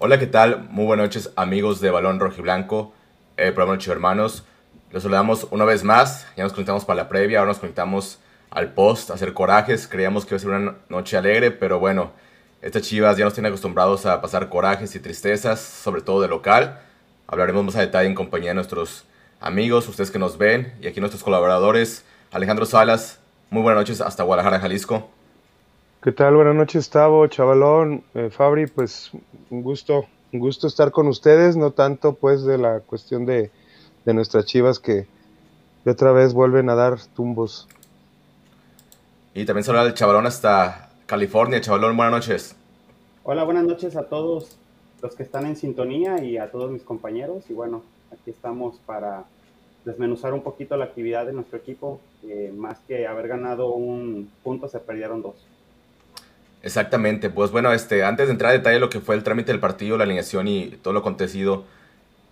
Hola, ¿qué tal? Muy buenas noches, amigos de Balón Rojiblanco, el programa Noche Hermanos. Los saludamos una vez más. Ya nos conectamos para la previa, ahora nos conectamos al post a hacer corajes. Creíamos que iba a ser una noche alegre, pero bueno, estas chivas ya nos tienen acostumbrados a pasar corajes y tristezas, sobre todo de local. Hablaremos más a detalle en compañía de nuestros amigos, ustedes que nos ven, y aquí nuestros colaboradores. Alejandro Salas, muy buenas noches hasta Guadalajara, Jalisco. ¿Qué tal? Buenas noches, Tavo, Chavalón, eh, Fabri, pues un gusto, un gusto estar con ustedes, no tanto pues de la cuestión de, de nuestras chivas que de otra vez vuelven a dar tumbos. Y también saluda al Chavalón hasta California. Chavalón, buenas noches. Hola, buenas noches a todos los que están en sintonía y a todos mis compañeros. Y bueno, aquí estamos para desmenuzar un poquito la actividad de nuestro equipo. más que haber ganado un punto, se perdieron dos. Exactamente, pues bueno, este, antes de entrar a detalle lo que fue el trámite del partido, la alineación y todo lo acontecido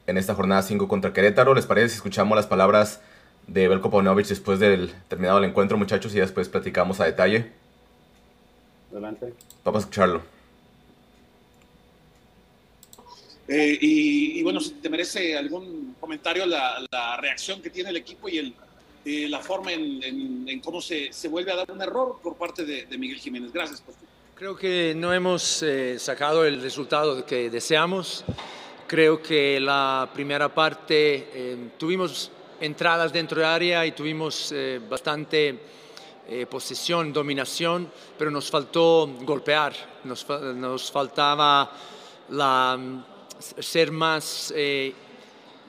en esta jornada 5 contra Querétaro, ¿les parece si escuchamos las palabras de Belko Paunovic después del terminado el encuentro, muchachos, y después platicamos a detalle? Adelante. Vamos a escucharlo. Eh, y, bueno, si te merece algún comentario la, reacción que tiene el equipo y el, eh, la forma en, cómo se, se, vuelve a dar un error por parte de, Miguel Jiménez. Gracias, Creo que no hemos eh, sacado el resultado que deseamos. Creo que la primera parte tuvimos entradas dentro de área y tuvimos bastante posesión, dominación, pero nos faltó golpear, nos, nos faltaba la ser más eh,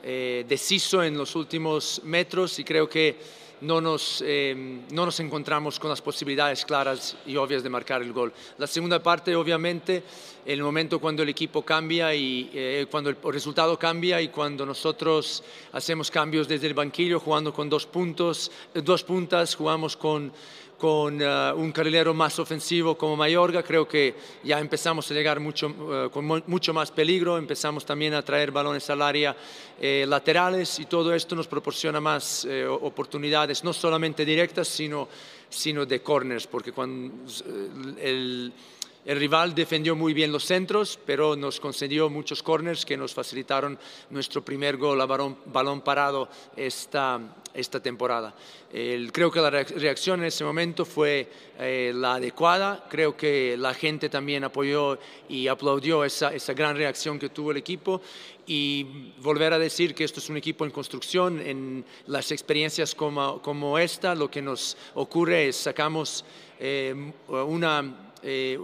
eh, deciso en los últimos metros y creo que no nos, eh, no nos encontramos con las posibilidades claras y obvias de marcar el gol. La segunda parte, obviamente, el momento cuando el equipo cambia y cuando el resultado cambia y cuando nosotros hacemos cambios desde el banquillo jugando con dos puntos, dos puntas, jugamos con con eh, un carrilero más ofensivo como Mayorga, creo que ya empezamos a llegar mucho, eh, con mucho más peligro, empezamos también a traer balones al área eh, laterales y todo esto nos proporciona más oportunidades, no solamente directas, sino, sino de corners, porque cuando el el rival defendió muy bien los centros, pero nos concedió muchos corners que nos facilitaron nuestro primer gol a balón, parado esta, esta temporada. creo que la reacción en ese momento fue eh, la adecuada. Creo que la gente también apoyó y aplaudió esa, esa gran reacción que tuvo el equipo. Y volver a decir que esto es un equipo en construcción, en las experiencias como, como esta, lo que nos ocurre es sacamos eh, una... Eh,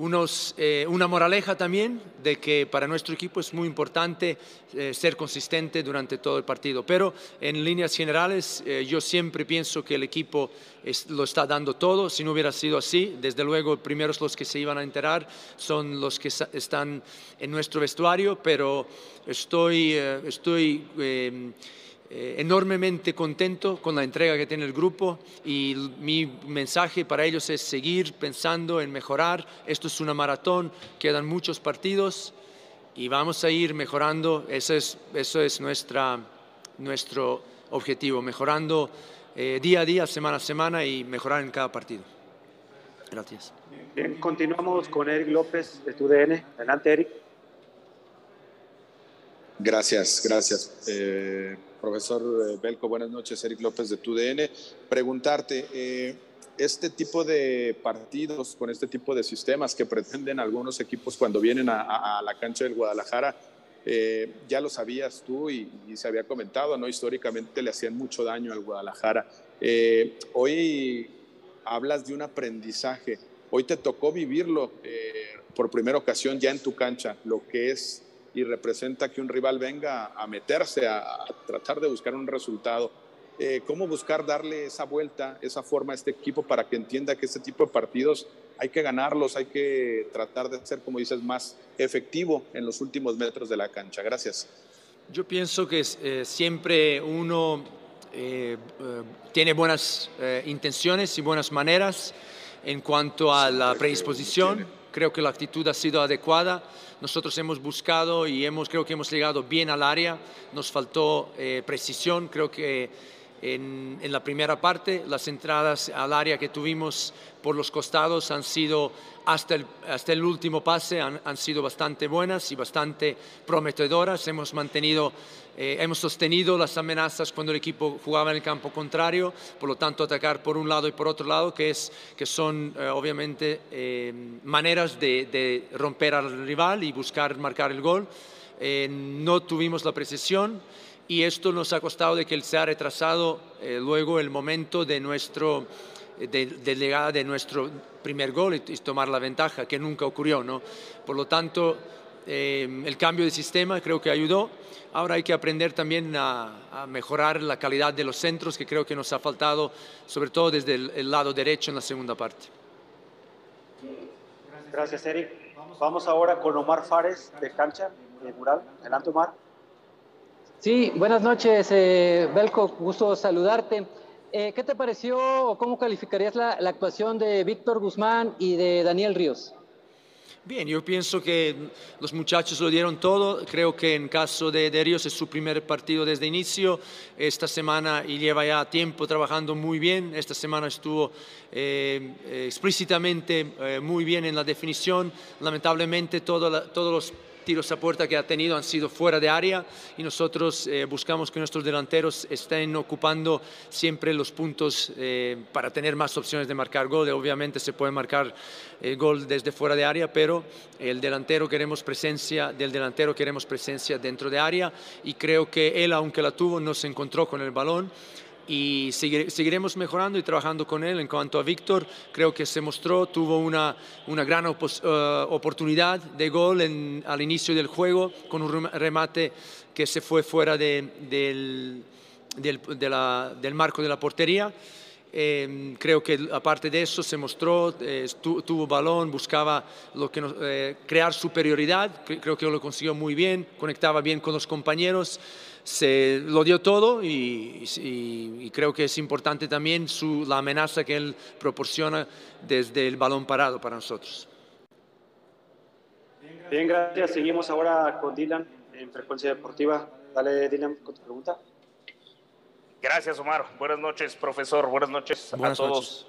unos, eh, una moraleja también de que para nuestro equipo es muy importante eh, ser consistente durante todo el partido. Pero en líneas generales eh, yo siempre pienso que el equipo lo está dando todo. Si no hubiera sido así, desde luego primeros los que se iban a enterar son los que están en nuestro vestuario, pero estoy... estoy eh, enormemente contento con la entrega que tiene el grupo y mi mensaje para ellos es seguir pensando en mejorar. Esto es una maratón, quedan muchos partidos y vamos a ir mejorando. Eso es, eso es nuestra, nuestro objetivo, mejorando eh, día a día, semana a semana y mejorar en cada partido. Gracias. Bien, continuamos con Eric López de TUDN. Adelante, Eric. Gracias, gracias. Eh, profesor eh, Belco, buenas noches. Eric López de TUDN. Preguntarte, eh, este tipo de partidos con este tipo de sistemas que pretenden algunos equipos cuando vienen a, la cancha del Guadalajara, ya lo sabías tú y, se había comentado, ¿no? Históricamente le hacían mucho daño al Guadalajara. hoy hablas de un aprendizaje. Hoy te tocó vivirlo por primera ocasión ya en tu cancha, lo que es y representa que un rival venga a meterse, a, tratar de buscar un resultado. Eh, ¿Cómo buscar darle esa vuelta, esa forma a este equipo para que entienda que este tipo de partidos hay que ganarlos, hay que tratar de ser, como dices, más efectivo en los últimos metros de la cancha? Gracias. Yo pienso que eh, siempre uno eh, tiene buenas intenciones y buenas maneras en cuanto a la predisposición. Creo que la actitud ha sido adecuada nosotros hemos buscado y hemos, creo que hemos llegado bien al área, nos faltó eh, precisión, creo que en, la primera parte. Las entradas al área que tuvimos por los costados han sido, hasta el, hasta el último pase, han, sido bastante buenas y bastante prometedoras. Hemos mantenido, eh, hemos sostenido las amenazas cuando el equipo jugaba en el campo contrario, por lo tanto atacar por un lado y por otro lado, que, es, que son eh, obviamente eh, maneras de, de, romper al rival y buscar marcar el gol. no tuvimos la precisión y esto nos ha costado de que él se ha retrasado eh, luego el momento de nuestro eh, de, llegada de nuestro primer gol y, tomar la ventaja, que nunca ocurrió. ¿no? Por lo tanto, eh, el cambio de sistema creo que ayudó. Ahora hay que aprender también a, mejorar la calidad de los centros, que creo que nos ha faltado, sobre todo desde el, lado derecho en la segunda parte. Gracias, Eric. Vamos ahora con Omar Fares de Cancha, de Mural. Adelante, Omar. Sí, buenas noches, eh, Belko, gusto saludarte. Eh, ¿Qué te pareció o cómo calificarías la, actuación de Víctor Guzmán y de Daniel Ríos? Bien, yo pienso que los muchachos lo dieron todo. Creo que en caso de, de, Ríos es su primer partido desde inicio. Esta semana y lleva ya tiempo trabajando muy bien. Esta semana estuvo eh, explícitamente muy bien en la definición. Lamentablemente todos los tiros a puerta que ha tenido han sido fuera de área y nosotros eh, buscamos que nuestros delanteros estén ocupando siempre los puntos eh, para tener más opciones de marcar gol. Obviamente se puede marcar el gol desde fuera de área, pero el delantero queremos presencia, del delantero queremos presencia dentro de área y creo que él, aunque la tuvo, no se encontró con el balón y seguiremos mejorando y trabajando con él. En cuanto a Víctor, creo que se mostró, tuvo una, una gran eh, oportunidad de gol en, al inicio del juego con un remate que se fue fuera de, del, del, del marco de la portería. Eh, creo que aparte de eso se mostró, eh, tuvo balón, buscaba lo que eh, crear superioridad, creo que lo consiguió muy bien, conectaba bien con los compañeros, se lo dio todo y, creo que es importante también su, la amenaza que él proporciona desde el balón parado para nosotros. Bien, gracias. Seguimos ahora con Dylan en Frecuencia Deportiva. Dale, Dylan, con tu pregunta. Gracias, Omar. Buenas noches, profesor. Buenas noches a todos.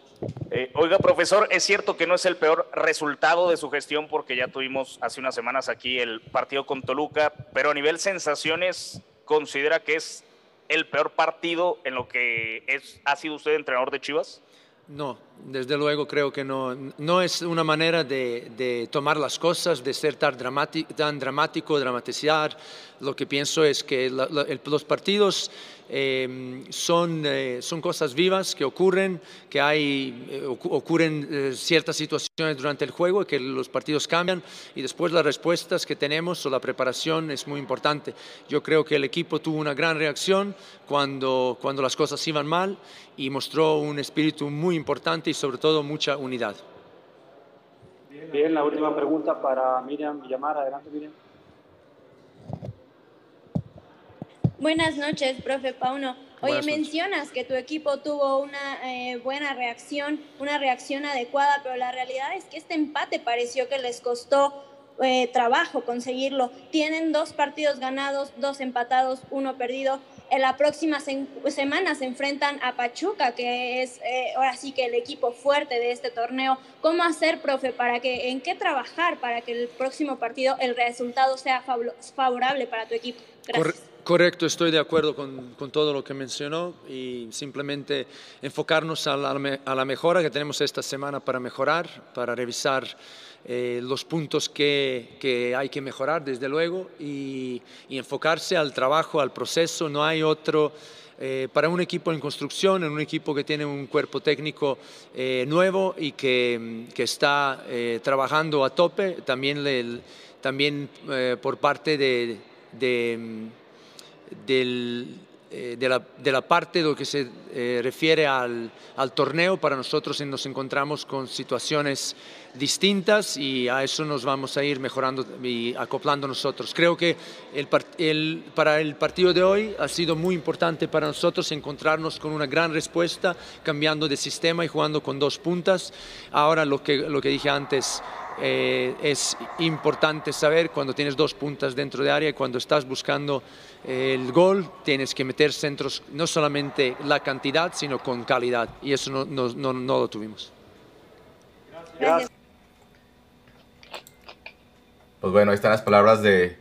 Eh, oiga, profesor, es cierto que no es el peor resultado de su gestión porque ya tuvimos hace unas semanas aquí el partido con Toluca, pero a nivel sensaciones, ¿considera que es el peor partido en lo que es, ha sido usted entrenador de Chivas? No, desde luego creo que no, no es una manera de, tomar las cosas, de ser tan dramático, tan dramático dramatizar. Lo que pienso es que los partidos Em, son, eh, son cosas vivas que ocurren, que hay, eh, ocurren eh, ciertas situaciones durante el juego, que los partidos cambian y después las respuestas que tenemos o la preparación es muy importante. Yo creo que el equipo tuvo una gran reacción cuando, cuando las cosas iban mal y mostró un espíritu muy importante y sobre todo mucha unidad. Bien, la última pregunta para Miriam Villamar. Adelante, Miriam. Buenas noches, profe Pauno. Oye, mencionas que tu equipo tuvo una eh, buena reacción, una reacción adecuada, pero la realidad es que este empate pareció que les costó eh, trabajo conseguirlo. Tienen dos partidos ganados, dos empatados, uno perdido. En la próxima semana se enfrentan a Pachuca, que es eh, ahora sí que el equipo fuerte de este torneo. ¿Cómo hacer, profe, para que, en qué trabajar para que el próximo partido el resultado sea favorable para tu equipo? Gracias. Correcto, estoy de acuerdo con, con, todo lo que mencionó y simplemente enfocarnos a la, a la, mejora que tenemos esta semana para mejorar, para revisar eh, los puntos que, que, hay que mejorar, desde luego, y, enfocarse al trabajo, al proceso. No hay otro, eh, para un equipo en construcción, en un equipo que tiene un cuerpo técnico eh, nuevo y que, que está trabajando a tope, también, también por parte de, de del, de, la, parte de lo que se refiere al, al, torneo, para nosotros nos encontramos con situaciones distintas y a eso nos vamos a ir mejorando y acoplando nosotros. Creo que el, el, para el partido de hoy ha sido muy importante para nosotros encontrarnos con una gran respuesta, cambiando de sistema y jugando con dos puntas. Ahora lo que, lo que dije antes, eh, es importante saber cuando tienes dos puntas dentro de área y cuando estás buscando el gol tienes que meter centros no solamente la cantidad sino con calidad y eso no, no, no, no lo tuvimos. Gracias. Pues bueno, ahí están las palabras de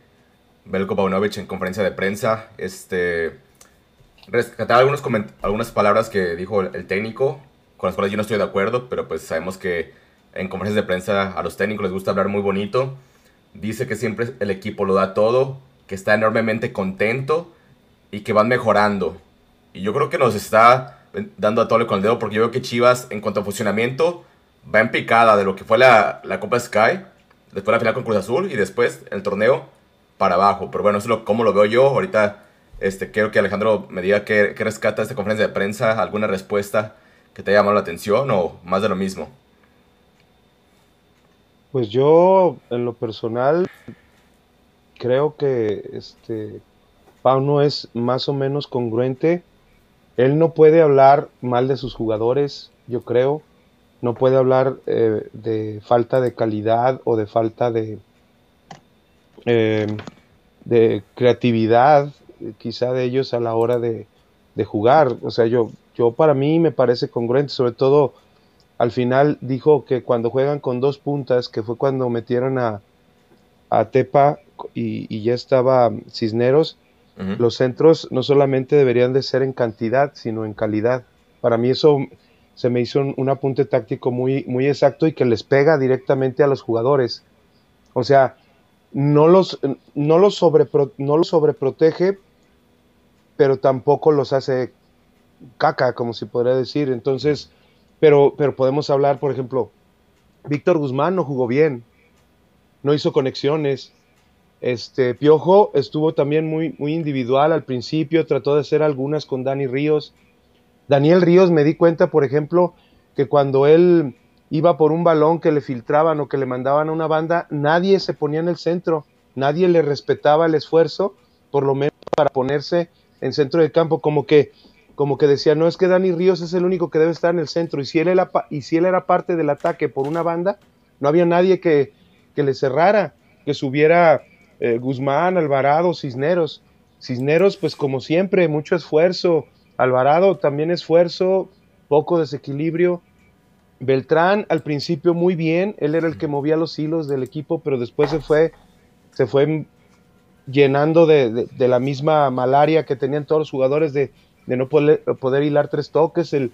Belko Paunovic en conferencia de prensa. Este, rescatar algunos algunas palabras que dijo el técnico, con las cuales yo no estoy de acuerdo, pero pues sabemos que en conferencias de prensa a los técnicos les gusta hablar muy bonito. Dice que siempre el equipo lo da todo, que está enormemente contento y que van mejorando. Y yo creo que nos está dando a todo con el dedo porque yo veo que Chivas en cuanto a funcionamiento va en picada de lo que fue la, la Copa Sky, después la final con Cruz Azul y después el torneo para abajo. Pero bueno, eso es lo, como lo veo yo. Ahorita este, quiero que Alejandro me diga qué, qué rescata esta conferencia de prensa, alguna respuesta que te haya llamado la atención o más de lo mismo. Pues yo, en lo personal, creo que este Pauno es más o menos congruente. Él no puede hablar mal de sus jugadores, yo creo. No puede hablar eh, de falta de calidad o de falta de, eh, de creatividad, quizá de ellos a la hora de, de jugar. O sea, yo, yo para mí me parece congruente, sobre todo al final dijo que cuando juegan con dos puntas, que fue cuando metieron a, a Tepa y, ya estaba Cisneros, los centros no solamente deberían de ser en cantidad, sino en calidad. Para mí eso se me hizo un, apunte táctico muy, muy exacto y que les pega directamente a los jugadores. O sea, no los, no los, no los sobreprotege, pero tampoco los hace caca, como se podría decir. Entonces, pero, pero podemos hablar, por ejemplo, Víctor Guzmán no jugó bien, no hizo conexiones. Este Piojo estuvo también muy, muy individual al principio, trató de hacer algunas con Dani Ríos. Daniel Ríos me di cuenta, por ejemplo, que cuando él iba por un balón que le filtraban o que le mandaban a una banda, nadie se ponía en el centro, nadie le respetaba el esfuerzo, por lo menos para ponerse en centro del campo, como que como que decía, no es que Dani Ríos es el único que debe estar en el centro, y si él era, parte del ataque por una banda, no había nadie que, le cerrara, que subiera eh, Guzmán, Alvarado, Cisneros. Cisneros, pues como siempre, mucho esfuerzo. Alvarado también esfuerzo, poco desequilibrio. Beltrán al principio muy bien, él era el que movía los hilos del equipo, pero después se fue, se fue llenando de la misma malaria que tenían todos los jugadores de de no poder, poder hilar tres toques, el,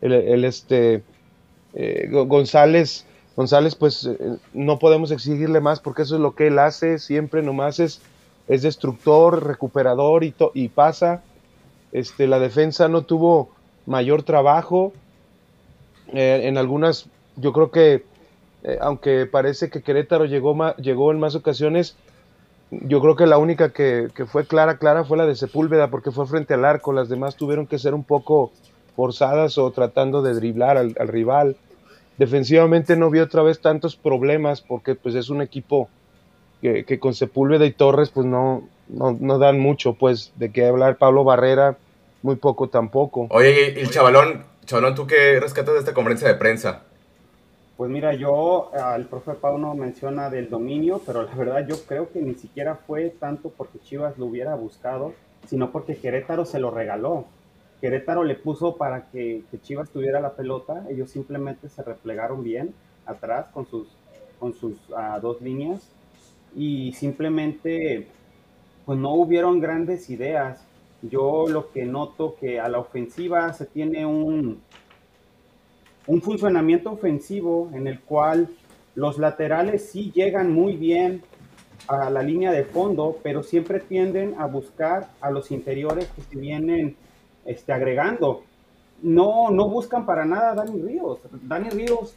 el, este eh, González, González pues eh, no podemos exigirle más porque eso es lo que él hace, siempre nomás es, es destructor, recuperador y, y pasa, este, la defensa no tuvo mayor trabajo, eh, en algunas, yo creo que aunque parece que Querétaro llegó, llegó en más ocasiones, yo creo que la única que, fue clara, clara fue la de Sepúlveda, porque fue frente al arco. Las demás tuvieron que ser un poco forzadas o tratando de driblar al, rival. Defensivamente no vi otra vez tantos problemas, porque pues es un equipo que, con Sepúlveda y Torres pues no, no, dan mucho, pues, de qué hablar. Pablo Barrera, muy poco tampoco. Oye, el chavalón, chavalón, ¿tú qué rescatas de esta conferencia de prensa? Pues mira, yo, el profe Pauno menciona del dominio, pero la verdad yo creo que ni siquiera fue tanto porque Chivas lo hubiera buscado, sino porque Querétaro se lo regaló. Querétaro le puso para que, Chivas tuviera la pelota, ellos simplemente se replegaron bien atrás con sus, con sus ah, dos líneas y simplemente pues no hubieron grandes ideas. Yo lo que noto que a la ofensiva se tiene un, un funcionamiento ofensivo en el cual los laterales sí llegan muy bien a la línea de fondo, pero siempre tienden a buscar a los interiores que se vienen este, agregando. No, no buscan para nada a Dani Ríos. Dani Ríos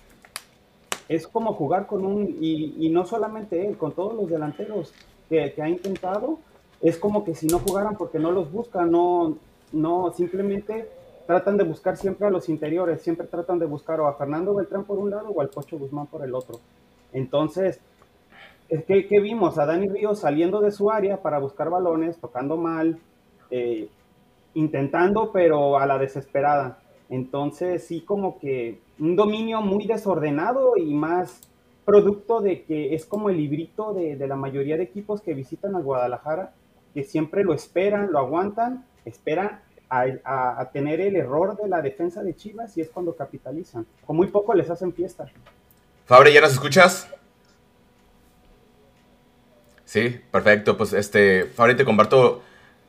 es como jugar con un, y, no solamente él, con todos los delanteros que, que, ha intentado, es como que si no jugaran porque no los buscan, no, no, simplemente tratan de buscar siempre a los interiores, siempre tratan de buscar o a Fernando Beltrán por un lado o al Pocho Guzmán por el otro. Entonces, ¿qué, qué vimos? A Dani Ríos saliendo de su área para buscar balones, tocando mal, eh, intentando, pero a la desesperada. Entonces, sí, como que un dominio muy desordenado y más producto de que es como el librito de, la mayoría de equipos que visitan al Guadalajara, que siempre lo esperan, lo aguantan, esperan a, tener el error de la defensa de Chivas y es cuando capitalizan. Con muy poco les hacen fiesta. Fabre, ¿ya nos escuchas? Sí, perfecto. Pues este, Fabre, te comparto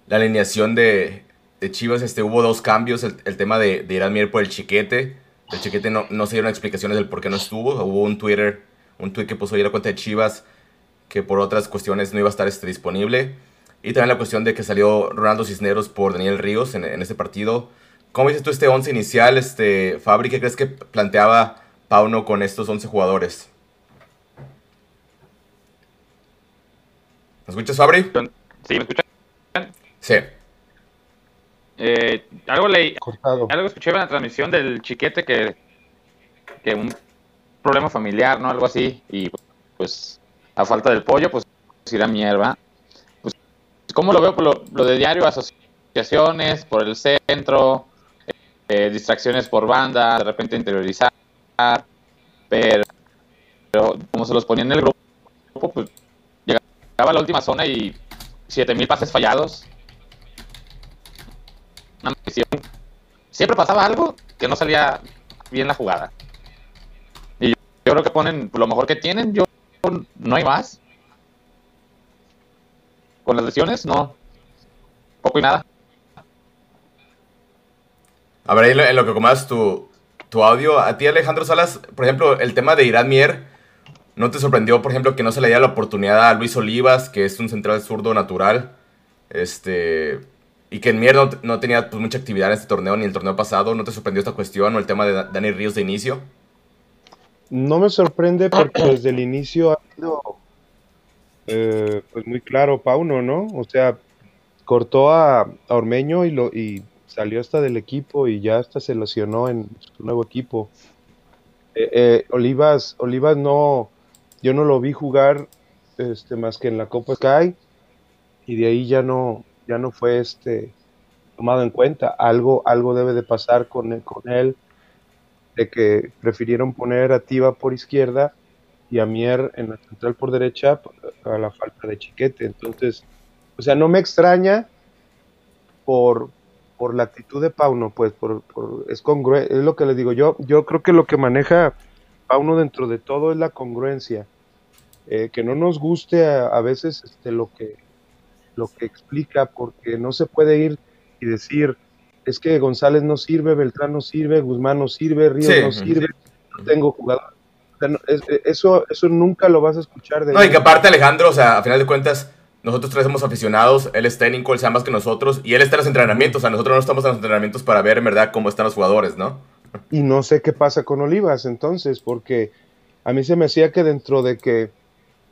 la alineación de, Chivas. Este, hubo dos cambios. El, tema de, de Irán Mier por el chiquete. El chiquete no, no se dieron explicaciones del por qué no estuvo. Hubo un Twitter, un tweet que puso ahí la cuenta de Chivas que por otras cuestiones no iba a estar este, disponible. Y también la cuestión de que salió Ronaldo Cisneros por Daniel Ríos en, en ese partido. ¿Cómo dices tú este 11 inicial, este, Fabri? ¿Qué crees que planteaba Pauno con estos 11 jugadores? ¿Me escuchas, Fabri? Sí, ¿me escuchas? Sí. Eh, algo leí, algo escuché en la transmisión del chiquete que, que un problema familiar, ¿no? Algo así. Y pues, a falta del pollo, pues irá mierda. ¿Cómo lo veo? Por lo, de diario, asociaciones por el centro, eh, distracciones por banda, de repente interiorizar, pero, como se los ponía en el grupo, pues llegaba a la última zona y 7000 pases fallados. Siempre pasaba algo que no salía bien la jugada. Y yo, creo que ponen lo mejor que tienen, yo no hay más con las lesiones, no. Poco y nada. A ver, en lo, que comas tu, tu audio, a ti Alejandro Salas, por ejemplo, el tema de Irán Mier, ¿no te sorprendió, por ejemplo, que no se le diera la oportunidad a Luis Olivas, que es un central zurdo natural? Este, y que en Mier no, tenía pues, mucha actividad en este torneo ni el torneo pasado. ¿No te sorprendió esta cuestión o el tema de Dani Ríos de inicio? No me sorprende porque desde el inicio ha sido eh, pues muy claro Pauno, ¿no? O sea, cortó a, Ormeño y, lo, y salió hasta del equipo y ya hasta se lesionó en su nuevo equipo. Eh, eh, Olivas, Olivas no, yo no lo vi jugar este, más que en la Copa Sky y de ahí ya no, ya no fue este tomado en cuenta. Algo, algo debe de pasar con él, con él, de que prefirieron poner a Tiva por izquierda y a Mier en la central por derecha a la falta de chiquete. Entonces, o sea, no me extraña por, por la actitud de Pauno, pues por, es congruente, es lo que le digo yo. Yo creo que lo que maneja Pauno dentro de todo es la congruencia. Eh, que no nos guste a, veces este, lo, que, lo que explica, porque no se puede ir y decir, es que González no sirve, Beltrán no sirve, Guzmán no sirve, Ríos no sirve, no tengo jugador eh, eso, eso nunca lo vas a escuchar de No, y que aparte Alejandro, o sea, a final de cuentas, nosotros tres somos aficionados, él es técnico, él sabe más que nosotros, y él está en los entrenamientos, o sea, nosotros no estamos en los entrenamientos para ver en verdad cómo están los jugadores, ¿no? Y no sé qué pasa con Olivas entonces, porque a mí se me hacía que dentro de que,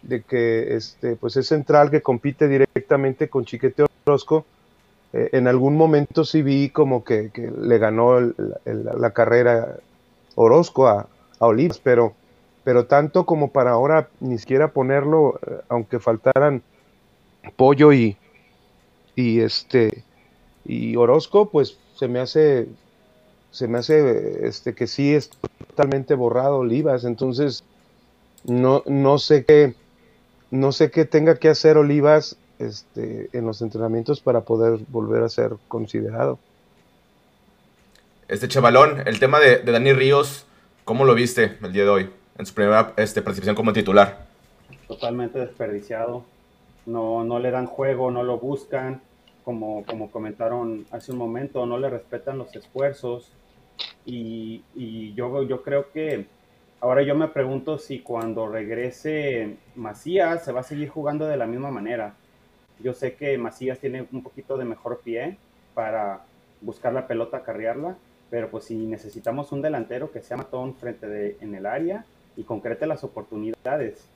de que este, pues es central que compite directamente con Chiquete Orozco, eh, en algún momento sí vi como que, le ganó la carrera Orozco a, a Olivas, pero pero tanto como para ahora ni siquiera ponerlo, eh, aunque faltaran Pollo y, y este y Orozco, pues se me hace se me hace este que sí es totalmente borrado Olivas, entonces no, no sé qué no sé qué tenga que hacer Olivas este, en los entrenamientos para poder volver a ser considerado. Este chavalón, el tema de, de Dani Ríos, ¿cómo lo viste el día de hoy? en su primera este, participación como titular. Totalmente desperdiciado. No, no le dan juego, no lo buscan. Como, como comentaron hace un momento, no le respetan los esfuerzos. Y, y yo, yo creo que ahora yo me pregunto si cuando regrese Macías se va a seguir jugando de la misma manera. Yo sé que Macías tiene un poquito de mejor pie para buscar la pelota, carrearla, pero pues si necesitamos un delantero que sea matón frente de, en el área, y concrete las oportunidades.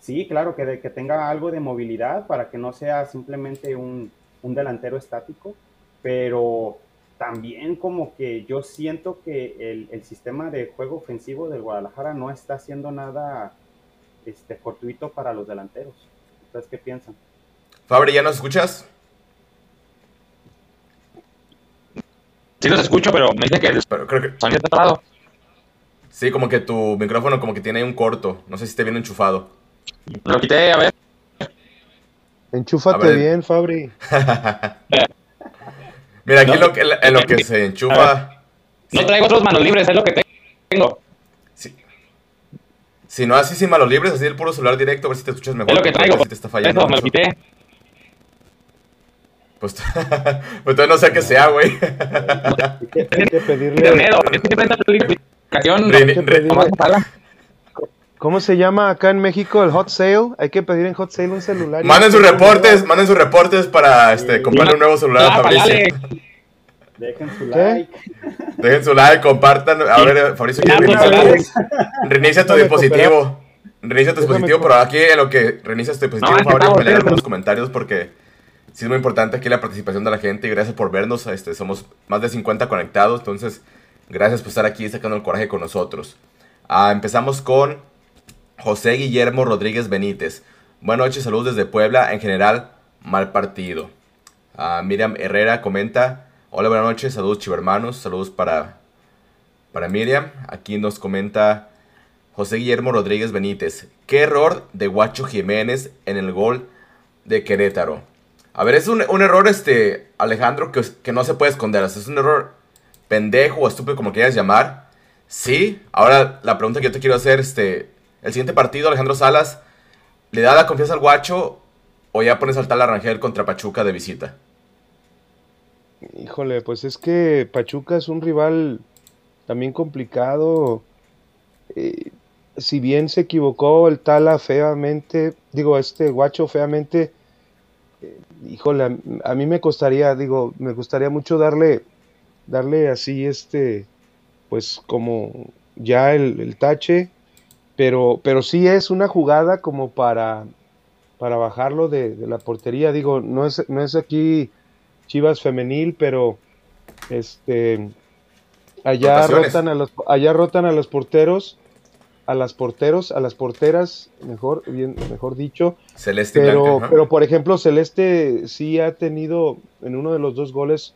Sí, claro, que, que tenga algo de movilidad para que no sea simplemente un, un delantero estático, pero también como que yo siento que el, el, sistema de juego ofensivo del Guadalajara no está haciendo nada este, fortuito para los delanteros. ¿Ustedes qué piensan? Fabri, ¿ya nos escuchas? Sí los escucho, pero me dicen que el pero creo que... está parado. Sí, como que tu micrófono como que tiene un corto. No sé si esté bien enchufado. Lo quité, a ver. Enchúfate bien, Fabri. Mira, aquí lo que, en lo que se enchufa. No traigo otros manos libres, es lo que tengo. Si no, así sin manos libres, así el puro celular directo, a ver si te escuchas mejor. Es lo que traigo. Si te está fallando. Eso, me lo quité. Pues, pues todavía no sé qué sea, güey. Hay que pedirle. ¿Cómo se llama acá en México el hot sale? Hay que pedir en hot sale un celular. Manden sus reportes, manden sus reportes para este, comprar un nuevo celular a Fabricio. Dejen su like. Dejen su like, compartan. A ver, Fabricio, reinicia tu dispositivo. Reinicia tu dispositivo, pero aquí en lo que reinicias tu dispositivo, Fabricio, me lean los comentarios porque sí es muy importante aquí la participación de la gente y gracias por vernos. Este, somos más de 50 conectados, entonces gracias por estar aquí sacando el coraje con nosotros. Ah, empezamos con José Guillermo Rodríguez Benítez. Buenas noches, saludos desde Puebla. En general, mal partido. Ah, Miriam Herrera comenta. Hola, buenas noches, saludos chivermanos, saludos para, para Miriam. Aquí nos comenta José Guillermo Rodríguez Benítez. ¿Qué error de Guacho Jiménez en el gol de Querétaro? A ver, es un, error, este, Alejandro, que, que, no se puede esconder. Es un error pendejo o estúpido, como quieras llamar. Sí, ahora la pregunta que yo te quiero hacer, este, el siguiente partido, Alejandro Salas, ¿le da la confianza al guacho o ya pones al tal Arrangel contra Pachuca de visita? Híjole, pues es que Pachuca es un rival también complicado. Eh, si bien se equivocó el Tala feamente, digo, este guacho feamente, híjole, a, mí me costaría, digo, me gustaría mucho darle, darle así este, pues como ya el, tache, pero, pero sí es una jugada como para, para bajarlo de, la portería, digo, no es, no es aquí Chivas femenil, pero este allá rotan a los allá rotan a los porteros a las porteros, a las porteras, mejor, bien, mejor dicho. Celeste pero, pero por ejemplo, Celeste sí ha tenido en uno de los dos goles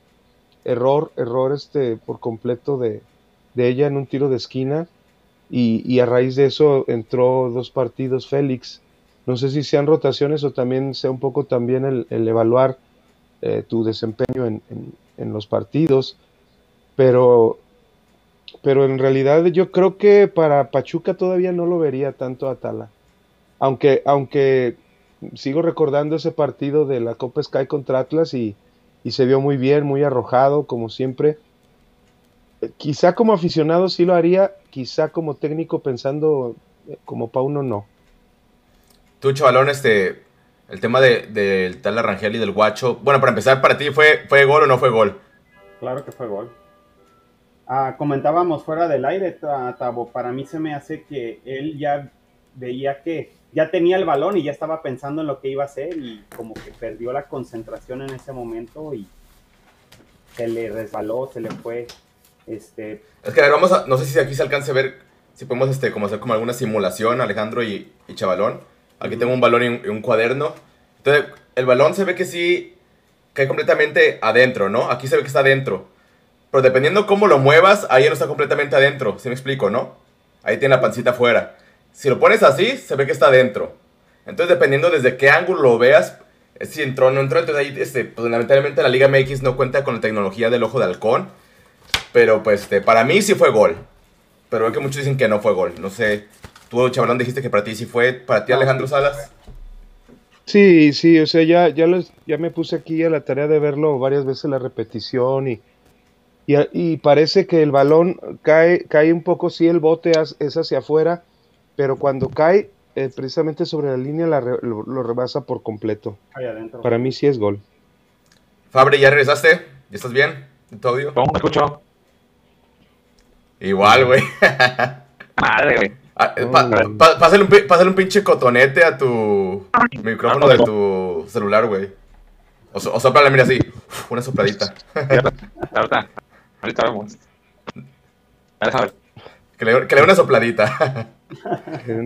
error, error este por completo de, de ella en un tiro de esquina. Y, y, a raíz de eso entró dos partidos Félix. No sé si sean rotaciones o también sea un poco también el, evaluar eh, tu desempeño en, en, en, los partidos. Pero pero en realidad yo creo que para Pachuca todavía no lo vería tanto a Tala. Aunque, aunque sigo recordando ese partido de la Copa Sky contra Atlas y, se vio muy bien, muy arrojado, como siempre. Quizá como aficionado sí lo haría, quizá como técnico pensando eh, como Pauno no. Tú, chavalón, este, el tema del de, tal Arrangel y del Guacho. Bueno, para empezar, ¿para ti fue, fue gol o no fue gol? Claro que fue gol. Ah, comentábamos fuera del aire, Tabo, para mí se me hace que él ya veía que ya tenía el balón y ya estaba pensando en lo que iba a hacer y como que perdió la concentración en ese momento y se le resbaló, se le fue. Este... Es que a ver, vamos a, no sé si aquí se alcance a ver, si podemos este, como hacer como alguna simulación, Alejandro y, Chavalón. Aquí tengo un balón y un, cuaderno. Entonces, el balón se ve que sí cae completamente adentro, ¿no? Aquí se ve que está adentro. Pero dependiendo cómo lo muevas, ahí no está completamente adentro. ¿Sí me explico, no? Ahí tiene la pancita afuera. Si lo pones así, se ve que está adentro. Entonces, dependiendo desde qué ángulo lo veas, si entró o no entró, entonces ahí, este, pues fundamentalmente la Liga MX no cuenta con la tecnología del ojo de halcón. Pero, pues, este, para mí sí fue gol. Pero es que muchos dicen que no fue gol. No sé. Tú, Chavalón, dijiste que para ti sí fue. ¿Para ti, Alejandro Salas? Sí, sí, o sea, ya, ya, ya me puse aquí a la tarea de verlo varias veces la repetición y y, parece que el balón cae, cae un poco, sí, el bote es hacia afuera, pero cuando cae eh, precisamente sobre la línea lo, rebasa por completo. Para mí sí es gol. Fabri, ¿ya regresaste? ¿Ya estás bien? ¿Todo audio? ¿Cómo me escucho? Igual, güey. Madre, güey. Ah, eh, pásale, un, pinche cotonete a tu micrófono de tu celular, güey. O, o soplale, mira así. una sopladita. Ahorita vemos. Que le, que le dé una sopladita.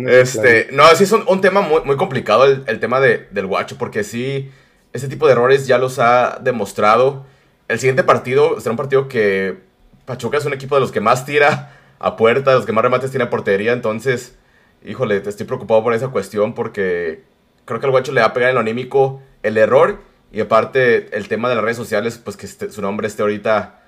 este, no, sí es un, tema muy, muy complicado el, tema de, del guacho, porque sí, ese tipo de errores ya los ha demostrado. El siguiente partido será un partido que Pachuca es un equipo de los que más tira a puerta, los que más remates tiene a portería, entonces, híjole, estoy preocupado por esa cuestión porque creo que el guacho le va a pegar en lo anímico el error y aparte el tema de las redes sociales, pues que este, su nombre esté ahorita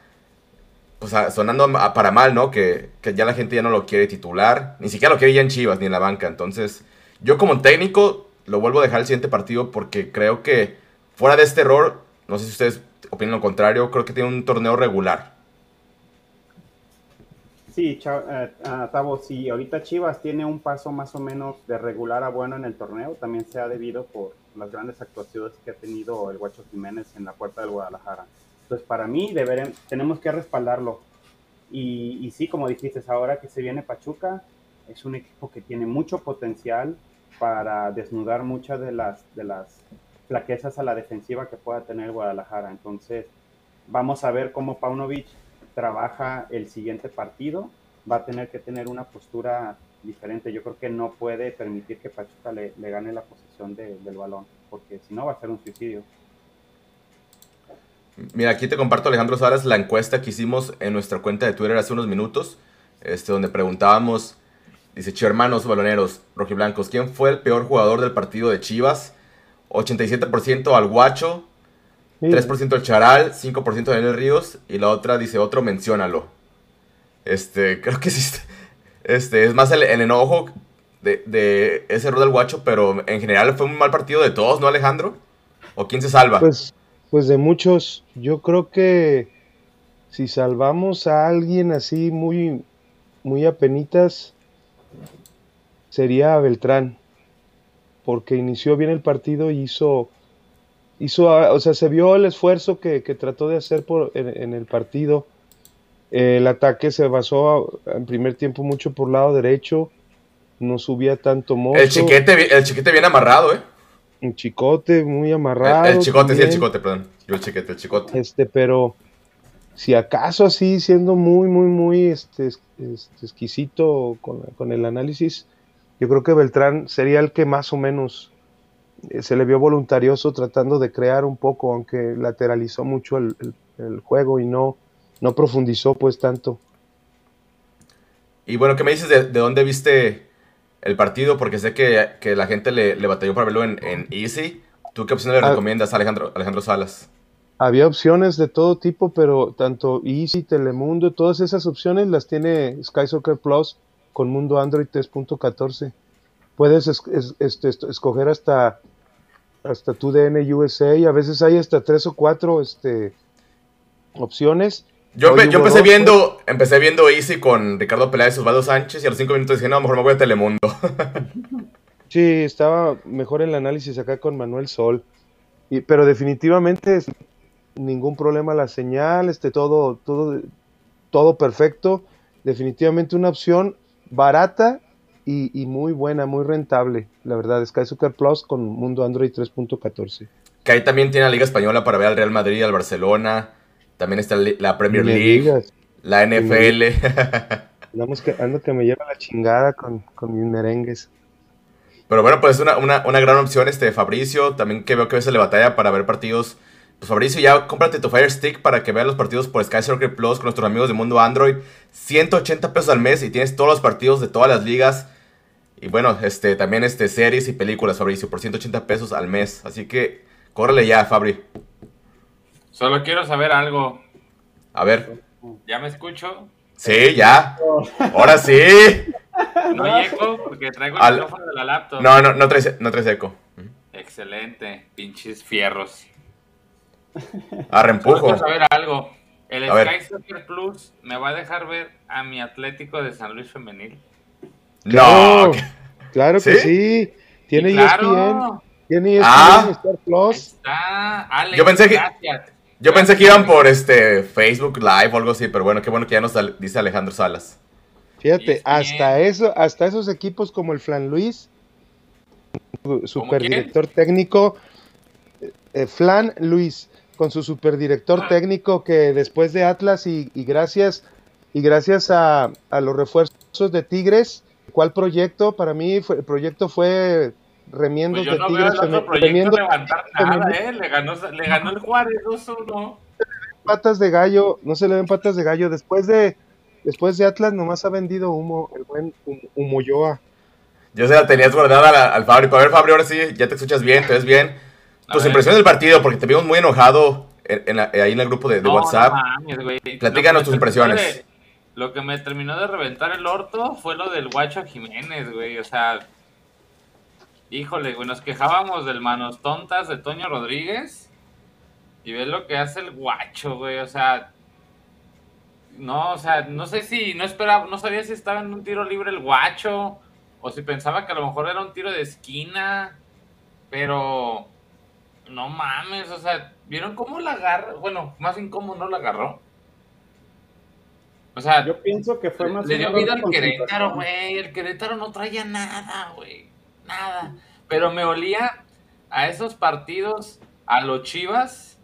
pues, sonando para mal, ¿no? Que, que, ya la gente ya no lo quiere titular, ni siquiera lo quiere ya en Chivas ni en la banca. Entonces, yo como técnico lo vuelvo a dejar el siguiente partido porque creo que fuera de este error, no sé si ustedes opinan lo contrario, creo que tiene un torneo regular. Sí, eh, uh, Tavo, si ahorita Chivas tiene un paso más o menos de regular a bueno en el torneo, también se ha debido por las grandes actuaciones que ha tenido el Guacho Jiménez en la puerta del Guadalajara. Entonces, para mí, tenemos que respaldarlo. Y, y, sí, como dijiste, ahora que se viene Pachuca, es un equipo que tiene mucho potencial para desnudar muchas de las, de las flaquezas a la defensiva que pueda tener Guadalajara. Entonces, vamos a ver cómo Paunovic trabaja el siguiente partido, va a tener que tener una postura diferente. Yo creo que no puede permitir que Pachuca le, gane la posesión del balón, porque si no va a ser un suicidio. Mira, aquí te comparto, Alejandro Salas, la encuesta que hicimos en nuestra cuenta de Twitter hace unos minutos, este, donde preguntábamos, dice, che hermanos baloneros, rojiblancos, ¿quién fue el peor jugador del partido de Chivas? 87% al Guacho, 3% el Charal, 5% Daniel Ríos y la otra dice otro, menciónalo. Este, creo que sí. Este, es más el, enojo de, ese error del guacho, pero en general fue un mal partido de todos, ¿no, Alejandro? ¿O quién se salva? Pues, pues de muchos. Yo creo que si salvamos a alguien así muy, muy apenitas, sería Beltrán. Porque inició bien el partido y hizo hizo, o sea, se vio el esfuerzo que, trató de hacer por, en, el partido. el ataque se basó en primer tiempo mucho por lado derecho, no subía tanto mozo. El chiquete, el chiquete bien amarrado, ¿eh? Un chicote muy amarrado. El, chicote, sí, el chicote, perdón. Yo el chiquete, el chicote. Este, pero si acaso así, siendo muy, muy, muy este, este exquisito con, con el análisis, yo creo que Beltrán sería el que más o menos se le vio voluntarioso tratando de crear un poco, aunque lateralizó mucho el, juego y no, no profundizó pues tanto. Y bueno, ¿qué me dices de, dónde viste el partido? Porque sé que, la gente le, batalló para verlo en, Easy. ¿Tú qué opciones le ah. recomiendas a Alejandro, Alejandro Salas? Había opciones de todo tipo, pero tanto Easy, Telemundo, todas esas opciones las tiene Sky Soccer Plus con Mundo Android 3.14. Puedes este, escoger hasta hasta tu DN USA y a veces hay hasta tres o cuatro este, opciones. Yo, yo empecé viendo empecé viendo Easy con Ricardo Peláez y Osvaldo Sánchez y a los cinco minutos dije, no, mejor me voy a Telemundo. sí, estaba mejor el análisis acá con Manuel Sol. Y, pero definitivamente ningún problema la señal, este, todo, todo, todo perfecto. Definitivamente una opción barata y, muy buena, muy rentable, la verdad. Sky Soccer Plus con Mundo Android 3.14. Que ahí también tiene la Liga Española para ver al Real Madrid, al Barcelona. También está la Premier League, la NFL. Andamos que, ando que me lleva la chingada con, con mis merengues. Pero bueno, pues es una, una, una, gran opción este Fabricio. También que veo que a veces le batalla para ver partidos. Pues Fabricio, ya cómprate tu Fire Stick para que veas los partidos por Sky Soccer Plus con nuestros amigos de Mundo Android. 180 pesos al mes y tienes todos los partidos de todas las ligas y bueno, este, también este, series y películas, Fabricio, por 180 pesos al mes. Así que, córrele ya, Fabri. Solo quiero saber algo. A ver. ¿Ya me escucho? Sí, ya. Ahora sí. No hay eco porque traigo el micrófono de la laptop. No, no, no traes, no traes eco. Excelente, pinches fierros. A reempujo. Solo quiero saber algo. ¿El Sky Soccer Plus me va a dejar ver a mi Atlético de San Luis Femenil? No. Claro, que sí. Tiene ESPN. Tiene ESPN, ah. Star Plus. yo pensé que yo pensé que iban por este Facebook Live o algo así, pero bueno, qué bueno que ya nos dice Alejandro Salas. Fíjate, hasta eso, hasta esos equipos como el Flan Luis, superdirector técnico, eh, Flan Luis, con su superdirector ah. técnico que después de Atlas y, gracias y gracias a, a, los refuerzos de Tigres ¿Cuál proyecto? Para mí fue, el proyecto fue Remiendos pues de Tigres. Veo proyecto levantar nada, ¿eh? Le ganó, le ganó el Juárez 2-1. Patas de gallo, no se le ven patas de gallo. Después de, después de Atlas nomás ha vendido humo, el buen Humoyoa. Yo se la tenías guardada al, Fabri. A ver, Fabri, ahora sí, ya te escuchas bien, te ves bien. Tus impresiones del partido, porque te vimos muy enojado ahí en el grupo de, WhatsApp. Platícanos tus impresiones. Lo que me terminó de reventar el orto fue lo del Guacho Jiménez, güey. O sea, híjole, güey, nos quejábamos del manos tontas de Toño Rodríguez. Y ves lo que hace el Guacho, güey. O sea, no, o sea, no sé si no esperaba, no sabía si estaba en un tiro libre el Guacho. O si pensaba que a lo mejor era un tiro de esquina. Pero no mames, o sea, ¿vieron cómo la agarra? Bueno, más bien cómo no la agarró. O sea, yo pienso que fue más. Le dio vida al Querétaro, güey. El Querétaro no traía nada, güey. Nada. Pero me olía a esos partidos, a los Chivas,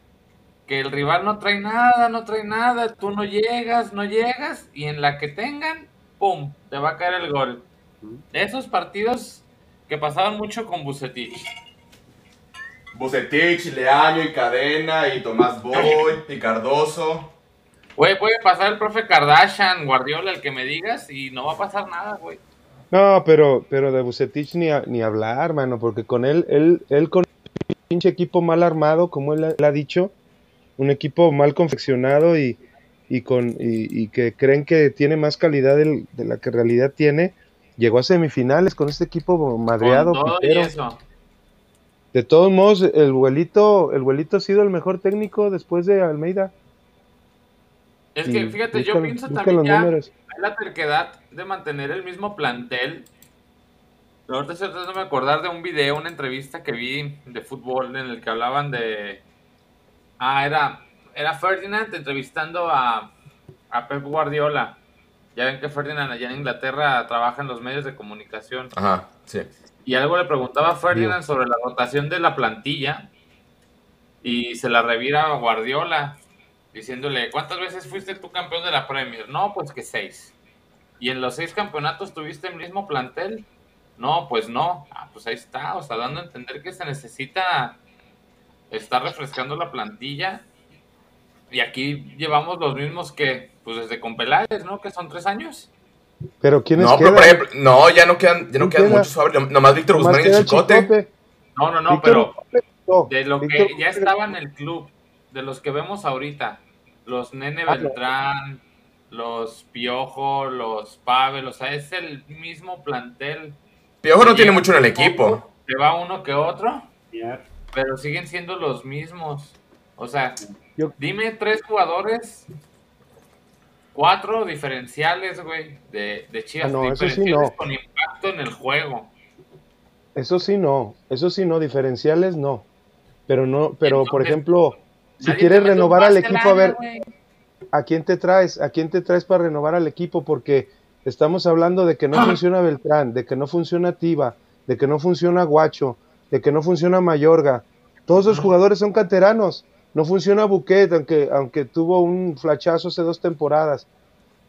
que el rival no trae nada, no trae nada. Tú no llegas, no llegas. Y en la que tengan, ¡pum! Te va a caer el gol. Esos partidos que pasaban mucho con Bucetich. Bucetich, Leaño y Cadena y Tomás Boy y Cardoso. Güey, puede pasar el profe Kardashian, Guardiola, el que me digas, y no va a pasar nada, güey. No, pero, pero de Bucetich ni, ni hablar, mano, porque con él, él, él con un pinche equipo mal armado, como él, ha dicho, un equipo mal confeccionado y, y con, y, que creen que tiene más calidad de la que en realidad tiene, llegó a semifinales con este equipo madreado. Con todo eso. De todos modos, el vuelito, el vuelito ha sido el mejor técnico después de Almeida. Es que fíjate, yo pienso también ya la terquedad de mantener el mismo plantel. Ahorita estoy tratando de acordar de un video, una entrevista que vi de fútbol en el que hablaban de. Ah, era, era Ferdinand entrevistando a, a Pep Guardiola. Ya ven que Ferdinand allá en Inglaterra trabaja en los medios de comunicación. Ajá, sí. Y algo le preguntaba a Ferdinand sobre la rotación de la plantilla y se la revira a Guardiola diciéndole, ¿cuántas veces fuiste tú campeón de la Premier? No, pues que seis. ¿Y en los seis campeonatos tuviste el mismo plantel? No, pues no. Ah, pues ahí está, o sea, dando a entender que se necesita estar refrescando la plantilla. Y aquí llevamos los mismos que, pues desde con Peláez, ¿no? Que son tres años. Pero ¿quiénes no, pero por ejemplo, no, ya no quedan, ya no quedan muchos Nomás Víctor Guzmán y el Chicote. No, no, no, pero de lo que ya estaba en el club, de los que vemos ahorita, los Nene ah, Beltrán, los Piojo, los Pavel, o sea, es el mismo plantel. Piojo no tiene mucho en el equipo. Se va uno que otro, pero siguen siendo los mismos. O sea, dime tres jugadores cuatro diferenciales, güey, de, de Chivas. Ah, eso sí no. Con impacto en el juego. Eso sí no, eso sí no, diferenciales no. Pero no, pero por ejemplo, si quieres renovar al equipo, a ver, ¿a quién te traes? ¿A quién te traes para renovar al equipo? Porque estamos hablando de que no funciona Beltrán, de que no funciona Tiva, de que no funciona Guacho, de que no funciona Mayorga. Todos esos jugadores son canteranos. No funciona Buquet, aunque, aunque tuvo un flachazo hace dos temporadas.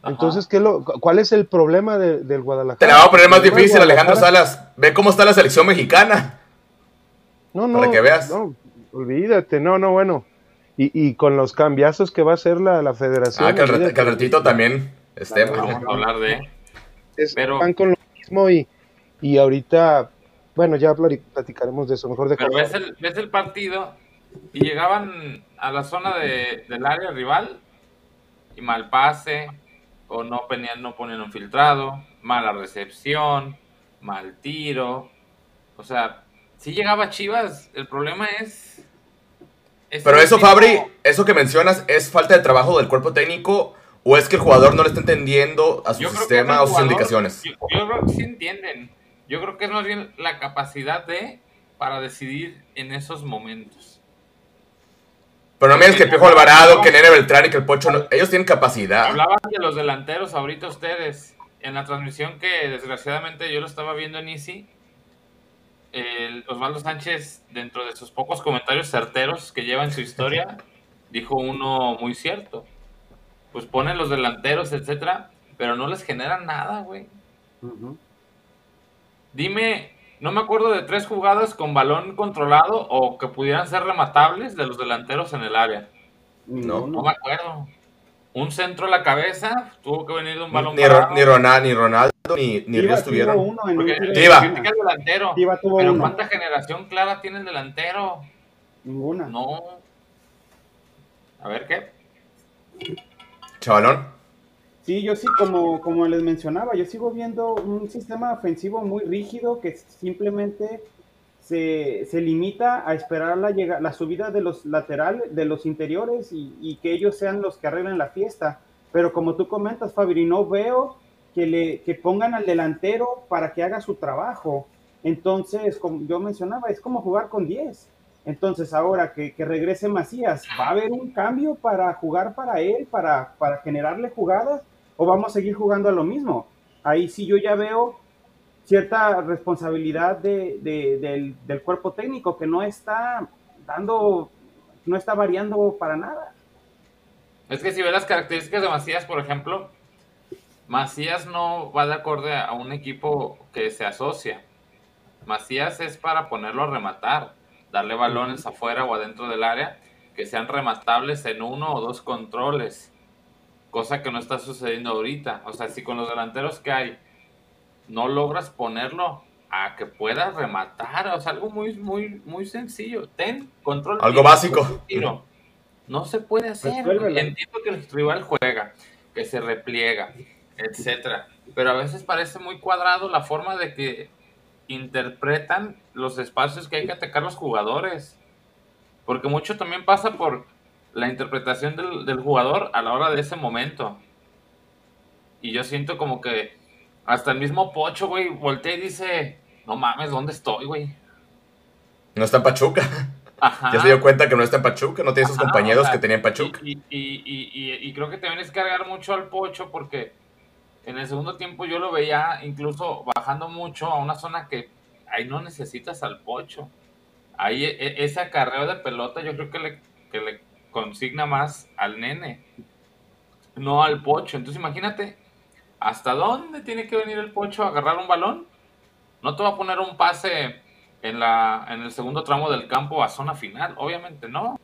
Entonces, ¿qué lo, ¿cuál es el problema del Guadalajara? Te la va a poner más difícil, Alejandro Salas. Ve cómo está la selección mexicana. No, no. Para que veas. No, olvídate, no, no, bueno. Y, y con los cambiazos que va a hacer la, la federación. Ah, que al, ratito también estemos. Vamos a hablar de. Pero... Van con lo mismo y, y ahorita, bueno, ya platicaremos de eso. Mejor de Pero ves el, ves el partido y llegaban a la zona de, del área rival y mal pase, o no ponían, no ponían un filtrado, mala recepción, mal tiro. O sea, si llegaba Chivas, el problema es. Pero eso, Fabri, eso que mencionas, ¿es falta de trabajo del cuerpo técnico o es que el jugador no le está entendiendo a su sistema o sus indicaciones? Yo, yo, creo que sí entienden. Yo creo que es más bien la capacidad de para decidir en esos momentos. Pero no me digas que Piojo Alvarado, que Nene Beltrán y que el Pocho, ellos tienen capacidad. Hablaban de los delanteros ahorita ustedes. En la transmisión que desgraciadamente yo lo estaba viendo en Easy, el Osvaldo Sánchez, dentro de sus pocos comentarios certeros que lleva en su historia, dijo uno muy cierto. Pues ponen los delanteros, etcétera, pero no les generan nada, güey. Dime no me acuerdo de tres jugadas con balón controlado o que pudieran ser rematables de los delanteros en el área. No, no me acuerdo. Un centro a la cabeza, tuvo que venir de un balón ni, ni, Ronald, ni Ronaldo ni, ni Ríos tuvieron. Uno en el delantero. pero ¿cuánta generación clara tiene el delantero? Ninguna. No. A ver qué. Chavalón. Sí, yo sí, como, como les mencionaba, yo sigo viendo un sistema ofensivo muy rígido que simplemente se, se limita a esperar la, llega, la subida de los laterales, de los interiores y, y, que ellos sean los que arreglen la fiesta. Pero como tú comentas, Fabri, no veo que, le, que pongan al delantero para que haga su trabajo. Entonces, como yo mencionaba, es como jugar con 10. Entonces, ahora que, que, regrese Macías, ¿va a haber un cambio para jugar para él, para, para generarle jugadas? ¿O vamos a seguir jugando a lo mismo? Ahí sí yo ya veo cierta responsabilidad de, del, cuerpo técnico que no está dando, no está variando para nada. Es que si ves las características de Macías, por ejemplo, Macías no va de acorde a un equipo que se asocia. Macías es para ponerlo a rematar, darle balones afuera o adentro del área que sean rematables en uno o dos controles, cosa que no está sucediendo ahorita. O sea, si con los delanteros que hay no logras ponerlo a que pueda rematar, o sea, algo muy, muy, muy sencillo. Ten control. Algo básico. No se puede hacer. Entiendo que el rival juega, que se repliega, etcétera. Pero a veces parece muy cuadrado la forma de que interpretan los espacios que hay que atacar los jugadores. Porque mucho también pasa por la interpretación del, del jugador a la hora de ese momento. Y yo siento como que hasta el mismo Pocho, güey, voltea y dice, no mames, ¿dónde estoy, güey? No está en Pachuca. Ajá. Ya se dio cuenta que no está en Pachuca, no tiene esos compañeros que tenía en Pachuca. Y, y, creo que también es cargar mucho al Pocho porque en el segundo tiempo yo lo veía incluso bajando mucho a una zona que ahí no necesitas al Pocho. Ahí e, e, ese acarreo de pelota yo creo que le, que le consigna más al nene, no al Pocho. Entonces imagínate ¿Hasta dónde tiene que venir el Pocho a agarrar un balón? No te va a poner un pase en, la, en el segundo tramo del campo a zona final, obviamente no.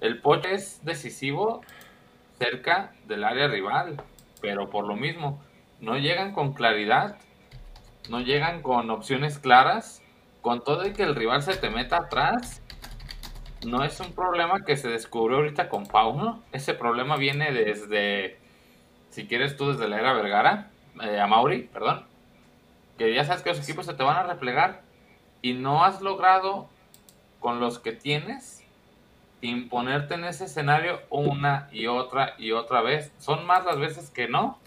El Pocho es decisivo cerca del área rival, pero por lo mismo, no llegan con claridad, no llegan con opciones claras, con todo y que el rival se te meta atrás. No es un problema que se descubrió ahorita con Pauno, ese problema viene desde si quieres tú desde la era Vergara, eh, a Mauri, perdón, que ya sabes que los equipos se te van a replegar y no has logrado con los que tienes imponerte en ese escenario una y otra y otra vez. Son más las veces que no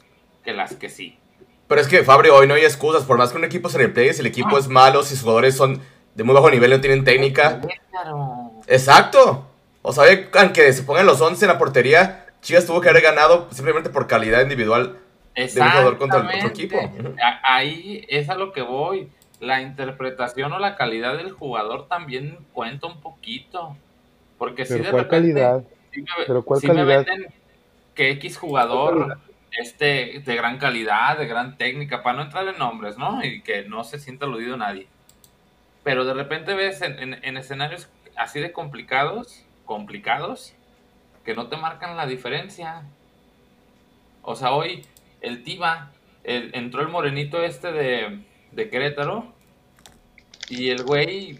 que las que sí. Pero es que Fabri, hoy no hay excusas. Por más que un equipo se repliegue, si el equipo es malo, si sus jugadores son de muy bajo nivel, no tienen técnica. Exacto. O sea, aunque se pongan los 11 en la portería, Chivas tuvo que haber ganado simplemente por calidad individual de un jugador contra el otro equipo. Ahí es a lo que voy. La interpretación o la calidad del jugador también cuenta un poquito. Porque si de ¿cuál calidad? ¿Pero cuál calidad? que X jugador este, de gran calidad, de gran técnica, para no entrar en nombres, ¿no? Y que no se sienta aludido nadie. Pero de repente ves en, en escenarios así de complicados, complicados, que no te marcan la diferencia. O sea, hoy el Tiba, entró el morenito este de, de Querétaro y el güey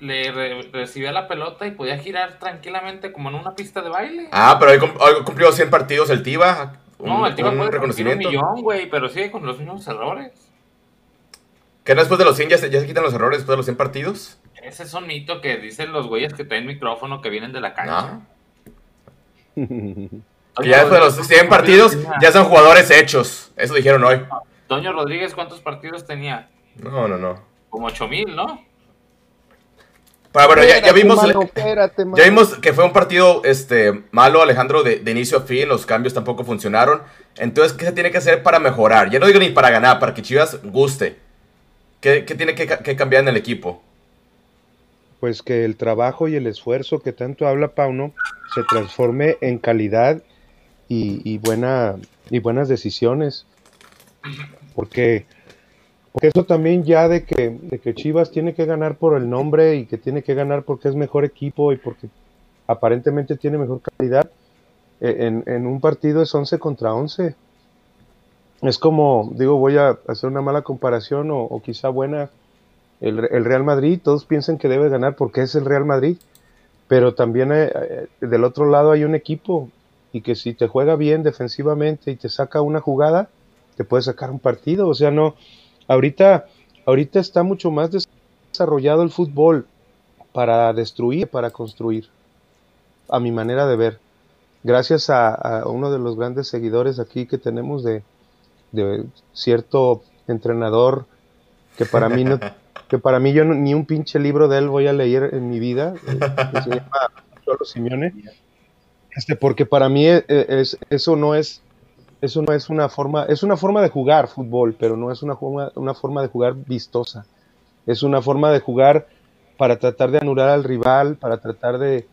le recibía la pelota y podía girar tranquilamente como en una pista de baile. Ah, pero hoy, cumplió 100 partidos el Tiba. no, el Tiba un reconocimiento. un millón, güey, pero sigue con los mismos errores. ¿Que no después de los 100 ya se, ya se quitan los errores después de los 100 partidos? Ese es un mito que dicen los güeyes que traen micrófono que vienen de la cancha. Ya después de los 100 partidos ya son jugadores hechos. Eso dijeron hoy. Toño Rodríguez, ¿cuántos partidos tenía? No, no, no. Como 8 mil, ¿no? Pero bueno, ya, vimos, ya vimos que fue un partido este, malo, Alejandro, de, inicio a fin. Los cambios tampoco funcionaron. Entonces, ¿qué se tiene que hacer para mejorar? Ya no digo ni para ganar, para que Chivas guste. ¿Qué, tiene que, que cambiar en el equipo? Pues que el trabajo y el esfuerzo que tanto habla Pauno se transforme en calidad y, buena, y buenas decisiones. Porque, porque eso también ya de que, de que Chivas tiene que ganar por el nombre y que tiene que ganar porque es mejor equipo y porque aparentemente tiene mejor calidad, e, en, un partido es 11 contra 11. Es como, digo, voy a hacer una mala comparación o, quizá buena. El, Real Madrid, todos piensan que debe ganar porque es el Real Madrid, pero también eh, eh, del otro lado hay un equipo y que si te juega bien defensivamente y te saca una jugada, te puede sacar un partido. O sea, no, ahorita, ahorita está mucho más desarrollado el fútbol para destruir, para construir, a mi manera de ver. Gracias a, uno de los grandes seguidores aquí que tenemos de, cierto entrenador que para mí no, que para mí yo ni un pinche libro de él voy a leer en mi vida, eh, que se llama Simeone, este, porque para mí es, es, eso no es eso no es una forma, es una forma de jugar fútbol, pero no es una forma, una forma de jugar vistosa. Es una forma de jugar para tratar de anular al rival, para tratar de,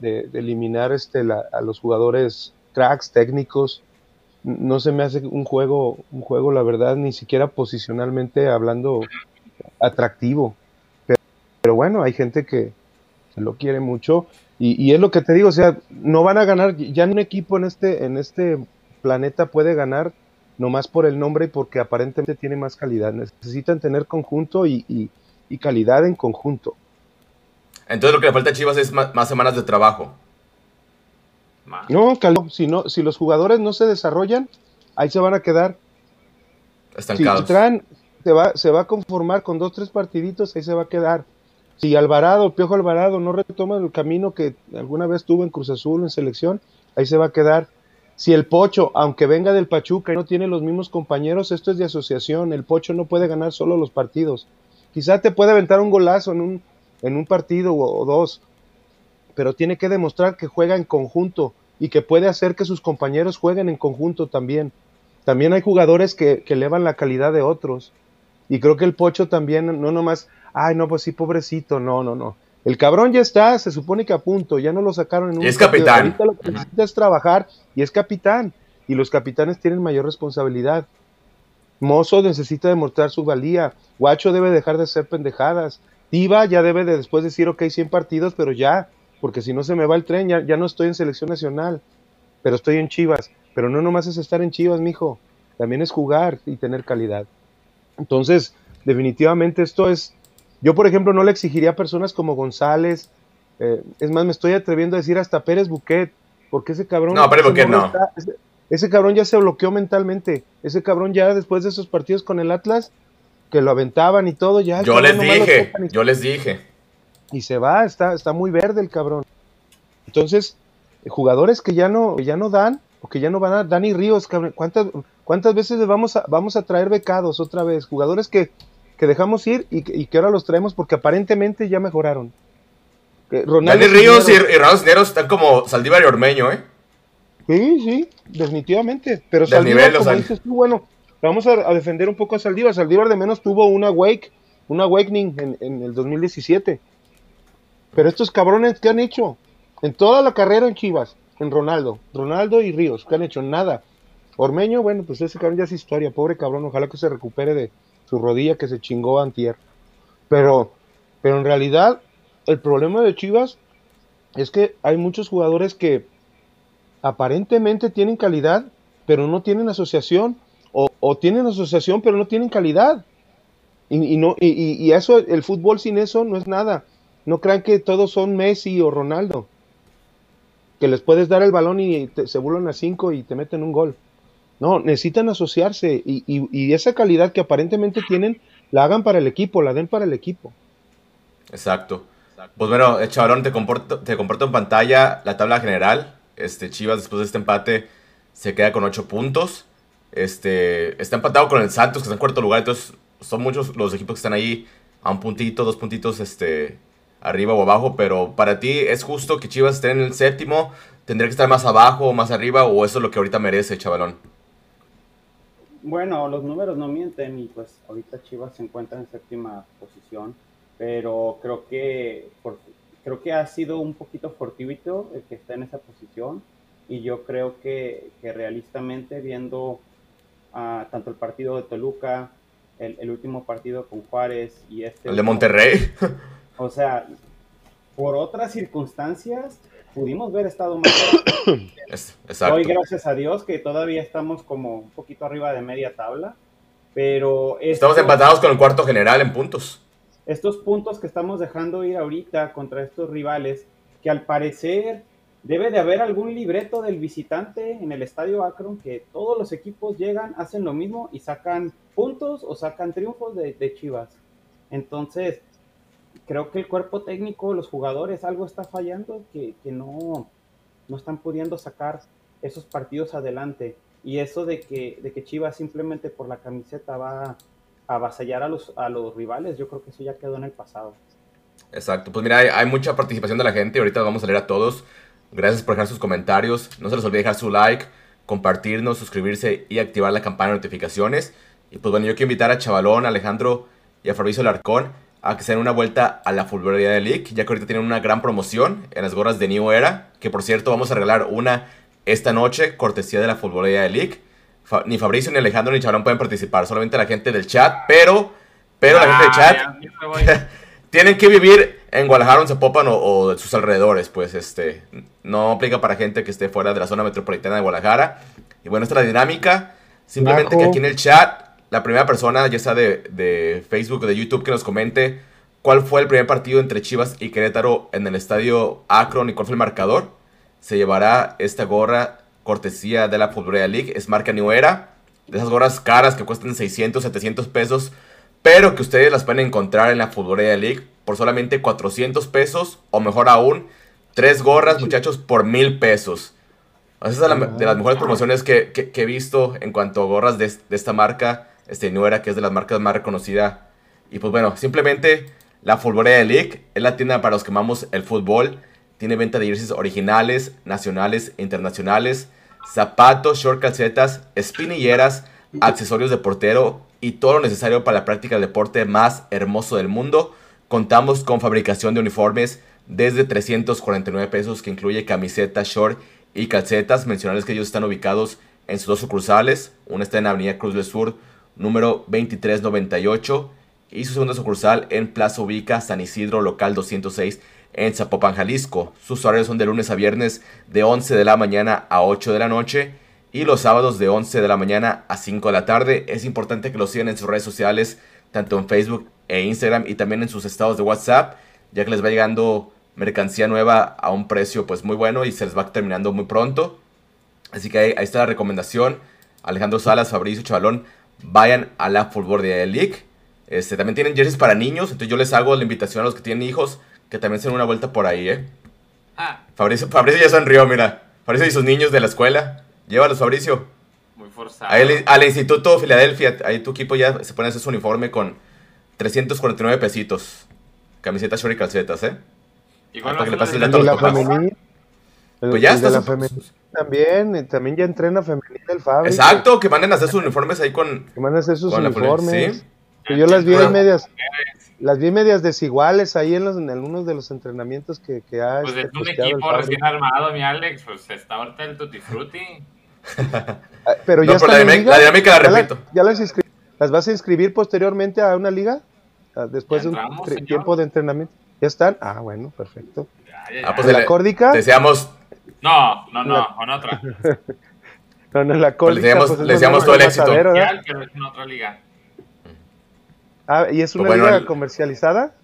eliminar este, a los jugadores cracks, técnicos. No se me hace un juego, un juego, la verdad, ni siquiera posicionalmente hablando atractivo. Pero, bueno, hay gente que lo quiere mucho y, y, es lo que te digo, o sea, no van a ganar ya un equipo en este, en este planeta puede ganar nomás por el nombre y porque aparentemente tiene más calidad. Necesitan tener conjunto y, calidad en conjunto. Entonces lo que le falta a Chivas es más, semanas de trabajo. No, si, no, si los jugadores no se desarrollan, ahí se van a quedar. Estancados. Si se va, a conformar con dos, tres partiditos, ahí se va a quedar. Si Alvarado, Piojo Alvarado, no retoma el camino que alguna vez tuvo en Cruz Azul, en selección, ahí se va a quedar. Si el Pocho, aunque venga del Pachuca y no tiene los mismos compañeros, esto es de asociación. El Pocho no puede ganar solo los partidos. Quizá te puede aventar un golazo en un, en un partido o, dos, pero tiene que demostrar que juega en conjunto y que puede hacer que sus compañeros jueguen en conjunto también. También hay jugadores que, que elevan la calidad de otros. Y creo que el Pocho también, no nomás, ay, no, pues sí, pobrecito, no, no, no. El cabrón ya está, se supone que a punto, ya no lo sacaron en un. Es capitán. Ahorita lo que necesita es trabajar y es capitán. Y los capitanes tienen mayor responsabilidad. Mozo necesita demostrar su valía. Guacho debe dejar de ser pendejadas. Tiva ya debe de después decir, ok, 100 partidos, pero ya, porque si no se me va el tren, ya, ya no estoy en selección nacional, pero estoy en Chivas. Pero no nomás es estar en Chivas, mijo. También es jugar y tener calidad. Entonces, definitivamente esto es yo, por ejemplo, no le exigiría a personas como González, eh, es más, me estoy atreviendo a decir hasta Pérez Buquet, porque ese cabrón... No, Pérez Buquet no. ese, cabrón ya se bloqueó mentalmente, ese cabrón ya después de esos partidos con el Atlas, que lo aventaban y todo, ya... Yo les dije, yo les dije. Y se va, está, está muy verde el cabrón. Entonces, jugadores que ya no, ya no dan, o que ya no van a... Dani Ríos, cabrón, ¿cuántas, cuántas veces le vamos a, vamos a traer becados otra vez? Jugadores que que dejamos ir y que, ahora los traemos porque aparentemente ya mejoraron. Ronaldo Ríos y, y están como Saldívar y Ormeño, ¿eh? Sí, sí, definitivamente. Pero Saldívar, como dices tú, bueno, vamos a, defender un poco a Saldívar. Saldívar de menos tuvo una wake, un awakening en, en el 2017. Pero estos cabrones, ¿qué han hecho? En toda la carrera en Chivas, en Ronaldo, Ronaldo y Ríos, ¿qué han hecho? Nada. Ormeño, bueno, pues ese cabrón ya es historia, pobre cabrón, ojalá que se recupere de, su rodilla que se chingó antier. Pero, pero en realidad, el problema de Chivas es que hay muchos jugadores que aparentemente tienen calidad, pero no tienen asociación, o, tienen asociación, pero no tienen calidad. Y, no, y, eso, el fútbol sin eso no es nada. No crean que todos son Messi o Ronaldo. Que les puedes dar el balón y se burlan a cinco y te meten un gol. No, necesitan asociarse y, esa calidad que aparentemente tienen, la hagan para el equipo, la den para el equipo. Exacto. Pues bueno, eh, Chavalón, te comporto, te comporto en pantalla la tabla general. Este, Chivas, después de este empate, se queda con 8 puntos. Este, está empatado con el Santos, que está en cuarto lugar. Entonces, son muchos los equipos que están ahí a un puntito, dos puntitos este, arriba o abajo. Pero para ti, ¿es justo que Chivas esté en el séptimo? ¿Tendría que estar más abajo o más arriba? ¿O eso es lo que ahorita merece, Chavalón? Bueno, los números no mienten y pues ahorita Chivas se encuentra en séptima posición, pero creo que creo que ha sido un poquito fortuito el que está en esa posición y yo creo que, que realistamente viendo uh, tanto el partido de Toluca, el, el, último partido con Juárez y este... El de Monterrey. O sea, por otras circunstancias, pudimos haber estado mejor. Hoy, gracias a Dios, que todavía estamos como un poquito arriba de media tabla, pero... estamos empatados con el cuarto general en puntos. Estos puntos que estamos dejando ir ahorita contra estos rivales, que al parecer debe de haber algún libreto del visitante en el estadio Akron que todos los equipos llegan, hacen lo mismo y sacan puntos o sacan triunfos de, de Chivas. Entonces, creo que el cuerpo técnico, los jugadores, algo está fallando que, no, no están pudiendo sacar esos partidos adelante. Y eso de que, de que Chivas simplemente por la camiseta va a avasallar a los, a los rivales, yo creo que eso ya quedó en el pasado. Exacto, pues mira, hay, mucha participación de la gente, ahorita vamos a leer a todos. Gracias por dejar sus comentarios, no se les olvide dejar su like, compartirnos, suscribirse y activar la campana de notificaciones. Y pues bueno, yo quiero invitar a Chavalón, Alejandro y a Fabricio Larcón a que se den una vuelta a la Fulvería de League, ya que ahorita tienen una gran promoción en las gorras de New Era, que por cierto vamos a regalar una esta noche, cortesía de la Fulvería de League. ni Fabricio, ni Alejandro, ni Chavalón pueden participar, solamente la gente del chat, pero, pero la gente del chat tienen que vivir en Guadalajara, en Zapopan o, o de sus alrededores, pues este, no aplica para gente que esté fuera de la zona metropolitana de Guadalajara. Y bueno, esta es la dinámica, simplemente que aquí en el chat la primera persona, ya sea de, Facebook o de YouTube, que nos comente cuál fue el primer partido entre Chivas y Querétaro en el estadio Akron y cuál fue el marcador, se llevará esta gorra cortesía de la Futbolera League. Es marca New Era. De esas gorras caras que cuestan 600, 700 pesos. Pero que ustedes las pueden encontrar en la Futbolera League por solamente 400 pesos. O mejor aún, tres gorras, muchachos, por mil pesos. Esa es de las mejores promociones que, he visto en cuanto a gorras de, de esta marca este, Nuera, que es de las marcas más reconocidas. Y pues bueno, simplemente la Fulborea League es la tienda para los que amamos el fútbol. Tiene venta de jerseys originales, nacionales e internacionales, zapatos, short calcetas, espinilleras, accesorios de portero y todo lo necesario para la práctica del deporte más hermoso del mundo. Contamos con fabricación de uniformes desde 349 pesos que incluye camiseta, short y calcetas. Mencionarles que ellos están ubicados en sus dos sucursales. Una está en Avenida Cruz del Sur número 2398 y su segunda sucursal en Plaza Ubica, San Isidro, local 206 en Zapopan, Jalisco. Sus horarios son de lunes a viernes de 11 de la mañana a 8 de la noche y los sábados de 11 de la mañana a 5 de la tarde. Es importante que lo sigan en sus redes sociales, tanto en Facebook e Instagram y también en sus estados de WhatsApp, ya que les va llegando mercancía nueva a un precio pues muy bueno y se les va terminando muy pronto. Así que ahí, está la recomendación. Alejandro Salas, Fabricio Chavalón, vayan a la Fútbol de League. Este, también tienen jerseys para niños, entonces yo les hago la invitación a los que tienen hijos que también se den una vuelta por ahí, ¿eh? Ah. Fabricio, Fabricio ya sonrió, mira. Fabricio y sus niños de la escuela. Llévalos, Fabricio. Muy forzado. al Instituto Filadelfia, ahí tu equipo ya se pone ese su uniforme con 349 pesitos. Camiseta, short y calcetas, ¿eh? Igual para que le pases el dato a los pues ya está. También, también ya entrena femenil el Fabio. Exacto, que manden a hacer sus uniformes ahí con. Que manden a hacer sus uniformes. Que yo las vi en medias. Las vi medias desiguales ahí en, los, en algunos de los entrenamientos que, que ha. Pues es un equipo recién armado, mi Alex. Pues está ahorita el Tutti Frutti. Ah, pero ya está. La, la, dinámica la repito. ¿Ya, las, las, vas a inscribir posteriormente a una liga? Ah, después de un tiempo de entrenamiento. ¿Ya están? Ah, bueno, perfecto. Ah, pues la córdica. Deseamos no, no, no, con otra. no, no, la cólica. le deseamos, pues, todo el éxito. Pero es en otra liga. Ah, ¿y es una pues liga comercializada?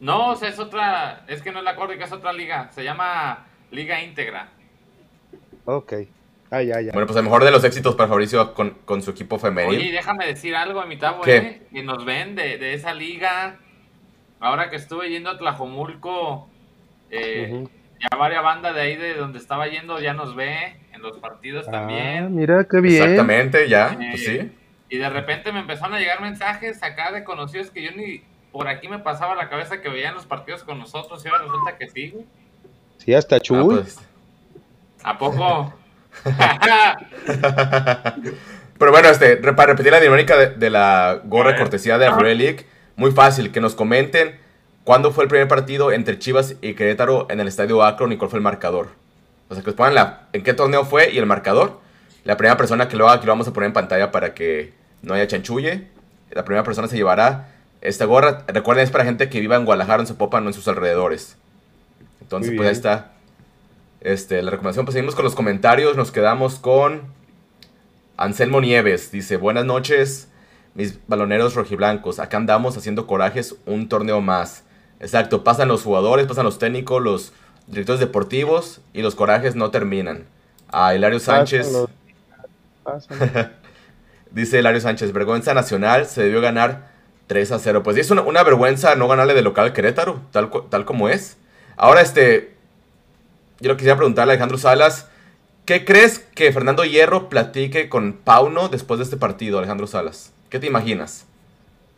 No, o sea, es otra, es que no es la córdica, es otra liga. Se llama Liga Íntegra. Ok. Ah, ya, ya. Bueno, pues el mejor de los éxitos para Fabricio con, con su equipo femenil. Oye, déjame decir algo a mitad, güey. Que nos ven de, de, esa liga. Ahora que estuve yendo a Tlajomulco, eh, ya varias bandas de ahí de donde estaba yendo ya nos ve en los partidos ah, también. Mira qué bien. Exactamente, ya, pues sí. Eh, y de repente me empezaron a llegar mensajes acá de conocidos que yo ni por aquí me pasaba la cabeza que veían los partidos con nosotros y ahora resulta que sí. Sí, hasta Chuy. Ah, pues. ¿A poco? Pero bueno, este, para repetir la dinámica de, la gorra cortesía de Relic, muy fácil, que nos comenten ¿Cuándo fue el primer partido entre Chivas y Querétaro en el estadio Akron y cuál fue el marcador? O sea, que nos pongan la, en qué torneo fue y el marcador. La primera persona que lo haga, aquí lo vamos a poner en pantalla para que no haya chanchulle. La primera persona se llevará esta gorra. Recuerden, es para gente que viva en Guadalajara, en Zapopan, no en sus alrededores. Entonces, pues ahí está este, la recomendación. Pues seguimos con los comentarios. Nos quedamos con Anselmo Nieves. Dice, buenas noches, mis baloneros rojiblancos. Acá andamos haciendo corajes un torneo más. Exacto, pasan los jugadores, pasan los técnicos, los directores deportivos y los corajes no terminan. A Hilario Sánchez. Dice Hilario Sánchez, vergüenza nacional, se debió ganar 3 a 0. Pues es una, una vergüenza no ganarle de local Querétaro, tal, tal como es. Ahora, este, yo lo quisiera preguntarle a Alejandro Salas, ¿qué crees que Fernando Hierro platique con Pauno después de este partido, Alejandro Salas? ¿Qué te imaginas?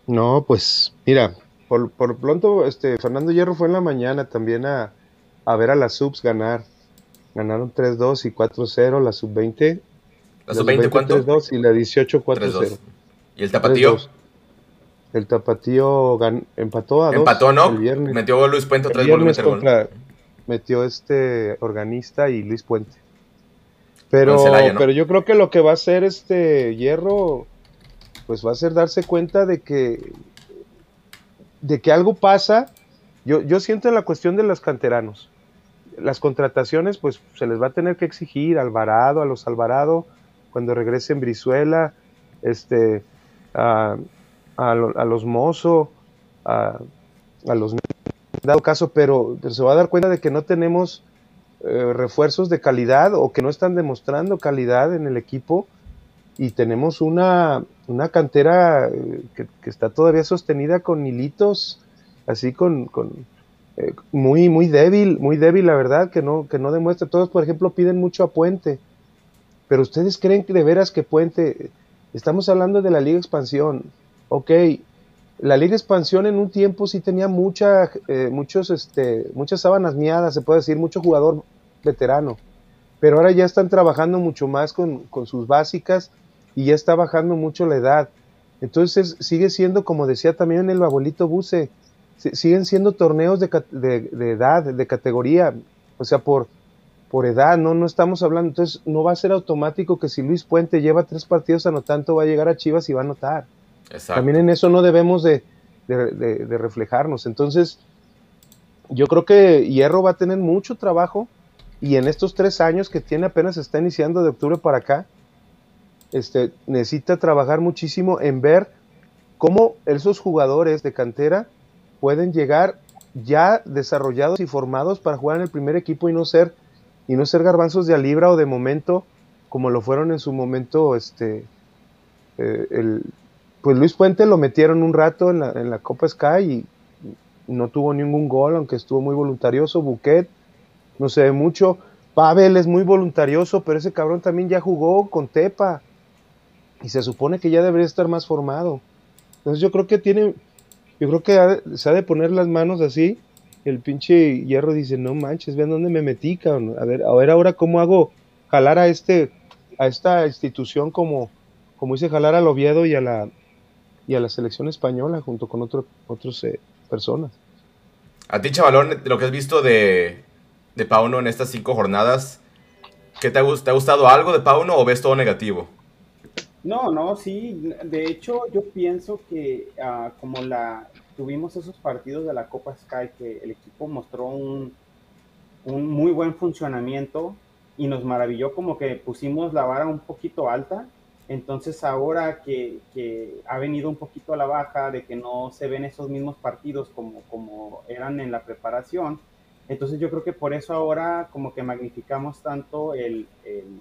No, pues mira, por, por pronto, este, Fernando Hierro fue en la mañana también a, a ver a las subs ganar. Ganaron 3-2 y 4-0 la sub-20. ¿La sub-20 cuánto? 3-2 y la 18 4-0. ¿Y el tapatío? El tapatío empató a 2. Empató, ¿no? El viernes. Metió Luis Puente otra vez. Contra, metió este organista y Luis Puente. Pero, pero yo creo que lo que va a hacer este Hierro, pues va a ser darse cuenta de que, de que algo pasa. Yo, yo siento en la cuestión de los canteranos. Las contrataciones, pues se les va a tener que exigir Alvarado, a los Alvarado, cuando regresen Brizuela, este, a, a, los Mozo, a, a los dado caso, pero, se va a dar cuenta de que no tenemos eh, refuerzos de calidad o que no están demostrando calidad en el equipo y tenemos una, una cantera eh, que, está todavía sostenida con hilitos, así con, con eh, muy, muy débil, muy débil la verdad, que no, que no demuestra. Todos, por ejemplo, piden mucho a Puente, pero ustedes creen que de veras que Puente, estamos hablando de la Liga Expansión, ok, la Liga Expansión en un tiempo sí tenía mucha, eh, muchos, este, muchas sábanas miadas, se puede decir, mucho jugador veterano. Pero ahora ya están trabajando mucho más con, sus básicas y ya está bajando mucho la edad. Entonces sigue siendo, como decía también el abuelito Buse, siguen siendo torneos de, de, edad, de categoría, o sea, por, por edad, ¿no? No estamos hablando, entonces no va a ser automático que si Luis Puente lleva tres partidos anotando, va a llegar a Chivas y va a anotar. También en eso no debemos de, reflejarnos. Entonces, yo creo que Hierro va a tener mucho trabajo y en estos tres años que tiene apenas está iniciando de octubre para acá, este, necesita trabajar muchísimo en ver cómo esos jugadores de cantera pueden llegar ya desarrollados y formados para jugar en el primer equipo y no ser y no ser garbanzos de a libra o de momento como lo fueron en su momento este eh, el, pues Luis Puente lo metieron un rato en la, Copa Sky y no tuvo ningún gol, aunque estuvo muy voluntarioso. Buquet, no se ve mucho. Pavel es muy voluntarioso, pero ese cabrón también ya jugó con Tepa. Y se supone que ya debería estar más formado. Entonces yo creo que tiene, yo creo que se ha de poner las manos así. El pinche hierro dice, no manches, vean dónde me metí, cabrón. A ver, a ver ahora cómo hago jalar a este, a esta institución como, como hice jalar al Oviedo y a la, y a la selección española junto con otras otros eh, personas. A ti, chavalón, lo que has visto de, de Pauno en estas cinco jornadas, ¿qué ha, te ha gustado algo de Pauno o ves todo negativo? No, no, sí. De hecho, yo pienso que ah, como la tuvimos esos partidos de la Copa Sky, que el equipo mostró un, un muy buen funcionamiento y nos maravilló como que pusimos la vara un poquito alta entonces ahora que, ha venido un poquito a la baja, de que no se ven esos mismos partidos como, como eran en la preparación, entonces yo creo que por eso ahora como que magnificamos tanto el, el,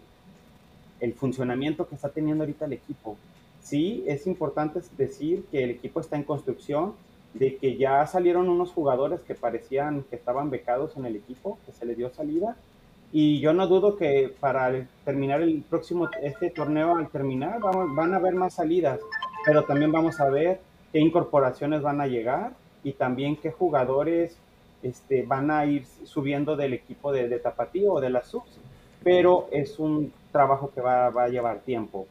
funcionamiento que está teniendo ahorita el equipo. Sí, es importante decir que el equipo está en construcción, de que ya salieron unos jugadores que parecían que estaban becados en el equipo, que se les dio salida, y yo no dudo que para terminar el próximo, este torneo al terminar, van a haber más salidas, pero también vamos a ver qué incorporaciones van a llegar y también qué jugadores este, van a ir subiendo del equipo de, de Tapatío o de la subs. Pero es un trabajo que va, a llevar tiempo.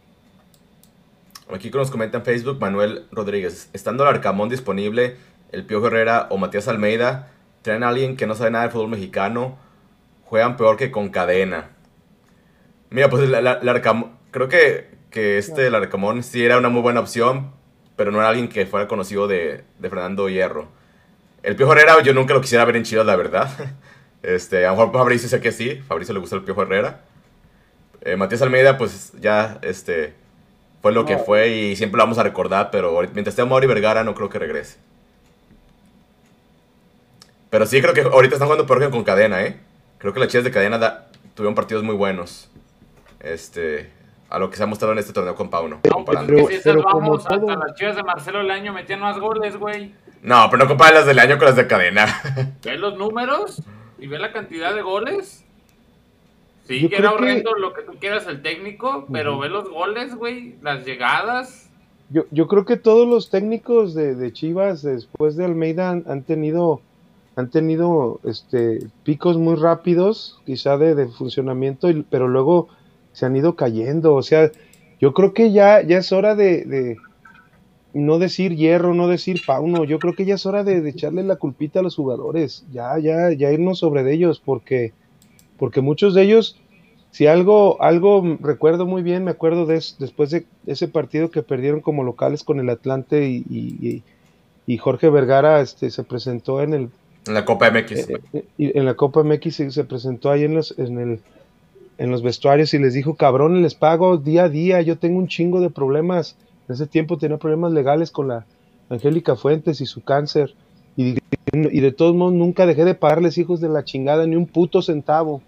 Aquí nos comenta en Facebook Manuel Rodríguez. Estando el Arcamón disponible, el Pío Herrera o Matías Almeida, traen a alguien que no sabe nada de fútbol mexicano juegan peor que con cadena. Mira, pues el, Arcamón, creo que, que este el Arcamón sí era una muy buena opción, pero no era alguien que fuera conocido de, de Fernando Hierro. El Piojo Herrera yo nunca lo quisiera ver en Chivas, la verdad. Este, a lo mejor Fabricio sé que sí, Fabricio le gusta el Piojo Herrera. Eh, Matías Almeida, pues ya, este, fue lo que fue y siempre lo vamos a recordar, pero mientras esté Mauri Vergara no creo que regrese. Pero sí creo que ahorita están jugando peor con cadena, ¿eh? Creo que las chivas de cadena tuvieron partidos muy buenos. Este, a lo que se ha mostrado en este torneo con Pauno. No, pues pero, si salvamos, hasta las chivas de Marcelo el año metían más goles, güey. No, pero no compares las del año con las de cadena. Ve los números y ve la cantidad de goles. Sí, que era horrendo lo que tú quieras el técnico, pero ve los goles, güey, las llegadas. Yo, yo creo que todos los técnicos de, de Chivas después de Almeida han, tenido han tenido este picos muy rápidos, quizá de, de funcionamiento, pero luego se han ido cayendo. O sea, yo creo que ya, ya es hora de, de no decir hierro, no decir pauno. Yo creo que ya es hora de, de, echarle la culpita a los jugadores. Ya, ya, ya irnos sobre de ellos, porque porque muchos de ellos, si algo, algo recuerdo muy bien, me acuerdo de después de ese partido que perdieron como locales con el Atlante y, y, Jorge Vergara este, se presentó en el... En la Copa MX. Eh, eh, en la Copa MX se, presentó ahí en los, en, el, en los vestuarios y les dijo, cabrón, les pago día a día, yo tengo un chingo de problemas. En ese tiempo tenía problemas legales con la Angélica Fuentes y su cáncer. Y, y de todos modos nunca dejé de pagarles hijos de la chingada ni un puto centavo.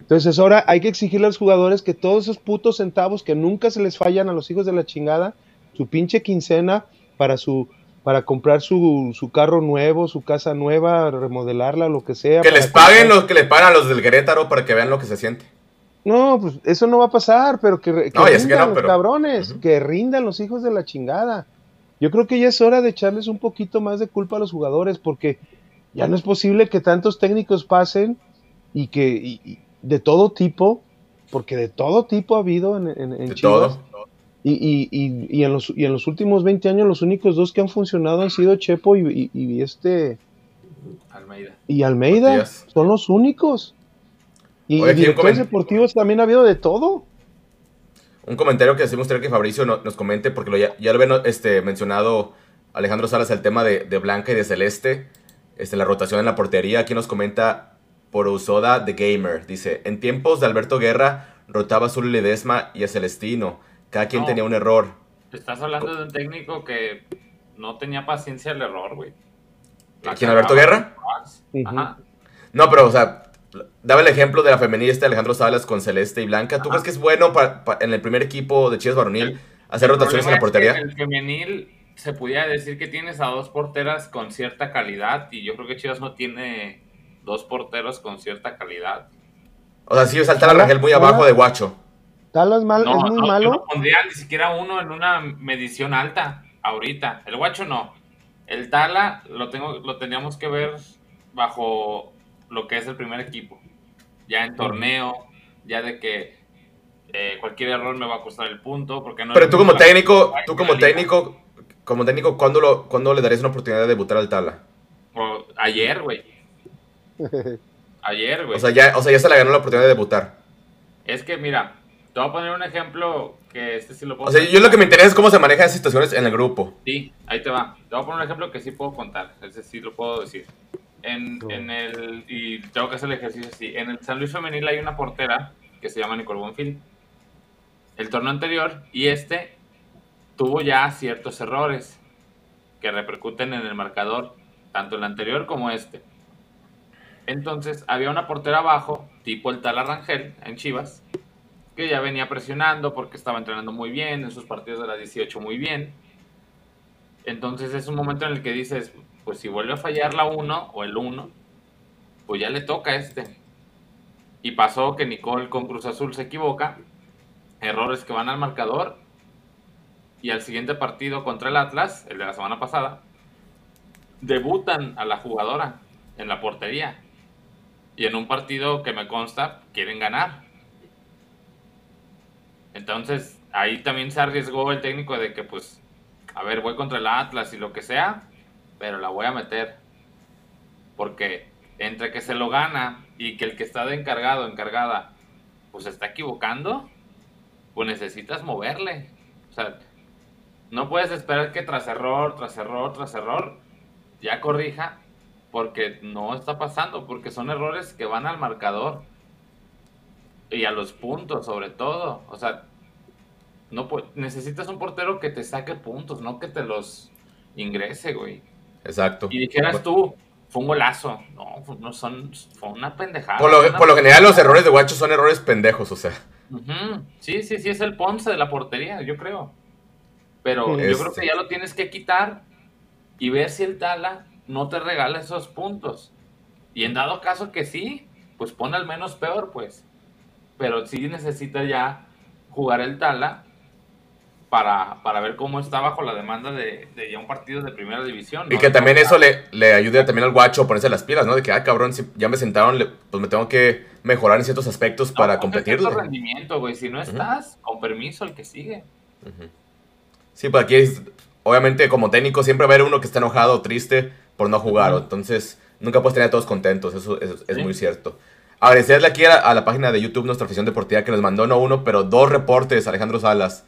Entonces ahora hay que exigirle a los jugadores que todos esos putos centavos que nunca se les fallan a los hijos de la chingada, su pinche quincena para su para comprar su, su carro nuevo, su casa nueva, remodelarla, lo que sea. Que les paguen los que le pagan a los del Querétaro para que vean lo que se siente. No, pues eso no va a pasar, pero que, rindan los cabrones, que rindan los hijos de la chingada. Yo creo que ya es hora de echarles un poquito más de culpa a los jugadores, porque ya no es posible que tantos técnicos pasen y que, de todo tipo, porque de todo tipo ha habido en, en, Chivas. Y, y, y, en los, y en los últimos 20 años los únicos dos que han funcionado han sido Chepo y, y este... Almeida. Y Almeida son los únicos. Y Oye, directores deportivos también ha habido de todo. Un comentario que hacemos que Fabricio nos comente, porque lo, ya, ya, lo había este, mencionado Alejandro Salas, el tema de, de, Blanca y de Celeste, este, la rotación en la portería. Aquí nos comenta por Usoda The Gamer. Dice, en tiempos de Alberto Guerra rotaba a Zul Ledesma y a Celestino. Cada quien tenía un error. Estás hablando de un técnico que no tenía paciencia al error, güey. ¿Quién, Alberto Guerra? Ajá. No, pero, o sea, daba el ejemplo de la femenil este Alejandro Salas con Celeste y Blanca. ¿Tú crees que es bueno en el primer equipo de Chivas Varonil hacer rotaciones en la portería? En el femenil se pudiera decir que tienes a dos porteras con cierta calidad y yo creo que Chivas no tiene dos porteros con cierta calidad. O sea, sí, saltar al Rangel muy abajo de Guacho. Talas mal, es muy malo. no pondría ni siquiera uno en una medición alta ahorita. El Guacho no. El Tala lo tengo, lo teníamos que ver bajo lo que es el primer equipo. Ya en torneo, ya de que eh, cualquier error me va a costar el punto, porque no. Pero tú como técnico, tú como técnico, como técnico, ¿cuándo, lo, ¿cuándo le darías una oportunidad de debutar al Tala? ayer, güey. Ayer, güey. O sea, ya, o sea, ya se le ganó la oportunidad de debutar. Es que, mira, te voy a poner un ejemplo que este sí lo puedo O sea, yo lo que me interesa es cómo se manejan esas situaciones en el grupo. Sí, ahí te va. Te voy a poner un ejemplo que sí puedo contar. Ese sí lo puedo decir. En, en el. Y tengo que hacer el ejercicio así. En el San Luis Femenil hay una portera que se llama Nicole Bonfil. El torneo anterior y este tuvo ya ciertos errores que repercuten en el marcador, tanto el anterior como este. Entonces había una portera abajo, tipo el tal Arrangel en Chivas, que ya venía presionando porque estaba entrenando muy bien, en sus partidos de la 18 muy bien. Entonces es un momento en el que dices, pues si vuelve a fallar la 1 o el 1, pues ya le toca a este. Y pasó que Nicole con Cruz Azul se equivoca, errores que van al marcador, y al siguiente partido contra el Atlas, el de la semana pasada, debutan a la jugadora en la portería y en un partido que me consta quieren ganar. Entonces ahí también se arriesgó el técnico de que pues, a ver, voy contra el Atlas y lo que sea, pero la voy a meter. Porque entre que se lo gana y que el que está de encargado, encargada, pues está equivocando, pues necesitas moverle. O sea, no puedes esperar que tras error, tras error, tras error, ya corrija porque no está pasando, porque son errores que van al marcador y a los puntos sobre todo. O sea, no necesitas un portero que te saque puntos, no que te los ingrese, güey. Exacto. Y dijeras tú, fue un golazo. No, pues no son, fue una pendejada. Por lo, general los errores de Guacho son errores pendejos, o sea. Sí, sí, sí, es el Ponce de la portería, yo creo. Pero yo creo que ya lo tienes que quitar y ver si el Tala no te regala esos puntos. Y en dado caso que sí, pues pone al menos peor, pues. Pero sí necesita ya jugar el Tala para, para ver cómo está bajo la demanda de, ya un partido de primera división. Y que también eso le, le ayude también al guacho a ponerse las pilas, ¿no? De que, ah, cabrón, si ya me sentaron, pues me tengo que mejorar en ciertos aspectos para competir. rendimiento, güey. Si no estás, con permiso, el que sigue. Sí, pues aquí, obviamente, como técnico, siempre va a haber uno que está enojado o triste por no jugar. Entonces, nunca puedes tener a todos contentos. Eso, es muy cierto. Agradecerle aquí a, la página de YouTube, nuestra afición deportiva, que nos mandó no uno, pero dos reportes, Alejandro Salas.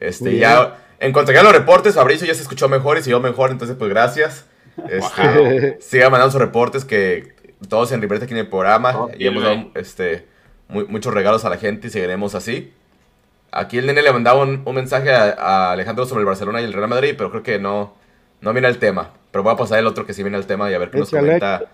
Este, ya encontré los reportes, Fabricio ya se escuchó mejor y siguió mejor, entonces pues gracias. Este, siga mandando sus reportes que todos en River aquí en el programa y hemos dado este, muchos regalos a la gente y seguiremos así. Aquí el nene le mandaba un, mensaje a, Alejandro sobre el Barcelona y el Real Madrid, pero creo que no, no viene al tema. Pero voy a pasar el otro que sí viene al tema y a ver qué nos comenta.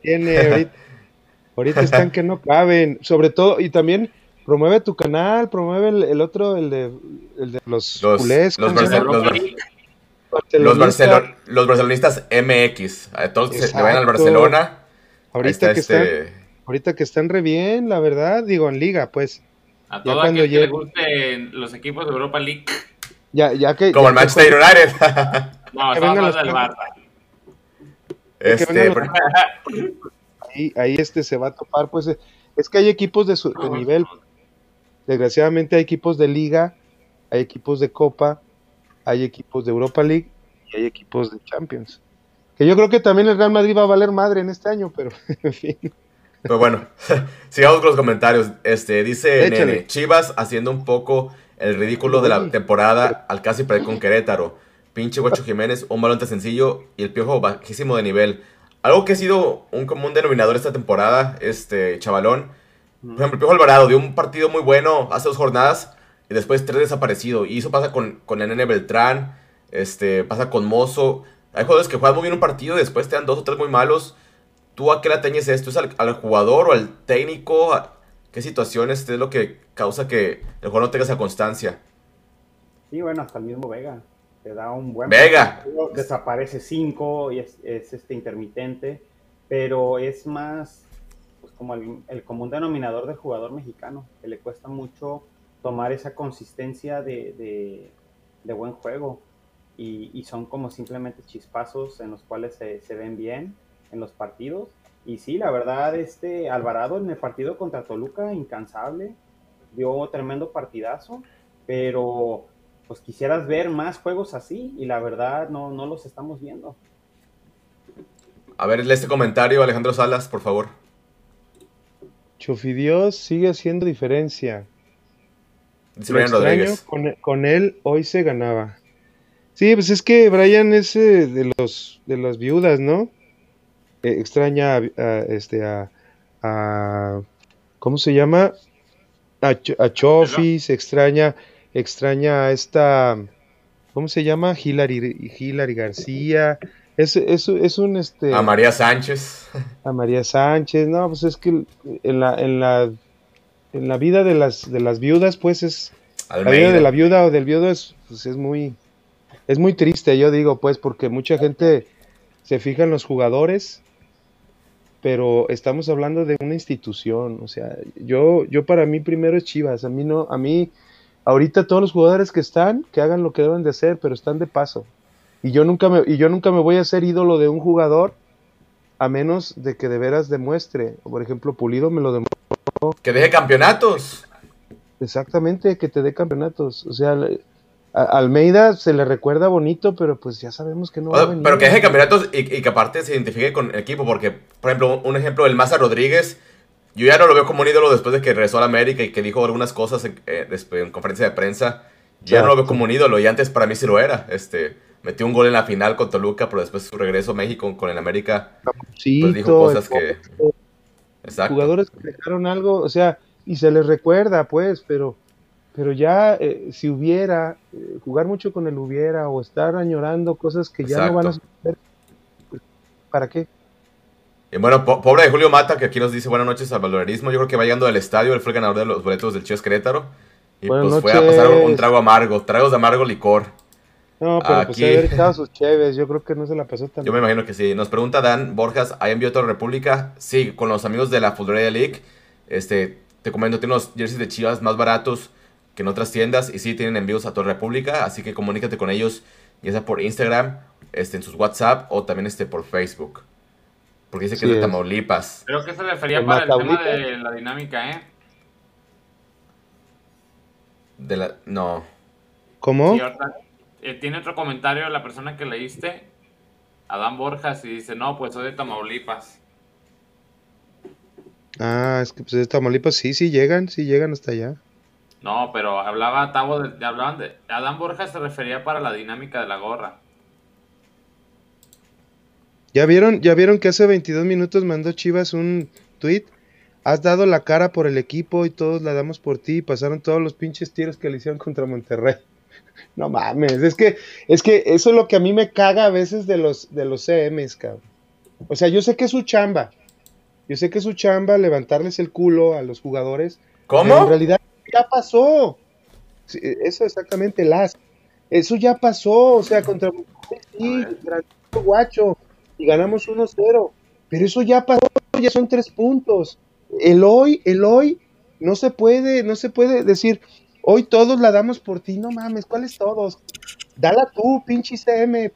Tiene, ahorita están que no caben, sobre todo, y también promueve tu canal, promueve el, otro, el de, el de los, los culés. Los, los, barcelonistas MX. Todos que vayan al Barcelona. Ahorita que, están, este ahorita que están re bien, la verdad, digo, en liga, pues. A todo aquel que le gusten los equipos de Europa League. Ya, ya que, Como el Manchester United. no, estamos del Barça. Este, ahí, ahí este se va a topar, pues es que hay equipos de su de nivel, Desgraciadamente hay equipos de liga, hay equipos de copa, hay equipos de Europa League y hay equipos de Champions. Que yo creo que también el Real Madrid va a valer madre en este año, pero en fin. Pero bueno, sigamos con los comentarios. Este dice Nene, Chivas haciendo un poco el ridículo de la temporada al casi perder con Querétaro. Pinche Guacho Jiménez, un balón sencillo y el piojo bajísimo de nivel. Algo que ha sido un común denominador esta temporada, este chavalón, por ejemplo, Piojo Alvarado dio un partido muy bueno hace dos jornadas y después tres desaparecido. Y eso pasa con, con el Nene Beltrán, este, pasa con Mozo. Hay jugadores que juegan muy bien un partido y después te dan dos o tres muy malos. ¿Tú a qué le teñes esto? ¿Es al, jugador o al técnico? ¿Qué situaciones es lo que causa que el jugador no tenga esa constancia? Sí, bueno, hasta el mismo Vega. Te da un buen Vega. desaparece cinco y es, es este intermitente. Pero es más como el, común denominador del jugador mexicano, que le cuesta mucho tomar esa consistencia de, buen juego. Y, son como simplemente chispazos en los cuales se, ven bien en los partidos. Y sí, la verdad, este Alvarado en el partido contra Toluca, incansable, dio tremendo partidazo, pero pues quisieras ver más juegos así y la verdad no, no los estamos viendo. A ver, este comentario, Alejandro Salas, por favor. Chofidios sigue haciendo diferencia. extraño, con, él hoy se ganaba. Sí, pues es que Brian es eh, de los de las viudas, ¿no? Eh, extraña a, este a, ¿cómo se llama? A, a Chofi, se extraña extraña a esta ¿cómo se llama? Hilary, Hilary García, es, es, es, un este. A María Sánchez. A María Sánchez, no, pues es que en la, en la, en la vida de las, de las viudas, pues es. La vida de la viuda o del viudo es, pues es muy. Es muy triste, yo digo, pues, porque mucha gente se fija en los jugadores, pero estamos hablando de una institución. O sea, yo, yo para mí primero es Chivas. A mí no, a mí, ahorita todos los jugadores que están, que hagan lo que deben de hacer, pero están de paso. Y yo nunca me, y yo nunca me voy a hacer ídolo de un jugador a menos de que de veras demuestre. Por ejemplo, Pulido me lo demostró. Que deje campeonatos. Exactamente, que te dé campeonatos. O sea, a Almeida se le recuerda bonito, pero pues ya sabemos que no va a venir. Pero que deje campeonatos y, que aparte se identifique con el equipo, porque, por ejemplo, un ejemplo, el Maza Rodríguez, yo ya no lo veo como un ídolo después de que regresó a la América y que dijo algunas cosas en, eh, en conferencia de prensa. ya no lo veo como un ídolo y antes para mí sí lo era. Este, metió un gol en la final con Toluca, pero después su regreso a México con el América, sí, pues dijo cosas que... Exacto. Jugadores que dejaron algo, o sea, y se les recuerda, pues, pero, pero ya eh, si hubiera, eh, jugar mucho con el hubiera o estar añorando cosas que ya no van a suceder, pues, ¿para qué? Y bueno, pobre de Julio Mata, que aquí nos dice buenas noches al valorismo. Yo creo que va llegando al estadio, él fue el ganador de los boletos del Chivas Querétaro. Y pues fue a pasar un, trago amargo, tragos de amargo licor. No, pero pues aquí... pues haber echado sus cheves, yo creo que no se la pasó tan Yo me imagino que sí. Nos pregunta Dan Borjas, ¿hay envío a toda la República? Sí, con los amigos de la Futbolera League. Este, te comento, tiene unos jerseys de Chivas más baratos que en otras tiendas y sí tienen envíos a toda la República, así que comunícate con ellos, ya sea por Instagram, este, en sus WhatsApp o también este, por Facebook. Porque dice que es de Tamaulipas. Creo que se refería para el tema de la dinámica, ¿eh? De la... No. ¿Cómo? Eh, tiene otro comentario la persona que leíste, Adán Borjas, y dice, no, pues soy de Tamaulipas. Ah, es que pues de Tamaulipas sí, sí llegan, sí llegan hasta allá. No, pero hablaba Tavo de, hablaban de Adán Borjas se refería para la dinámica de la gorra. ¿Ya vieron, ya vieron que hace 22 minutos mandó Chivas un tweet? Has dado la cara por el equipo y todos la damos por ti. Pasaron todos los pinches tiros que le hicieron contra Monterrey. No mames, es que, es que eso es lo que a mí me caga a veces de los, de los CMs, cabrón. O sea, yo sé que es su chamba. Yo sé que es su chamba levantarles el culo a los jugadores. ¿Cómo? en realidad ya pasó. eso exactamente, las. Eso ya pasó. O sea, contra sí, guacho y ganamos 1-0. Pero eso ya pasó, ya son tres puntos. El hoy, el hoy, no se puede, no se puede decir, hoy todos la damos por ti, no mames, ¿cuáles todos? Dala tú, pinche CM.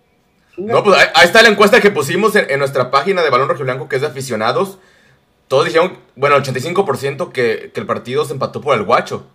No, pues ahí, está la encuesta que pusimos en, nuestra página de Balón Rojo Blanco, que es de aficionados. Todos dijeron, bueno, el 85% que, que el partido se empató por el guacho.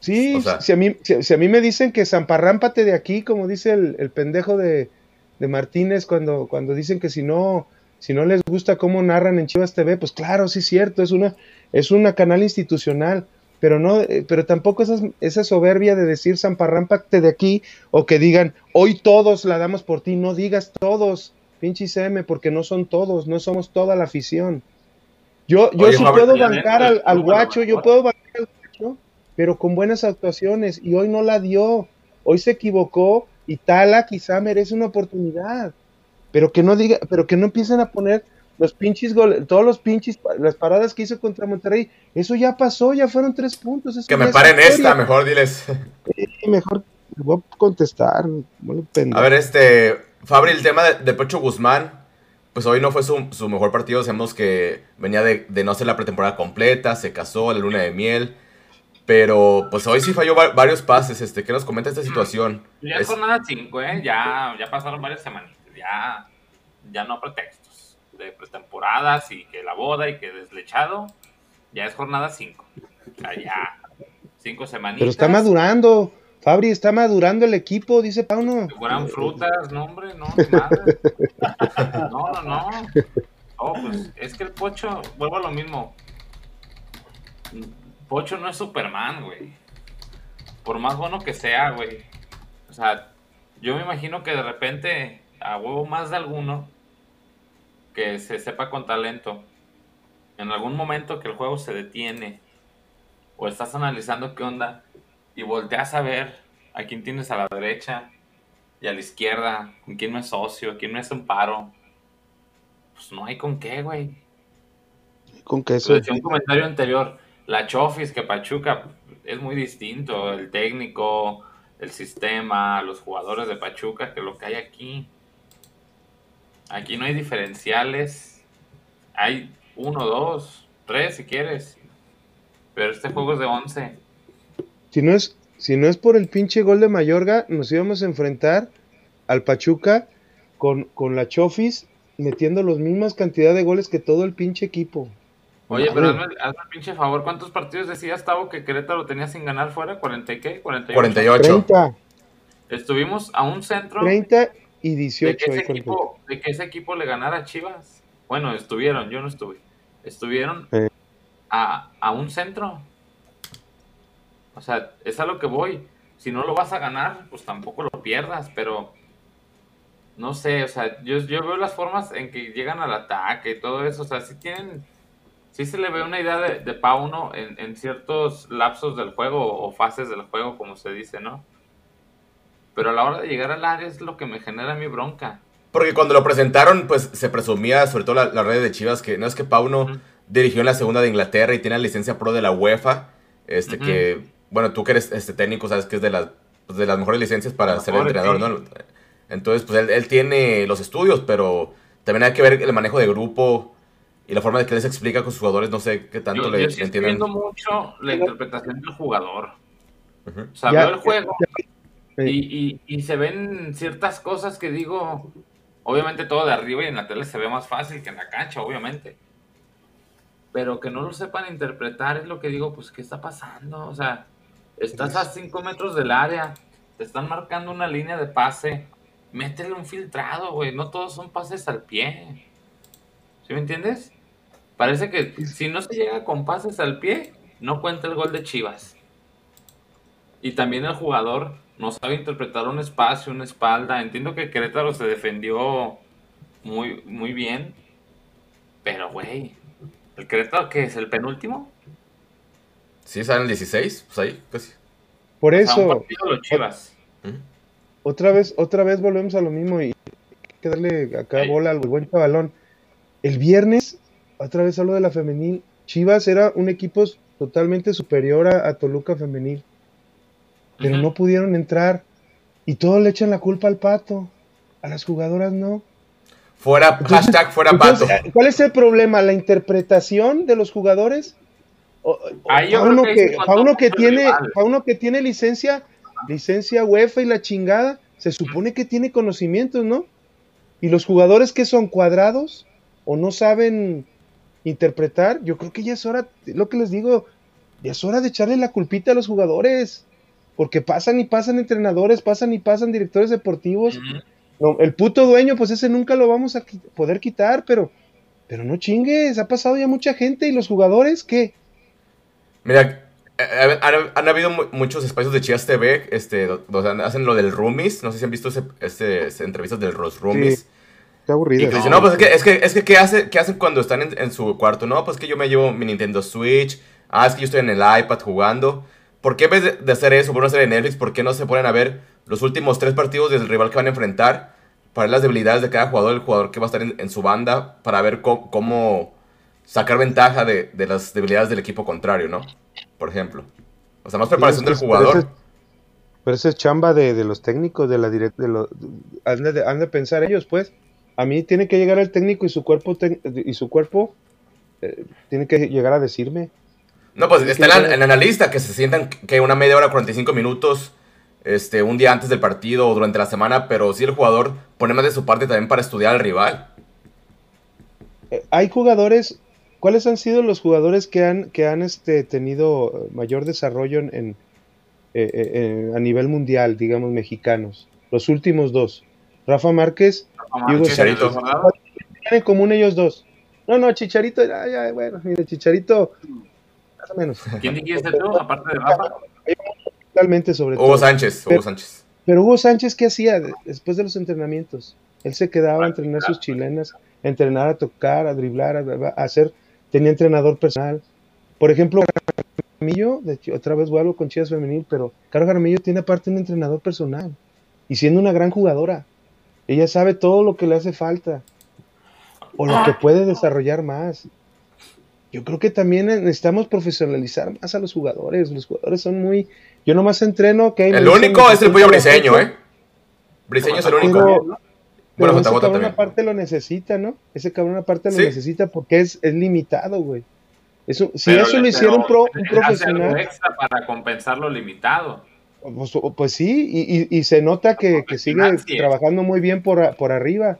Sí, si, a mí, si, a mí me dicen que zamparrámpate de aquí, como dice el pendejo de, de Martínez cuando, cuando dicen que si no, si no les gusta cómo narran en Chivas TV, pues claro, sí es cierto, es una, es una canal institucional, pero no, eh, pero tampoco esa, esa soberbia de decir zamparrámpate de aquí, o que digan, hoy todos la damos por ti, no digas todos, pinche CM, porque no son todos, no somos toda la afición. Yo, yo sí puedo bancar al, al guacho, yo puedo bancar al guacho, pero con buenas actuaciones, y hoy no la dio, hoy se equivocó, y Tala quizá merece una oportunidad. Pero que no diga, pero que no empiecen a poner los pinches goles, todos los pinches, las paradas que hizo contra Monterrey, eso ya pasó, ya fueron tres puntos. que me paren esta, mejor diles. mejor voy a contestar. a ver, este, Fabri, el tema de, de, Pecho Guzmán, pues hoy no fue su, mejor partido, sabemos que venía de, de, no hacer la pretemporada completa, se casó la luna de miel, pero pues hoy sí falló varios pases. Este, ¿Qué nos comenta esta situación? Ya es jornada 5, ¿eh? Ya, ya pasaron varias semanas. Ya, ya no pretextos de pretemporadas y que la boda y que deslechado. Ya es jornada 5. O sea, ya cinco semanitas. Pero está madurando. Fabri, está madurando el equipo, dice Pauno. Fueran frutas, no, hombre, no. No, no, no. Oh, pues es que el pocho, vuelvo a lo mismo Pocho no es Superman, güey. Por más bueno que sea, güey. O sea, yo me imagino que de repente, a huevo más de alguno, que se sepa con talento, en algún momento que el juego se detiene, o estás analizando qué onda, y volteas a ver a quién tienes a la derecha y a la izquierda, con quién no es socio, quién no es un paro. Pues no hay con qué, güey. Con qué eso. un comentario anterior la Chofis que Pachuca es muy distinto, el técnico, el sistema, los jugadores de Pachuca que lo que hay aquí. Aquí no hay diferenciales, hay uno, dos, tres si quieres, pero este juego es de once. Si no es, si no es por el pinche gol de Mayorga, nos íbamos a enfrentar al Pachuca con, con la Chofis metiendo las mismas cantidad de goles que todo el pinche equipo. Oye, pero hazme, hazme el pinche favor, ¿cuántos partidos decías, Tavo, que Querétaro tenía sin ganar fuera? ¿40 y qué? 48. 48. 30. Estuvimos a un centro. 30 y 18. De que, ese equipo, de que ese equipo le ganara a Chivas. Bueno, estuvieron, yo no estuve. Estuvieron a, a un centro. O sea, es a lo que voy. Si no lo vas a ganar, pues tampoco lo pierdas, pero no sé, o sea, yo, yo veo las formas en que llegan al ataque y todo eso, o sea, sí tienen, sí se le ve una idea de, de Pauno en, en ciertos lapsos del juego o fases del juego, como se dice, ¿no? Pero a la hora de llegar al área es lo que me genera mi bronca. Porque cuando lo presentaron, pues se presumía, sobre todo la, la red de Chivas, que no es que Pauno dirigió en la segunda de Inglaterra y tiene la licencia pro de la UEFA, este que, bueno, tú que eres este técnico, sabes que es de las, pues, de las mejores licencias para ser entrenador, ¿no? Entonces, pues él, él, tiene los estudios, pero también hay que ver el manejo de grupo y la forma de que les explica con sus jugadores, no sé qué tanto yo, le, yo sí entienden. mucho la interpretación del jugador. Uh -huh. O sea, ya, veo el juego ya, y, y, y, se ven ciertas cosas que digo, obviamente todo de arriba y en la tele se ve más fácil que en la cancha, obviamente. Pero que no lo sepan interpretar es lo que digo, pues, ¿qué está pasando? O sea, estás a 5 metros del área, te están marcando una línea de pase, métele un filtrado, güey. No todos son pases al pie. ¿Sí me entiendes? Parece que si no se llega con pases al pie, no cuenta el gol de Chivas. Y también el jugador no sabe interpretar un espacio, una espalda. Entiendo que Querétaro se defendió muy, muy bien. Pero, güey, ¿el Querétaro qué es? ¿El penúltimo? Sí, salen el 16, pues ahí, casi. Por eso. O sea, un partido de Chivas. Otra vez, otra vez volvemos a lo mismo y hay que darle acá bola al buen chavalón. El viernes, otra vez hablo de la femenil, Chivas era un equipo totalmente superior a, a Toluca femenil, pero no pudieron entrar y todos le echan la culpa al pato, a las jugadoras no. Fuera, Entonces- hashtag fuera pato. Entonces, ¿Cuál es el problema? ¿La interpretación de los jugadores? O- o- Ahí yo Pauno creo que tiene. Pauno que tiene licencia, licencia UEFA y la chingada, se supone que tiene conocimientos, ¿no? Y los jugadores que son cuadrados o no saben interpretar, yo creo que ya es hora, lo que les digo, ya es hora de echarle la culpita a los jugadores, porque pasan y pasan entrenadores, pasan y pasan directores deportivos. No, el puto dueño, pues ese nunca lo vamos a qui- poder quitar, pero, pero no chingues, ha pasado ya mucha gente y los jugadores, ¿qué? Mira, eh, han, han habido mu- muchos espacios de Chivas TV, este, do- donde hacen lo del roomies, no sé si han visto ese, ese entrevistas de los roomies. Sí, Qué aburrido. Y que dicen, no, pues es que, es que, es que ¿qué, hace, ¿qué hacen cuando están en, en su cuarto? No, pues que yo me llevo mi Nintendo Switch, ah, es que yo estoy en el iPad jugando. ¿Por qué en vez de, hacer eso, por una serie de Netflix, por qué no se ponen a ver los últimos tres partidos del rival que van a enfrentar? Para ver las debilidades de cada jugador, el jugador que va a estar en, en su banda, para ver cómo, cómo sacar ventaja de, de las debilidades del equipo contrario, ¿no? Por ejemplo. O sea, más preparación del jugador. Pero ese, pero ese es chamba de, de los técnicos, de la direct, de lo, han, de, han de pensar ellos, pues. A mí tiene que llegar el técnico y su cuerpo y su cuerpo eh, tiene que llegar a decirme. No, pues está que el, llegar- el analista que se sientan que una media hora, 45 minutos, este, un día antes del partido o durante la semana, pero sí el jugador pone más de su parte también para estudiar al rival. Eh, Hay jugadores, ¿cuáles han sido los jugadores que han, que han este, tenido mayor desarrollo en, en, eh, eh, a nivel mundial, digamos, mexicanos? Los últimos dos. Rafa Márquez y Hugo Chicharito. Sánchez. ¿Qué tienen en común ellos dos? No, no, Chicharito, ya, ya, bueno, mire, Chicharito, más o menos. ¿Quién dijiste tú, aparte de Rafa? Totalmente sobre todo. Hugo Sánchez, Hugo Pero- Sánchez. Pero Hugo Sánchez, ¿qué hacía de- después de los entrenamientos? Él se quedaba a entrenar sus chilenas, a entrenar, a tocar, a driblar, a, a hacer, tenía entrenador personal. Por ejemplo, Jaramillo, de otra vez vuelvo con Chivas Femenil, pero Caro Jaramillo tiene aparte un entrenador personal y siendo una gran jugadora. Ella sabe todo lo que le hace falta o lo que puede desarrollar más. Yo creo que también necesitamos profesionalizar más a los jugadores. Los jugadores son muy. Yo nomás entreno que El único es el pollo briseño, ¿eh? Briseño es el único. Pero, pero Bueno, ese cabrón también. aparte lo necesita, ¿no? Ese cabrón aparte lo Sí. necesita porque es, es limitado, güey. Eso, si Pero eso le- lo hiciera un, pro- un profesional, extra para compensar lo limitado. pues, pues sí, y, y- y se nota que, que sigue trabajando muy bien por, por arriba.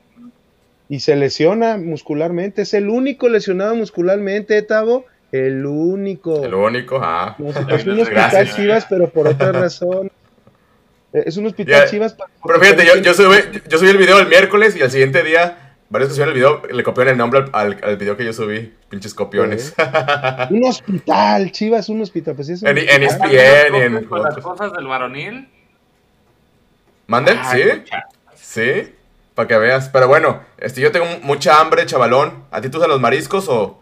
Y se lesiona muscularmente. Es el único lesionado muscularmente, Tavo. El único. El único, ah. No, es un hospital Gracias. chivas, pero por otra razón. Eh, Es un hospital Ya, chivas. para- Pero fíjate, yo, yo, subí, yo subí el video el miércoles y al siguiente día, varios que subieron el video, le copiaron el nombre al, al, video que yo subí. Pinches copiones. Un hospital, chivas, un hospital. Pues sí es un En- en hospital. ESPN y en Con las cosas del varonil. ¿Manden? Ay, ¿Sí? ¿Sí? Para que veas. Pero bueno, este, yo tengo mucha hambre, chavalón. ¿A ti te gustan los mariscos o,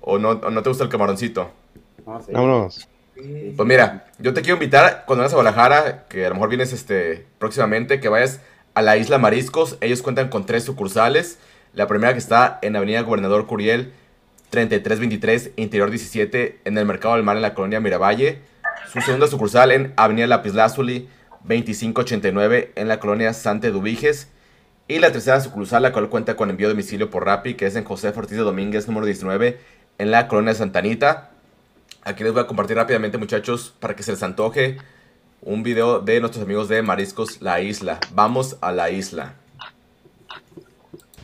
o, no, no te gusta el camaroncito? Ah, Vámonos. Pues mira, yo te quiero invitar cuando vayas a Guadalajara, que a lo mejor vienes este, próximamente, que vayas a la isla Mariscos. Ellos cuentan con tres sucursales. La primera que está en Avenida Gobernador Curiel, 3323, Interior 17, en el Mercado del Mar en la colonia Miravalle. Su segunda sucursal en Avenida Lapislázuli, 2589, en la colonia Sante Dubiges. Y la tercera sucursal, la cual cuenta con envío de domicilio por Rappi, que es en José Ortiz de Domínguez, número 19, en la colonia Santanita. Aquí les voy a compartir rápidamente, muchachos, para que se les antoje un video de nuestros amigos de Mariscos La Isla. Vamos a la isla.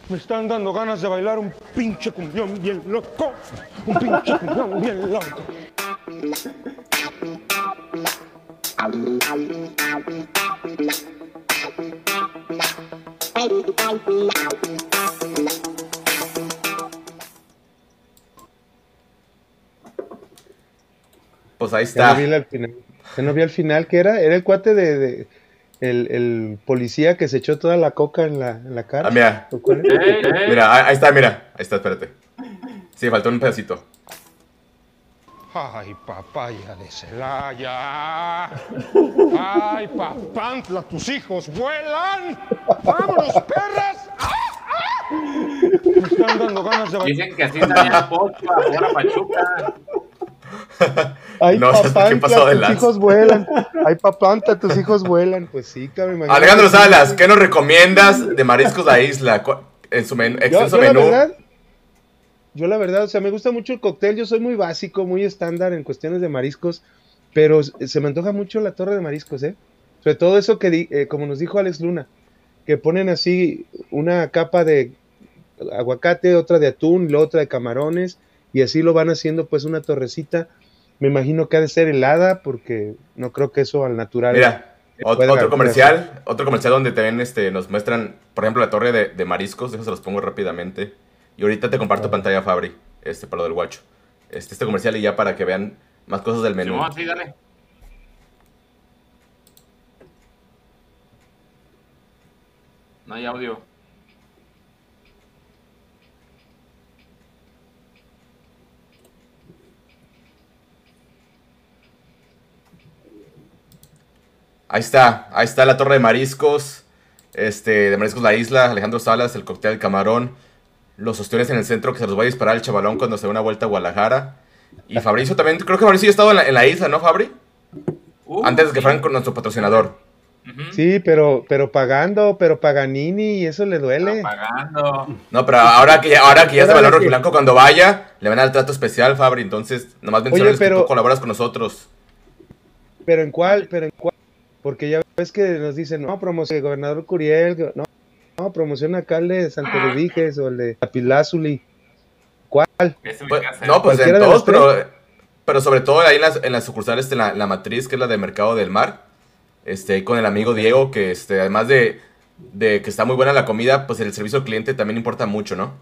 Me están dando ganas de bailar un pinche cumbión bien loco. Un pinche cumbión bien loco. Pues ahí está. Ya no vi al final. Ya no vi al final que era. Era el cuate de, el, el, policía que se echó toda la coca en la, en la cara. Ah, mira. Mira, ahí está, mira. Ahí está, espérate. Sí, faltó un pedacito. Ay, papaya de Celaya. Ay, papantla, tus hijos vuelan. Vámonos, perras. Me están dando ganas de bailar. Dicen que así salía Pocha, ahora Pachuca. Ay, no, papantla, tus hijos vuelan. Ay, papanta, tus hijos vuelan. Pues sí, cabrón. Alejandro Salas, ¿qué nos recomiendas de Mariscos La Isla? En su men extenso yo, yo menú. La verdad, yo la verdad, o sea, me gusta mucho el cóctel. Yo soy muy básico, muy estándar en cuestiones de mariscos. Pero se me antoja mucho la torre de mariscos, ¿eh? Sobre todo eso que, eh, como nos dijo Alex Luna, que ponen así una capa de aguacate, otra de atún, la otra de camarones, y así lo van haciendo pues una torrecita. Me imagino que ha de ser helada, porque no creo que eso al natural. Mira, otro, otro comercial, otro comercial donde también este, nos muestran, por ejemplo, la torre de, de mariscos, se los pongo rápidamente. Y ahorita te comparto pantalla, Fabri, este, para lo del guacho. Este, este comercial y ya para que vean más cosas del menú. Sí, dale. No hay audio. Ahí está, ahí está la torre de mariscos, este, de mariscos la isla, Alejandro Salas, el cóctel camarón, los ostiones en el centro que se los va a disparar el chavalón cuando se dé una vuelta a Guadalajara. Y Fabricio también, creo que Fabricio ya ha estado en la, en la isla, ¿no, Fabri? Uh, Antes de que fueran con nuestro patrocinador. Sí, pero, pero pagando, pero Paganini, y eso le duele. No, pagando. No, pero ahora que ya, ahora que ya es de valor rojiblanco, cuando vaya, le van a dar trato especial, Fabri. Entonces, nomás mencionarles pero- que tú colaboras con nosotros. Pero en cuál, pero en cuál. Porque ya ves que nos dicen, no, promoción gobernador Curiel, no, no, promoción alcalde de Santo Lubiges o el de Lapilázuli. ¿Cuál? Pues, casa. no, pues en ¿Cualquiera de todos, pero, pero sobre todo ahí en las, en las sucursales de la, la matriz, que es la de Mercado del Mar. Este, con el amigo Diego, que este, además de, de que está muy buena la comida, pues el servicio al cliente también importa mucho, ¿no?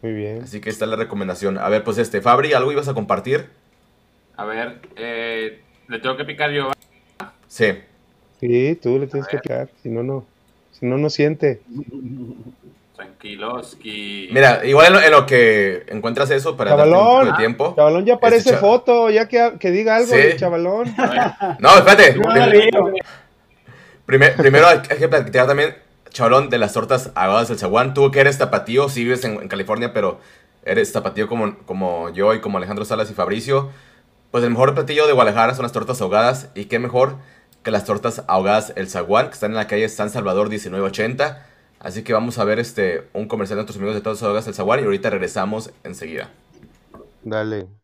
Muy bien. Así que esta es la recomendación. A ver, pues este, Fabri, ¿algo ibas a compartir? A ver, eh, le tengo que picar yo. Sí. Sí, tú le tienes que picar, si no, no. Si no, no siente. Tranquiloski. Mira, igual en lo, en lo que encuentras eso para darte un poco Chavalón, de tiempo. Chavalón ya aparece Este foto, ya que, que diga algo Sí. de chavalón. No, espérate. No, Prim- Río. primer- primero hay que platicar también, chavalón, de las tortas ahogadas del zaguán. Tú que eres tapatío, sí vives en, en California, pero eres tapatío como, como yo y como Alejandro Salas y Fabricio. Pues el mejor platillo de Guadalajara son las tortas ahogadas. Y qué mejor que las tortas ahogadas El Zaguán, que están en la calle San Salvador 1980. Así que vamos a ver este un comercial de nuestros amigos de tortas ahogadas El Zaguán y ahorita regresamos enseguida. Dale.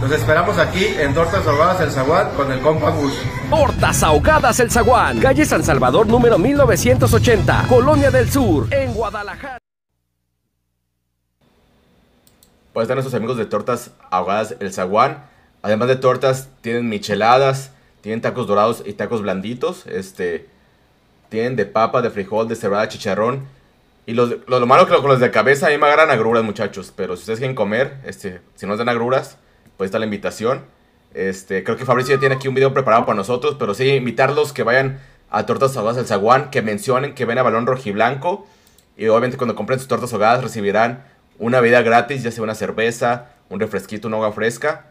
Los esperamos aquí en Tortas Ahogadas El Zaguán con el compa Gus. Tortas Ahogadas El Zaguán, calle San Salvador número 1980, Colonia del Sur, en Guadalajara. Pues están nuestros amigos de Tortas Ahogadas El Zaguán. Además de tortas, tienen micheladas, tienen tacos dorados y tacos blanditos. Este, tienen de papa, de frijol, de cebada, chicharrón. Y los, lo, malo que con los de cabeza a mí me agarran agruras, muchachos. Pero si ustedes quieren comer, este, si no les dan agruras, pues está la invitación. Este, creo que Fabricio ya tiene aquí un video preparado para nosotros. Pero sí, invitarlos que vayan a Tortas Ahogadas El Zaguán, que mencionen que ven a Balón Rojiblanco. Y obviamente cuando compren sus tortas ahogadas recibirán una bebida gratis, ya sea una cerveza, un refresquito, una agua fresca.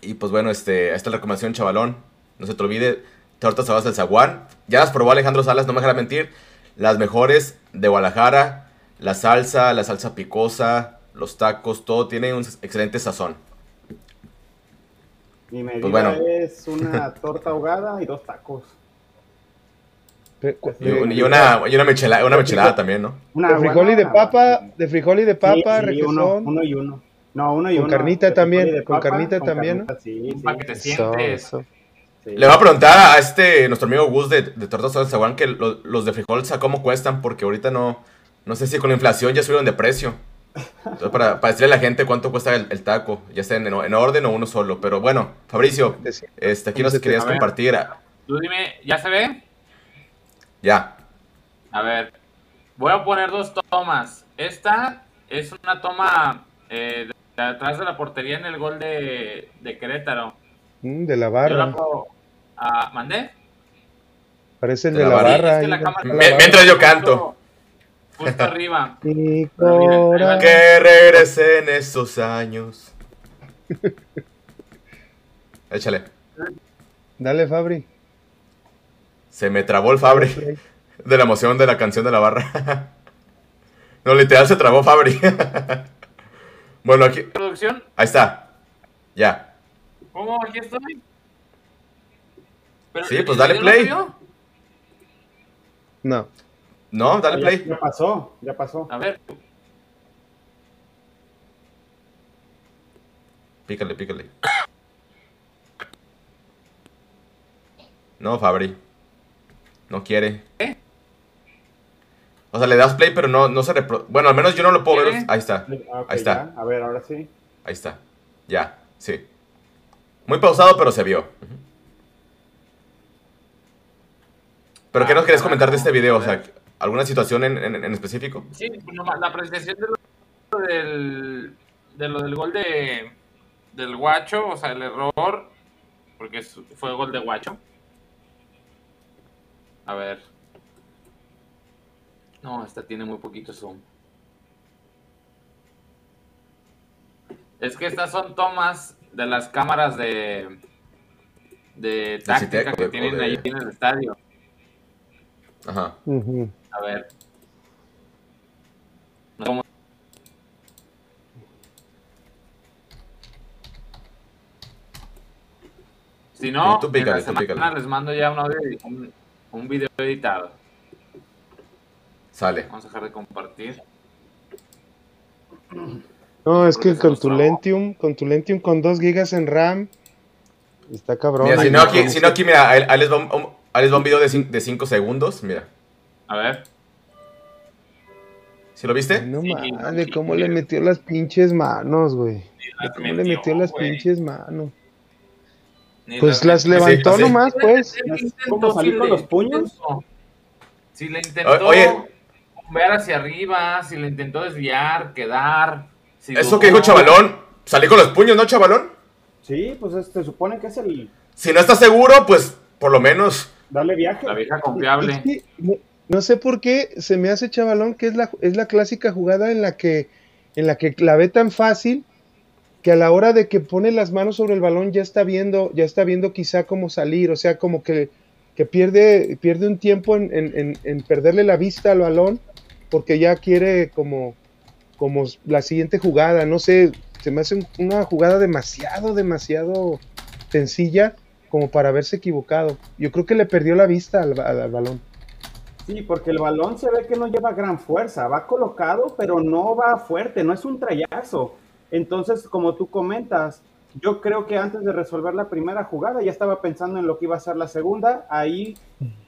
Y pues bueno, este, esta es la recomendación, chavalón. No se te olvide, tortas ahogadas del zaguán. Ya las probó Alejandro Salas, no me dejará mentir. Las mejores de Guadalajara. La salsa, la salsa picosa, los tacos, todo tiene un excelente sazón. Mi medida pues bueno. es una torta ahogada y dos tacos. Y, una, y una, michelada, una michelada también, ¿no? de frijol y de papa, de frijol y de papa, sí, uno, uno, y uno. No, uno y con uno. Carnita también, con carnita también, ¿no? Sí, Para que te sientes. Le voy a preguntar a este, nuestro amigo Gus de, de Tortas del Zaguán, que los de frijol, ¿cómo cuestan? Porque ahorita no, no sé si con la inflación ya subieron de precio. Entonces, para, para decirle a la gente cuánto cuesta el, taco, ya sea en, en, orden o uno solo. Pero bueno, Fabricio, este, aquí nos querías compartir. Tú dime, ¿ya se ve? Ya. A ver, voy a poner dos tomas. Esta es una toma eh, de, atrás de la portería en el gol de, de Querétaro. Mm, de la barra. Ah, ¿Mandé? Parece el de, la, barra. Mientras yo canto. Justo arriba. que regresen esos años. Échale. Dale, Fabri. Se me trabó el Fabri. De la emoción de la canción de la barra. no, literal se trabó Fabri. bueno, aquí. ¿Producción? Ahí está. Ya. ¿Cómo? Aquí estoy. sí, pues dale play. No. No, dale play. Ya pasó, ya pasó. A ver. Pícale, pícale. No, Fabri. No quiere. ¿Qué? O sea, le das play, pero no, no se reproduce. Bueno, al menos yo no lo puedo ver. Ahí está. Ah, Ahí está. A ver, ahora sí. Ahí está. Ya, sí. Muy pausado, pero se vio. ¿Pero qué nos querés comentar de este video? O sea, ¿alguna situación en, en, específico? Sí, la presentación de lo del, de lo del gol de, del Guacho, o sea, el error, porque fue gol de Guacho. A ver. No, esta tiene muy poquito zoom. Es que estas son tomas de las cámaras de de táctica que tienen ahí en el estadio. Ajá. A ver. Si no, tú pícale, en la semana les mando ya un audio, un video editado. Sale. Vamos a dejar de compartir. No, es que con tu Lentium, con tu Lentium con 2 gigas en RAM, está cabrón. Mira, si no aquí, si no aquí mira, ahí, les va un, ahí les va un video de 5 segundos, mira. A ver. ¿Sí lo viste? No mames, cómo le metió las pinches manos, güey. ¿Cómo le metió las pinches manos? pues las levantó nomás, pues. ¿Cómo salí con los puños? Si le intentó Oye. ver hacia arriba, si le intentó desviar, quedar. Eso que dijo Chavalón, salí con los puños, ¿no, Chavalón? Sí, pues se supone que es el. Si no estás seguro, pues por lo menos. Dale viaje. La vieja confiable. No, sé por qué se me hace Chavalón que es la, es la clásica jugada en la que en la que la ve tan fácil que a la hora de que pone las manos sobre el balón ya está viendo, ya está viendo quizá cómo salir, o sea, como que, que pierde, pierde un tiempo en, en, perderle la vista al balón, porque ya quiere como, como la siguiente jugada, no sé, se me hace una jugada demasiado, demasiado sencilla como para haberse equivocado. Yo creo que le perdió la vista al, al balón. Sí, porque el balón se ve que no lleva gran fuerza, va colocado, pero no va fuerte, no es un trayazo. Entonces, como tú comentas, yo creo que antes de resolver la primera jugada ya estaba pensando en lo que iba a ser la segunda. Ahí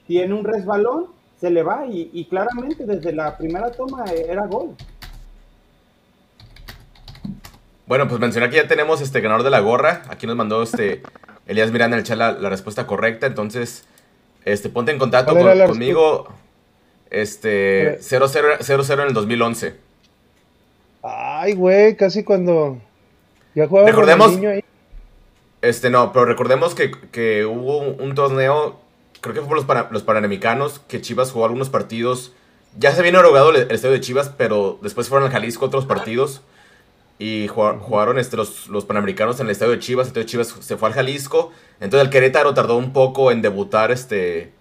tiene un resbalón, se le va y, y claramente desde la primera toma era gol. Bueno, pues mencioné que ya tenemos este ganador de la gorra. Aquí nos mandó este Elías Miranda en el chat la, respuesta correcta. Entonces, este, ponte en contacto conmigo. Este, 0-0 en el 2011. Ay, güey, casi cuando ya jugaba recordemos, niño ahí. Este, no, pero recordemos que, que hubo un, torneo, creo que fue por los, para, los Panamericanos, que Chivas jugó algunos partidos. Ya se había erogado el, el estadio de Chivas, pero después fueron al Jalisco otros partidos y jugaron este, los, los, Panamericanos en el estadio de Chivas, entonces Chivas se fue al Jalisco, entonces el Querétaro tardó un poco en debutar este,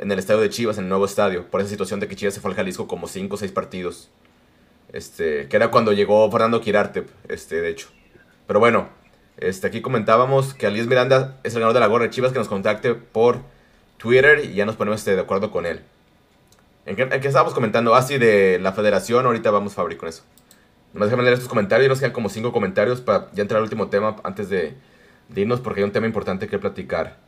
en el estadio de Chivas, en el nuevo estadio, por esa situación de que Chivas se fue al Jalisco como 5 o 6 partidos, este, que era cuando llegó Fernando Quirarte, este, de hecho. Pero bueno, este, aquí comentábamos que Alias Miranda es el ganador de la gorra de Chivas, que nos contacte por Twitter y ya nos ponemos este, de acuerdo con él. ¿En qué, ¿En qué, estábamos comentando? Así ah, de la federación, ahorita vamos Fabri con eso. Nomás déjame leer estos comentarios. Nos quedan como cinco comentarios para ya entrar al último tema antes de, irnos porque hay un tema importante que platicar.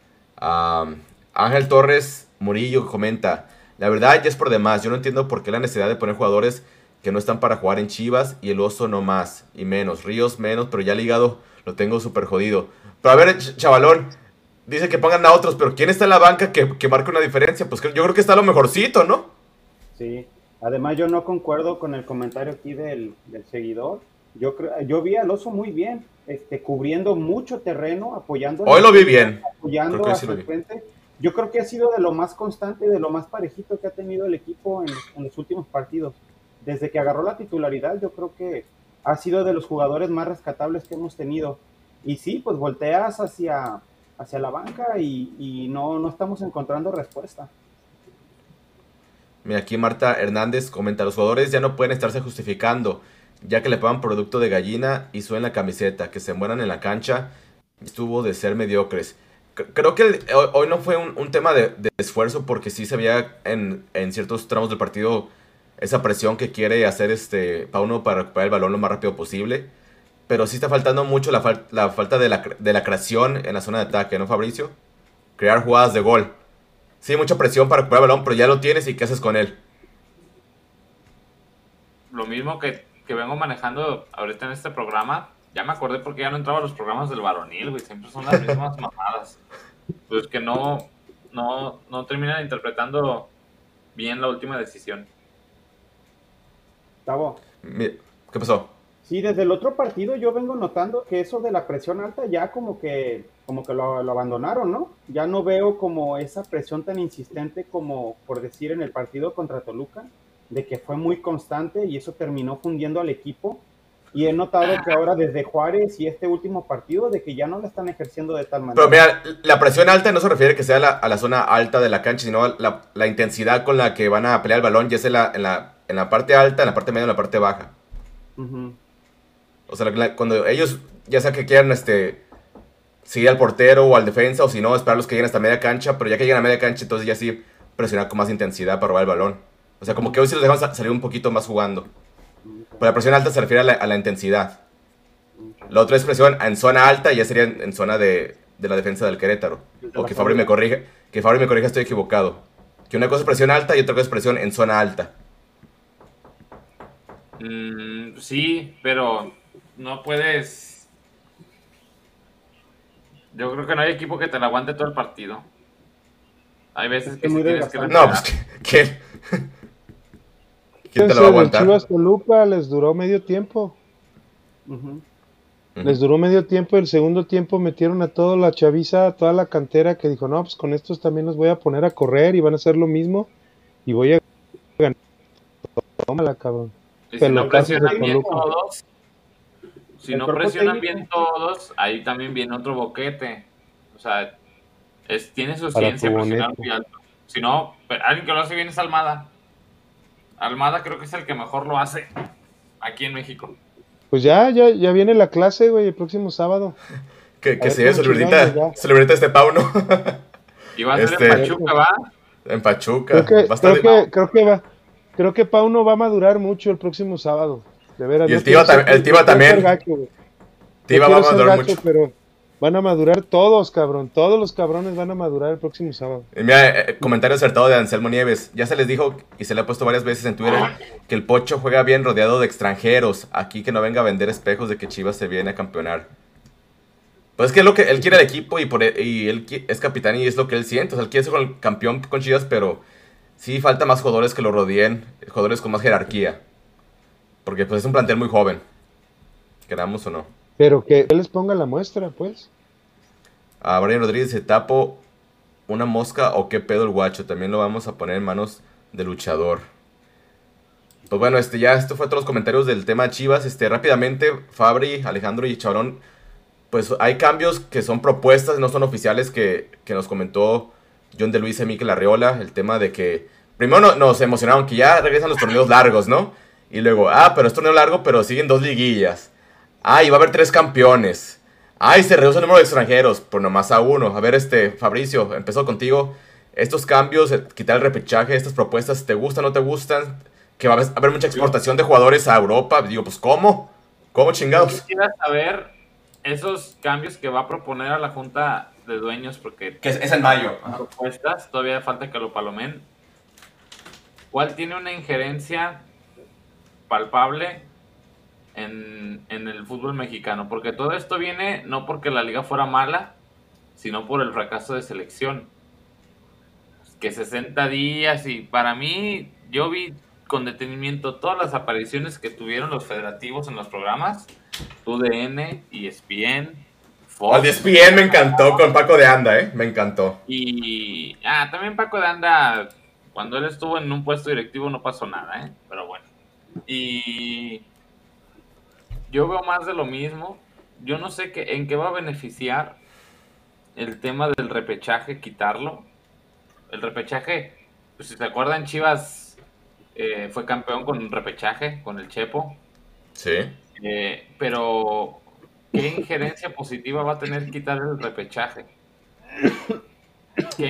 Ángel Torres Murillo comenta, la verdad ya es por demás. Yo no entiendo por qué la necesidad de poner jugadores que no están para jugar en Chivas y el oso no más y menos. Ríos menos, pero ya ligado lo tengo súper jodido. Pero a ver, chavalón, dice que pongan a otros, pero ¿quién está en la banca que, que marque una diferencia? Pues yo creo que está lo mejorcito, ¿no? Sí. Además, yo no concuerdo con el comentario aquí del, seguidor. Yo, yo vi al oso muy bien, este, cubriendo mucho terreno, apoyando. Hoy lo vi bien. Apoyando a su frente. Yo creo que ha sido de lo más constante, de lo más parejito que ha tenido el equipo en, los últimos partidos. Desde que agarró la titularidad, yo creo que ha sido de los jugadores más rescatables que hemos tenido. Y sí, pues volteas hacia, hacia la banca y, no, no estamos encontrando respuesta. Mira, aquí Marta Hernández comenta, los jugadores ya no pueden estarse justificando, ya que le pagan producto de gallina y suben la camiseta, que se mueran en la cancha, estuvo de ser mediocres. Creo que hoy no fue un, tema de, esfuerzo porque sí se veía en, ciertos tramos del partido esa presión que quiere hacer este Pauno para recuperar el balón lo más rápido posible. Pero sí está faltando mucho la, la falta de la, de la creación en la zona de ataque, ¿no, Fabricio? Crear jugadas de gol. Sí, mucha presión para recuperar el balón, pero ya lo tienes y ¿qué haces con él? Lo mismo que, vengo manejando ahorita en este programa. Ya me acordé porque ya no entraba a los programas del varonil, güey. Siempre son las mismas mamadas. Pues que no, no, no terminan interpretando bien la última decisión. Tavo. ¿Qué pasó? Sí, desde el otro partido yo vengo notando que eso de la presión alta ya como que como que lo, abandonaron, ¿no? Ya no veo como esa presión tan insistente como por decir en el partido contra Toluca, de que fue muy constante y eso terminó fundiendo al equipo. Y he notado que ahora desde Juárez y este último partido, de que ya no la están ejerciendo de tal manera. Pero mira, la presión alta no se refiere que sea a la zona alta de la cancha, sino la, la, intensidad con la que van a pelear el balón, ya sea en la, en la, en la parte alta, en la parte media o en la parte baja. O sea, cuando ellos, ya sea que quieran este, seguir al portero o al defensa, o si no, esperarlos que lleguen hasta media cancha, pero ya que llegan a media cancha, entonces ya sí presionar con más intensidad para robar el balón. O sea, como que hoy sí los dejan salir un poquito más jugando. Pero la presión alta se refiere a la, intensidad. La otra es presión en zona alta y ya sería en, zona de, la defensa del Querétaro. O que Fabri me corrija, que Fabri me corrija, estoy equivocado. Que una cosa es presión alta y otra cosa es presión en zona alta. Mm, sí, pero no puedes. Yo creo que no hay equipo que te la aguante todo el partido. Hay veces que si tienes que. No, pues ¿quién? ¿Quién te lo va a aguantar? Chivas Toluca les duró medio tiempo. Les duró medio tiempo. El segundo tiempo metieron a toda la chaviza, a toda la cantera que dijo: No, pues con estos también los voy a poner a correr y van a hacer lo mismo. Y voy a ganar. Tómala, cabrón. Si no presionan bien todos, si no presionan bien todos, ahí también viene otro boquete. O sea, es, tiene su ciencia presionar muy alto. Si no, alguien que lo hace bien es Almada. Almada creo que es el que mejor lo hace aquí en México. Pues ya, ya, ya viene la clase, güey, el próximo sábado. que, que se celebridad, este Pau, ¿no? y va a ser en este, Pachuca, ¿va? En Pachuca. Creo que, creo, que, creo que va. Creo que Pauno va a madurar mucho el próximo sábado. De veras, y el Tiva, el Tiva también. Tiva va a madurar mucho. Pero, Van a madurar todos, cabrón. Todos los cabrones van a madurar el próximo sábado. mira, eh, eh, comentario acertado de Anselmo Nieves. Ya se les dijo y se le ha puesto varias veces en Twitter que el Pocho juega bien rodeado de extranjeros. Aquí que no venga a vender espejos de que Chivas se viene a campeonar. Pues es que es lo que él quiere el equipo y, por, e, él es capitán y es lo que él siente. O sea, él quiere ser el campeón con Chivas, pero sí falta más jugadores que lo rodeen, jugadores con más jerarquía. Porque pues es un plantel muy joven. Queramos o no. Pero que él les ponga la muestra, pues. A Brian Rodríguez se tapo una mosca o qué pedo el guacho. También lo vamos a poner en manos del luchador. Pues bueno, este ya esto fue todos los comentarios del tema Chivas. Este rápidamente Fabri, Alejandro y Chabrón, pues hay cambios que son propuestas, no son oficiales que, nos comentó John de Luis y Miquel Arreola, el tema de que primero nos emocionaron que ya regresan los torneos largos, ¿no? Y luego, ah, pero es torneo largo, pero siguen dos liguillas. Ay, va a haber tres campeones. Ay, se reduce el número de extranjeros, por nomás a uno. A ver, este, Fabricio, empezó contigo. Estos cambios, quitar el repechaje, estas propuestas, ¿te gustan o no te gustan? Que va a haber mucha exportación de jugadores a Europa. Digo, pues, ¿cómo? ¿Cómo chingados? Yo quisiera saber esos cambios que va a proponer a la Junta de Dueños, porque... Que es, en mayo. Propuestas, todavía falta que lo palomen. ¿Cuál tiene una injerencia palpable en, el fútbol mexicano, porque todo esto viene no porque la liga fuera mala, sino por el fracaso de selección. Que 60 días y para mí yo vi con detenimiento todas las apariciones que tuvieron los federativos en los programas, UDN, ESPN, Fox. Al ESPN me encantó con Paco de Anda, ¿eh? Me encantó. Y ah, también Paco de Anda, cuando él estuvo en un puesto directivo no pasó nada, ¿eh? Pero bueno. Y yo veo más de lo mismo. Yo no sé qué, en qué va a beneficiar el tema del repechaje, quitarlo. El repechaje, pues si se acuerdan, Chivas eh, fue campeón con un repechaje, con el Chepo. Sí. Eh, pero, ¿qué injerencia positiva va a tener quitar el repechaje?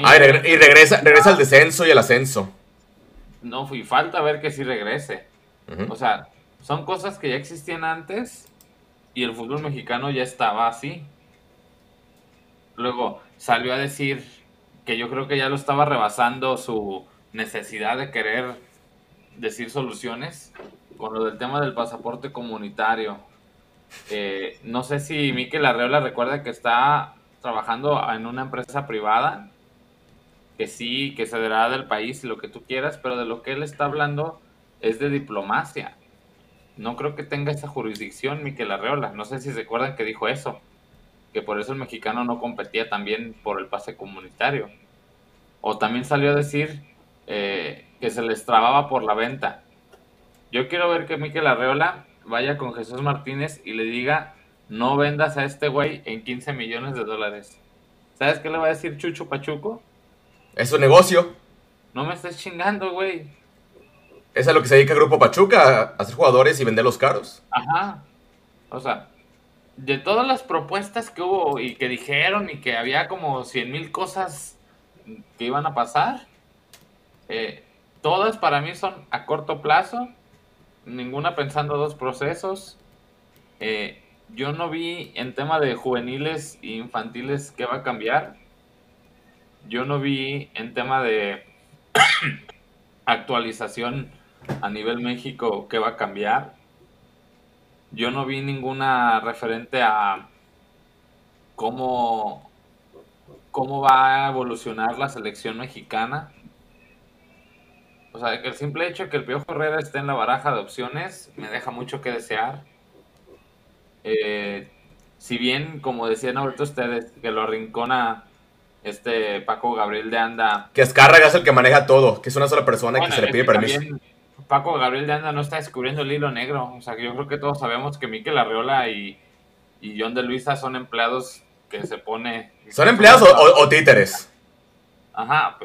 Ah, y, regresa, regresa al descenso y al ascenso. No, y falta ver que sí regrese. O sea, son cosas que ya existían antes y el fútbol mexicano ya estaba así. Luego salió a decir que yo creo que ya lo estaba rebasando su necesidad de querer decir soluciones con lo del tema del pasaporte comunitario. Eh, no sé si Miquel Arreola recuerda que está trabajando en una empresa privada, que sí, que se dará del país y lo que tú quieras, pero de lo que él está hablando es de diplomacia no creo que tenga esa jurisdicción Miquel Arreola. No sé si se acuerdan que dijo eso, que por eso el mexicano no competía también por el pase comunitario. O también salió a decir eh, que se les trababa por la venta. Yo quiero ver que Miquel Arreola vaya con Jesús Martínez y le diga, no vendas a este güey en 15 millones de dólares. ¿Sabes qué le va a decir Chucho Pachuco? Es su negocio. No me estés chingando, güey. Es a lo que se dedica el Grupo Pachuca, a hacer jugadores y venderlos caros. Ajá. O sea, de todas las propuestas que hubo y que dijeron y que había como 100 mil cosas que iban a pasar, eh, todas para mí son a corto plazo, ninguna pensando dos procesos. Eh, yo no vi en tema de juveniles e infantiles qué va a cambiar. Yo no vi en tema de actualización a nivel México qué va a cambiar. Yo no vi ninguna referente a cómo, cómo va a evolucionar la selección mexicana. O sea, el simple hecho de que el Piojo Herrera esté en la baraja de opciones me deja mucho que desear. Eh, si bien, como decían ahorita ustedes, que lo arrincona este Paco Gabriel de Anda. Que Escárraga es el que maneja todo, que es una sola persona que se le pide permiso. Paco Gabriel de Anda no está descubriendo el hilo negro. O sea, que yo creo que todos sabemos que Miquel Arreola y, y John de Luisa son empleados que se pone. ¿Son empleados o, títeres? Ajá,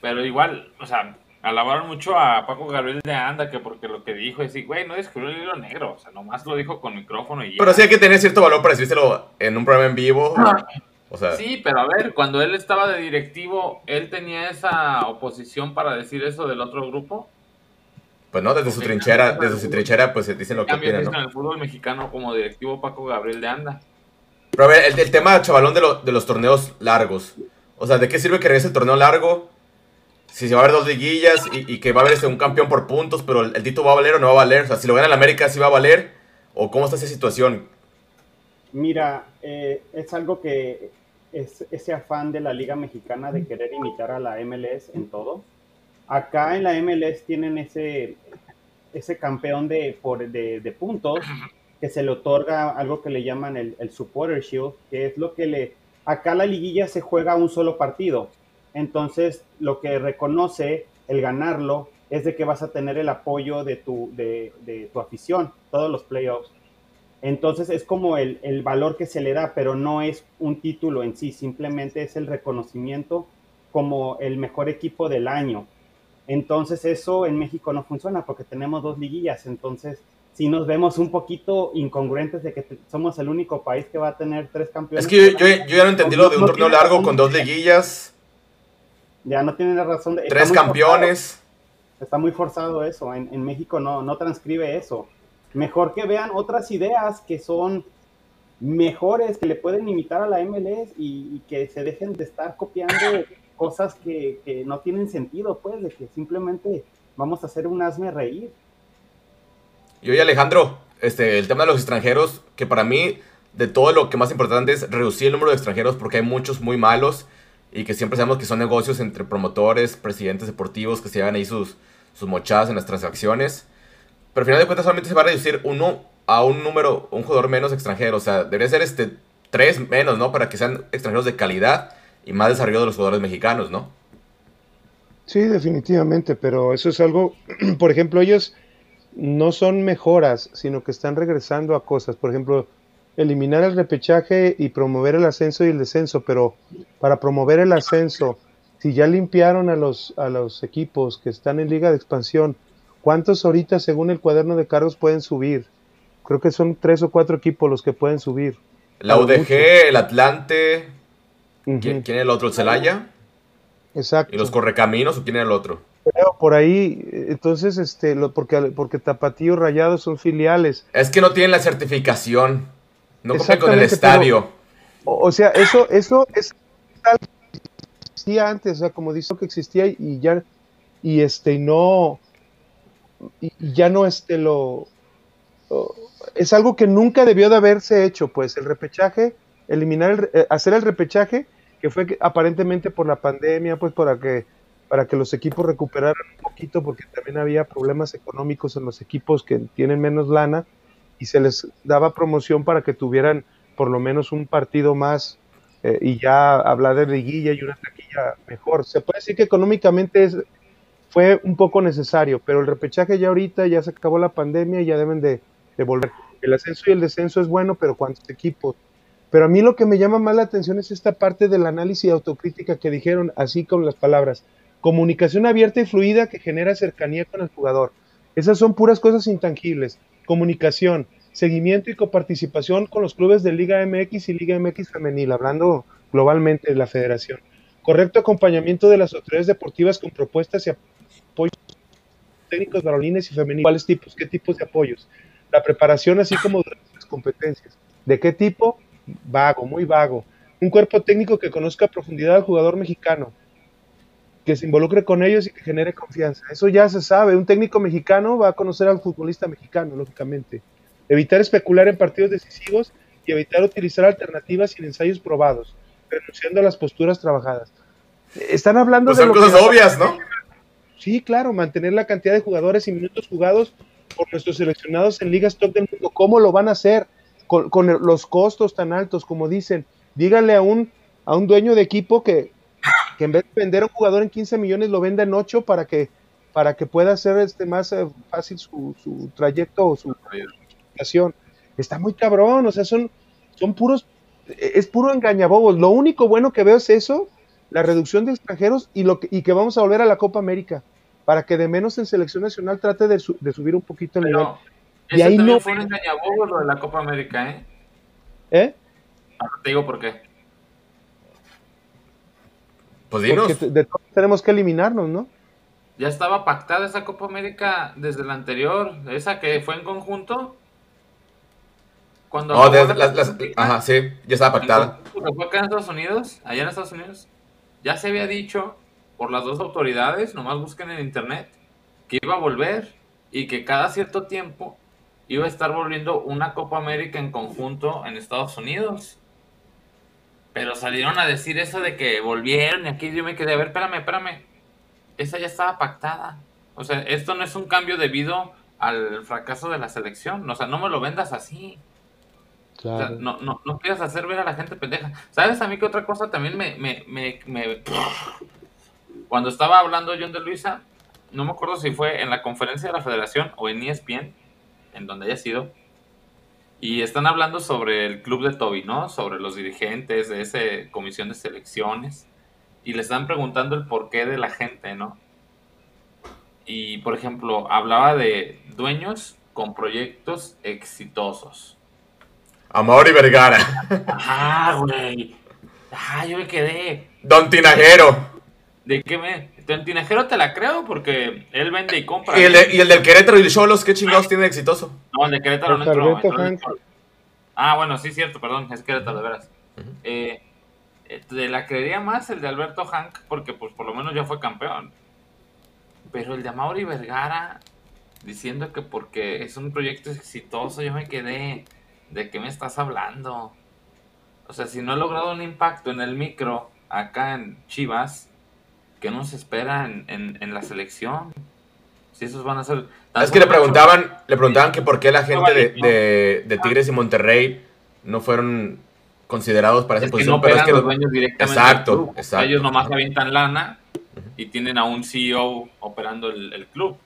pero, igual, o sea, alabaron mucho a Paco Gabriel de Anda, que porque lo que dijo es, güey, no descubrió el hilo negro. O sea, nomás lo dijo con micrófono y Pero sí hay que tener cierto valor para decírselo en un programa en vivo. O sea, sí, pero a ver, cuando él estaba de directivo, ¿él tenía esa oposición para decir eso del otro grupo? Pues no, desde su trinchera, desde su trinchera, pues se dicen lo que opinan, ¿no? en el fútbol mexicano como directivo Paco Gabriel de Anda. Pero a ver, el, tema, chavalón, de, de los torneos largos. O sea, ¿de qué sirve que regrese el torneo largo? Si se va a haber dos liguillas y, que va a haber este, un campeón por puntos, pero el, título va a valer o no va a valer. O sea, si lo gana el América, ¿sí va a valer? ¿O cómo está esa situación? Mira, eh, es algo que es ese afán de la Liga Mexicana de querer imitar a la MLS en todo. Acá en la MLS tienen ese, ese campeón de, por, de, puntos que se le otorga algo que le llaman el, el Supporter Shield, que es lo que le... Acá la liguilla se juega un solo partido. Entonces, lo que reconoce el ganarlo es de que vas a tener el apoyo de tu, de, de tu afición, todos los playoffs. Entonces es como el, el, valor que se le da, pero no es un título en sí, simplemente es el reconocimiento como el mejor equipo del año. Entonces eso en México no funciona porque tenemos dos liguillas, entonces si nos vemos un poquito incongruentes de que somos el único país que va a tener tres campeones. Es que yo, ya no entendí lo de un torneo largo con dos liguillas. Ya no tienen la razón de... Tres campeones. Está muy forzado eso, en, en México no, no transcribe eso. Mejor que vean otras ideas que son mejores, que le pueden imitar a la MLS y, que se dejen de estar copiando cosas que, no tienen sentido, pues, de que simplemente vamos a hacer un asme reír. Y oye, Alejandro, este, el tema de los extranjeros, que para mí, de todo lo que más importante es reducir el número de extranjeros, porque hay muchos muy malos y que siempre sabemos que son negocios entre promotores, presidentes deportivos que se llevan ahí sus, sus mochadas en las transacciones. Pero al final de cuentas solamente se va a reducir uno a un número, un jugador menos extranjero. O sea, debería ser este tres menos, ¿no? Para que sean extranjeros de calidad y más desarrollo de los jugadores mexicanos, ¿no? Sí, definitivamente, pero eso es algo, por ejemplo, ellos no son mejoras, sino que están regresando a cosas. Por ejemplo, eliminar el repechaje y promover el ascenso y el descenso, pero para promover el ascenso, si ya limpiaron a los, a los equipos que están en liga de expansión, ¿Cuántos ahorita, según el cuaderno de cargos, pueden subir? Creo que son tres o cuatro equipos los que pueden subir. La UDG, el Atlante. ¿Quién, es el otro? ¿El Celaya? Exacto. ¿Y los Correcaminos o quién es el otro? por ahí, entonces, este, lo, porque, porque Tapatío Rayado son filiales. Es que no tienen la certificación. No con el estadio. o, sea, eso, eso es existía antes, o sea, como dice que existía y ya, y este, no, y, ya no este lo es algo que nunca debió de haberse hecho, pues el repechaje, eliminar el, eh, hacer el repechaje que fue aparentemente por la pandemia, pues para que para que los equipos recuperaran un poquito porque también había problemas económicos en los equipos que tienen menos lana y se les daba promoción para que tuvieran por lo menos un partido más eh, y ya hablar de liguilla y una taquilla mejor. Se puede decir que económicamente fue un poco necesario, pero el repechaje ya ahorita, ya se acabó la pandemia y ya deben de, volver. El ascenso y el descenso es bueno, pero ¿cuántos equipos? Pero a mí lo que me llama más la atención es esta parte del análisis y autocrítica que dijeron, así con las palabras. Comunicación abierta y fluida que genera cercanía con el jugador. Esas son puras cosas intangibles. Comunicación, seguimiento y coparticipación con los clubes de Liga MX y Liga MX femenil, hablando globalmente de la federación. Correcto acompañamiento de las autoridades deportivas con propuestas y apoyos técnicos varoniles y femeniles. ¿Cuáles tipos? ¿Qué tipos de apoyos? La preparación, así como las competencias. ¿De qué tipo? Vago, muy vago. Un cuerpo técnico que conozca a profundidad al jugador mexicano, que se involucre con ellos y que genere confianza. Eso ya se sabe. Un técnico mexicano va a conocer al futbolista mexicano, lógicamente. Evitar especular en partidos decisivos y evitar utilizar alternativas sin ensayos probados, renunciando a las posturas trabajadas. Están hablando pues de. Son cosas obvias, ¿no? Sí, claro, mantener la cantidad de jugadores y minutos jugados por nuestros seleccionados en ligas top del mundo. ¿Cómo lo van a hacer? Con, los costos tan altos, como dicen. Díganle a un, a un dueño de equipo que, en vez de vender a un jugador en 15 millones, lo venda en 8 para que, para que pueda hacer este más eh, fácil su, su trayecto o su situación. Está muy cabrón, o sea, son, son puros, es puro engañabobos. Lo único bueno que veo es eso, la reducción de extranjeros y, lo que, y que vamos a volver a la Copa América para que de menos en selección nacional trate de, subir un poquito el nivel. Y ahí no fue un engañabobo lo de la Copa América, ¿eh? ¿Eh? Ahora te digo por qué. Pues dinos. Porque de todos tenemos que eliminarnos, ¿no? Ya estaba pactada esa Copa América desde la anterior, esa que fue en conjunto. Cuando oh, ajá, sí, ya estaba pactada. Cuando fue acá en Estados Unidos, allá en Estados Unidos, ya se había dicho por las dos autoridades, nomás busquen en internet, que iba a volver y que cada cierto tiempo iba a estar volviendo una Copa América en conjunto en Estados Unidos. Pero salieron a decir eso de que volvieron y aquí yo me quedé, a ver, espérame, espérame. Esa ya estaba pactada. O sea, esto no es un cambio debido al fracaso de la selección. O sea, no me lo vendas así. Claro. no, no, no quieras hacer ver a la gente pendeja. ¿Sabes a mí que otra cosa también me, me, me, me... Cuando estaba hablando John de Luisa, no me acuerdo si fue en la conferencia de la federación o en ESPN, en donde haya sido, y están hablando sobre el club de Toby, ¿no? Sobre los dirigentes de esa comisión de selecciones, y le están preguntando el porqué de la gente, ¿no? Y, por ejemplo, hablaba de dueños con proyectos exitosos. Amor y Vergara. Ah, güey. Ah, yo me quedé. Don Tinajero. ¿De qué me.? Don Tinajero te la creo porque él vende y compra. ¿Y el, y el del Querétaro y el Cholos qué chingados tiene exitoso? No, el de Querétaro no entró. entró ah, bueno, sí, cierto, perdón, es Querétaro, de veras. eh, te la creería más el de Alberto Hank porque, pues, por lo menos ya fue campeón. Pero el de Amaury Vergara diciendo que porque es un proyecto exitoso, yo me quedé. ¿De qué me estás hablando? O sea, si no he logrado un impacto en el micro acá en Chivas, ¿qué nos espera en, en, la selección? Si esos van a ser... Es que le preguntaban, le preguntaban que por qué la gente de, de, Tigres y Monterrey no fueron considerados para esa posición. no pero es que los dueños directamente exacto, exacto. Ellos nomás avientan lana y tienen a un CEO operando el, el, club.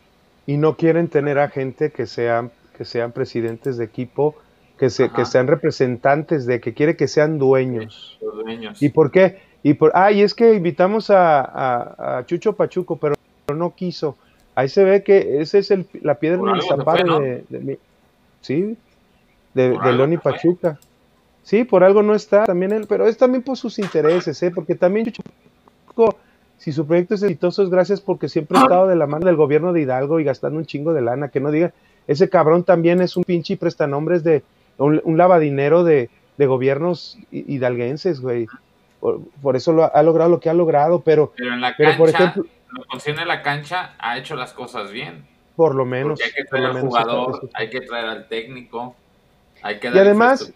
Y no quieren tener a gente que sean, que sean presidentes de equipo que, se, que sean representantes de, que quiere que sean dueños. Los dueños. ¿Y por qué? Y por, ay, es que invitamos a, a, Chucho Pachuco, pero no quiso. Ahí se ve que ese es el, la piedra en el zapato de, de, sí, de, de Leoni Pachuca. Sí, por algo no está también él, pero es también por sus intereses, ¿eh? porque también Chucho Pachuco, si su proyecto es exitoso, es gracias porque siempre ha estado de la mano del gobierno de Hidalgo y gastando un chingo de lana, que no diga, ese cabrón también es un pinche y prestanombres de, un, lavadinero de, de gobiernos hidalguenses, güey. Por, eso lo ha, logrado lo que ha logrado, pero, pero en la cancha, por ejemplo, la la cancha ha hecho las cosas bien. Por lo menos. hay que traer al jugador, hay que traer al técnico, hay que Y además,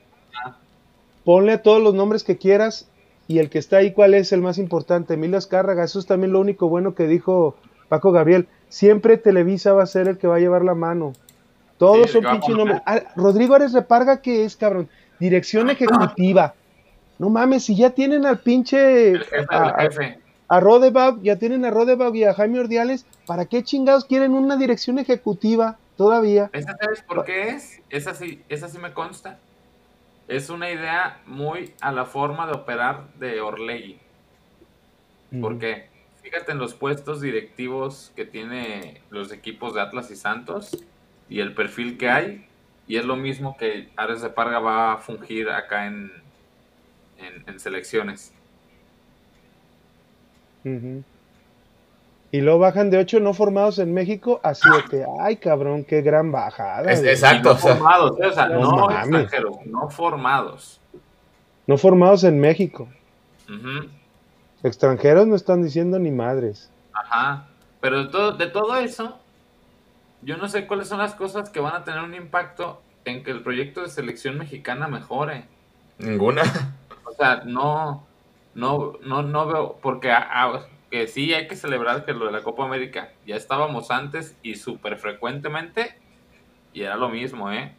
ponle a todos los nombres que quieras y el que está ahí, ¿cuál es el más importante? Emilio Azcárraga, eso es también lo único bueno que dijo Paco Gabriel. Siempre Televisa va a ser el que va a llevar la mano. Todos son pinches nombres. Ah, Rodrigo Ares Reparga, ¿qué es, cabrón? Dirección ejecutiva. No mames, si ya tienen al pinche. a, a ya tienen a Rodebab y a Jaime Ordiales, ¿para qué chingados quieren una dirección ejecutiva todavía? ¿Esa sabes por qué es? Esa sí, esa sí me consta. Es una idea muy a la forma de operar de Orlegui. Porque fíjate en los puestos directivos que tiene los equipos de Atlas y Santos y el perfil que hay. Y es lo mismo que Ares de Parga va a fungir acá en, en, selecciones. Y lo bajan de 8 no formados en México a 7. Ay, cabrón, qué gran bajada. exacto. No formados, o sea, no, extranjeros, no formados. No formados en México. Extranjeros no están diciendo ni madres. Ajá. Pero de todo, de todo eso, yo no sé cuáles son las cosas que van a tener un impacto en que el proyecto de selección mexicana mejore. Ninguna. O sea, no, no, no, no veo, porque que sí hay que celebrar que lo de la Copa América ya estábamos antes y súper frecuentemente y era lo mismo, ¿eh?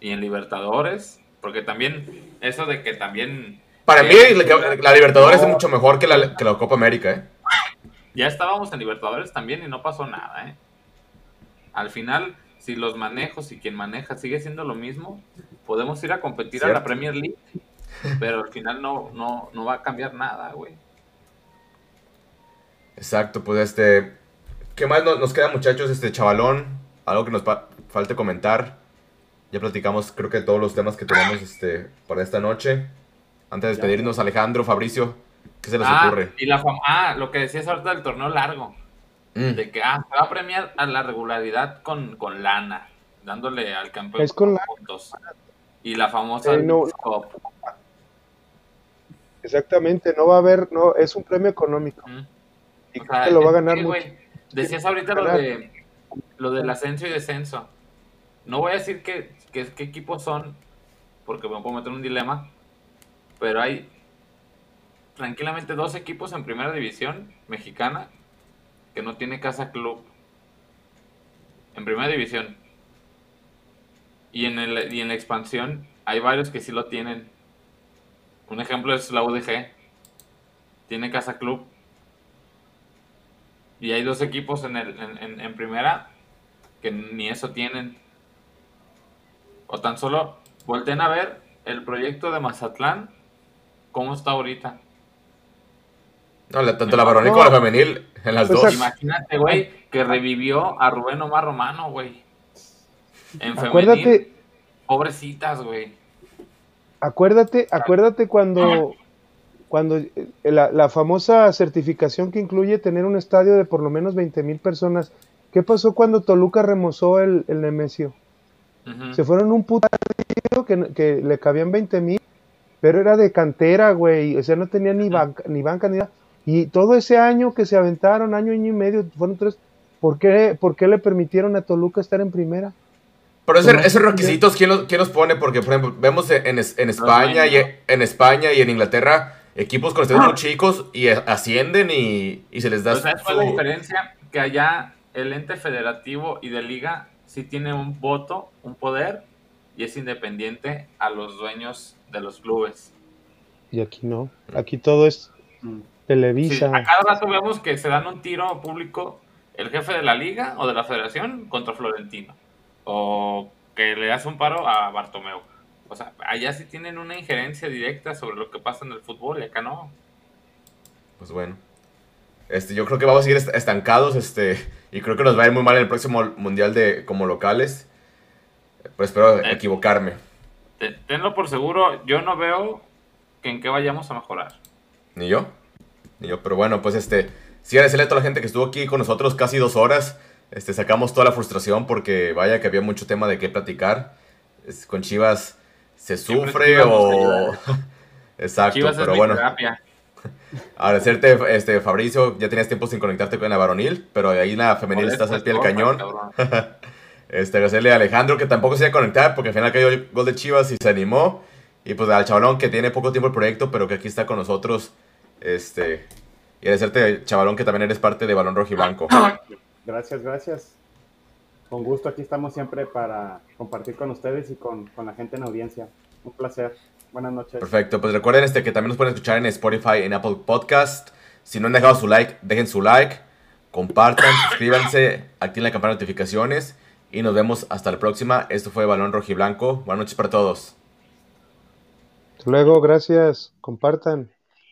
Y en Libertadores, porque también eso de que también... Para mí la, Libertadores es mucho mejor que la, que la Copa América, ¿eh? Ya estábamos en Libertadores también y no pasó nada, ¿eh? Al final, si los manejos y quien maneja sigue siendo lo mismo, podemos ir a competir a la Premier League, pero al final no, no, no va a cambiar nada, güey. Exacto, pues este... ¿Qué más nos, queda, muchachos? Este chavalón, algo que nos falte comentar. Ya platicamos, creo que todos los temas que tenemos este, para esta noche. Antes de despedirnos, Alejandro, Fabricio, ¿qué se les ah, ocurre? Y la ah, lo que decías ahorita del torneo largo. Mm. De que ah, se va a premiar a la regularidad con, con lana, dándole al campeón es con puntos. y la famosa Eh, no. Exactamente, no va a haber, no, es un premio económico. Y O creo sea, que lo va a ganar que, mucho. Decías ahorita lo de lo del ascenso y descenso. No voy a decir qué qué qué equipos son, porque me puedo meter en un dilema, pero hay tranquilamente dos equipos en primera división mexicana que no tiene casa club. En primera división. Y en, el, y en la expansión hay varios que sí lo tienen. Un ejemplo es la UDG. Tiene casa club. Y hay dos equipos en, el, en, en- en primera que ni eso tienen. O tan solo volteen a ver el proyecto de Mazatlán, cómo está ahorita. No, la- tanto la varonil como la femenil, en las Pues dos. Imagínate, güey, que revivió a Rubén Omar Romano, güey. En femenil, Acuérdate, pobrecitas, güey. Acuérdate, acuérdate cuando, cuando eh, la, la famosa certificación que incluye tener un estadio de por lo menos 20 mil personas. ¿Qué pasó cuando Toluca remozó el, el Nemesio? Se fueron un puto que, que le cabían 20 mil, pero era de cantera, güey. O sea, no tenía ni banca, ni banca ni nada. Y todo ese año que se aventaron, año, año y medio, fueron tres. ¿Por qué, por qué le permitieron a Toluca estar en primera? Pero ese- esos requisitos, ¿quién los, quién los pone? Porque, por ejemplo, vemos en, en España y en España y en Inglaterra equipos con estadios muy chicos y a- ascienden y, y se les da Pero ¿Sabes cuál es la diferencia? Que allá el ente federativo y de liga sí tiene un voto, un poder, y es independiente a los dueños de los clubes. Y aquí no. Aquí todo es Sí, Televisa. a cada rato vemos que se dan un tiro público el jefe de la liga o de la federación contra Florentino. O que le hace un paro a Bartomeu. O sea, allá sí tienen una injerencia directa sobre lo que pasa en el fútbol y acá no. Pues bueno. Este, yo creo que vamos a seguir est- estancados, este, y creo que nos va a ir muy mal en el próximo mundial de como locales. Pero espero Eh. equivocarme. Te- Tenlo por seguro, yo no veo que en qué vayamos a mejorar. Ni yo. Ni yo. Pero bueno, pues este. Sí, agradecerle a toda la gente que estuvo aquí con nosotros casi dos horas. Este, sacamos toda la frustración porque vaya que había mucho tema de qué platicar. Es- con Chivas se sufre o. Exacto, Chivas es pero mi bueno. terapia. Agradecerte, este, Fabricio. Ya tenías tiempo sin conectarte con la varonil, pero ahí en la femenil estás al pie del cañón. este, agradecerle a Alejandro que tampoco se iba a conectar porque al final cayó el gol de Chivas y se animó. Y pues al chavalón que tiene poco tiempo el proyecto, pero que aquí está con nosotros. Este, y agradecerte, chavalón, que también eres parte de Balón Rojo y Blanco. Gracias, gracias. Con gusto, aquí estamos siempre para compartir con ustedes y con, con la gente en audiencia. Un placer. Buenas noches. Perfecto, pues recuerden este, que también nos pueden escuchar en Spotify, en Apple Podcast. Si no han dejado su like, dejen su like, compartan, suscríbanse, activen la campana de notificaciones y nos vemos hasta la próxima. Esto fue Balón Rojo y Blanco. Buenas noches para todos. Hasta luego, gracias. Compartan.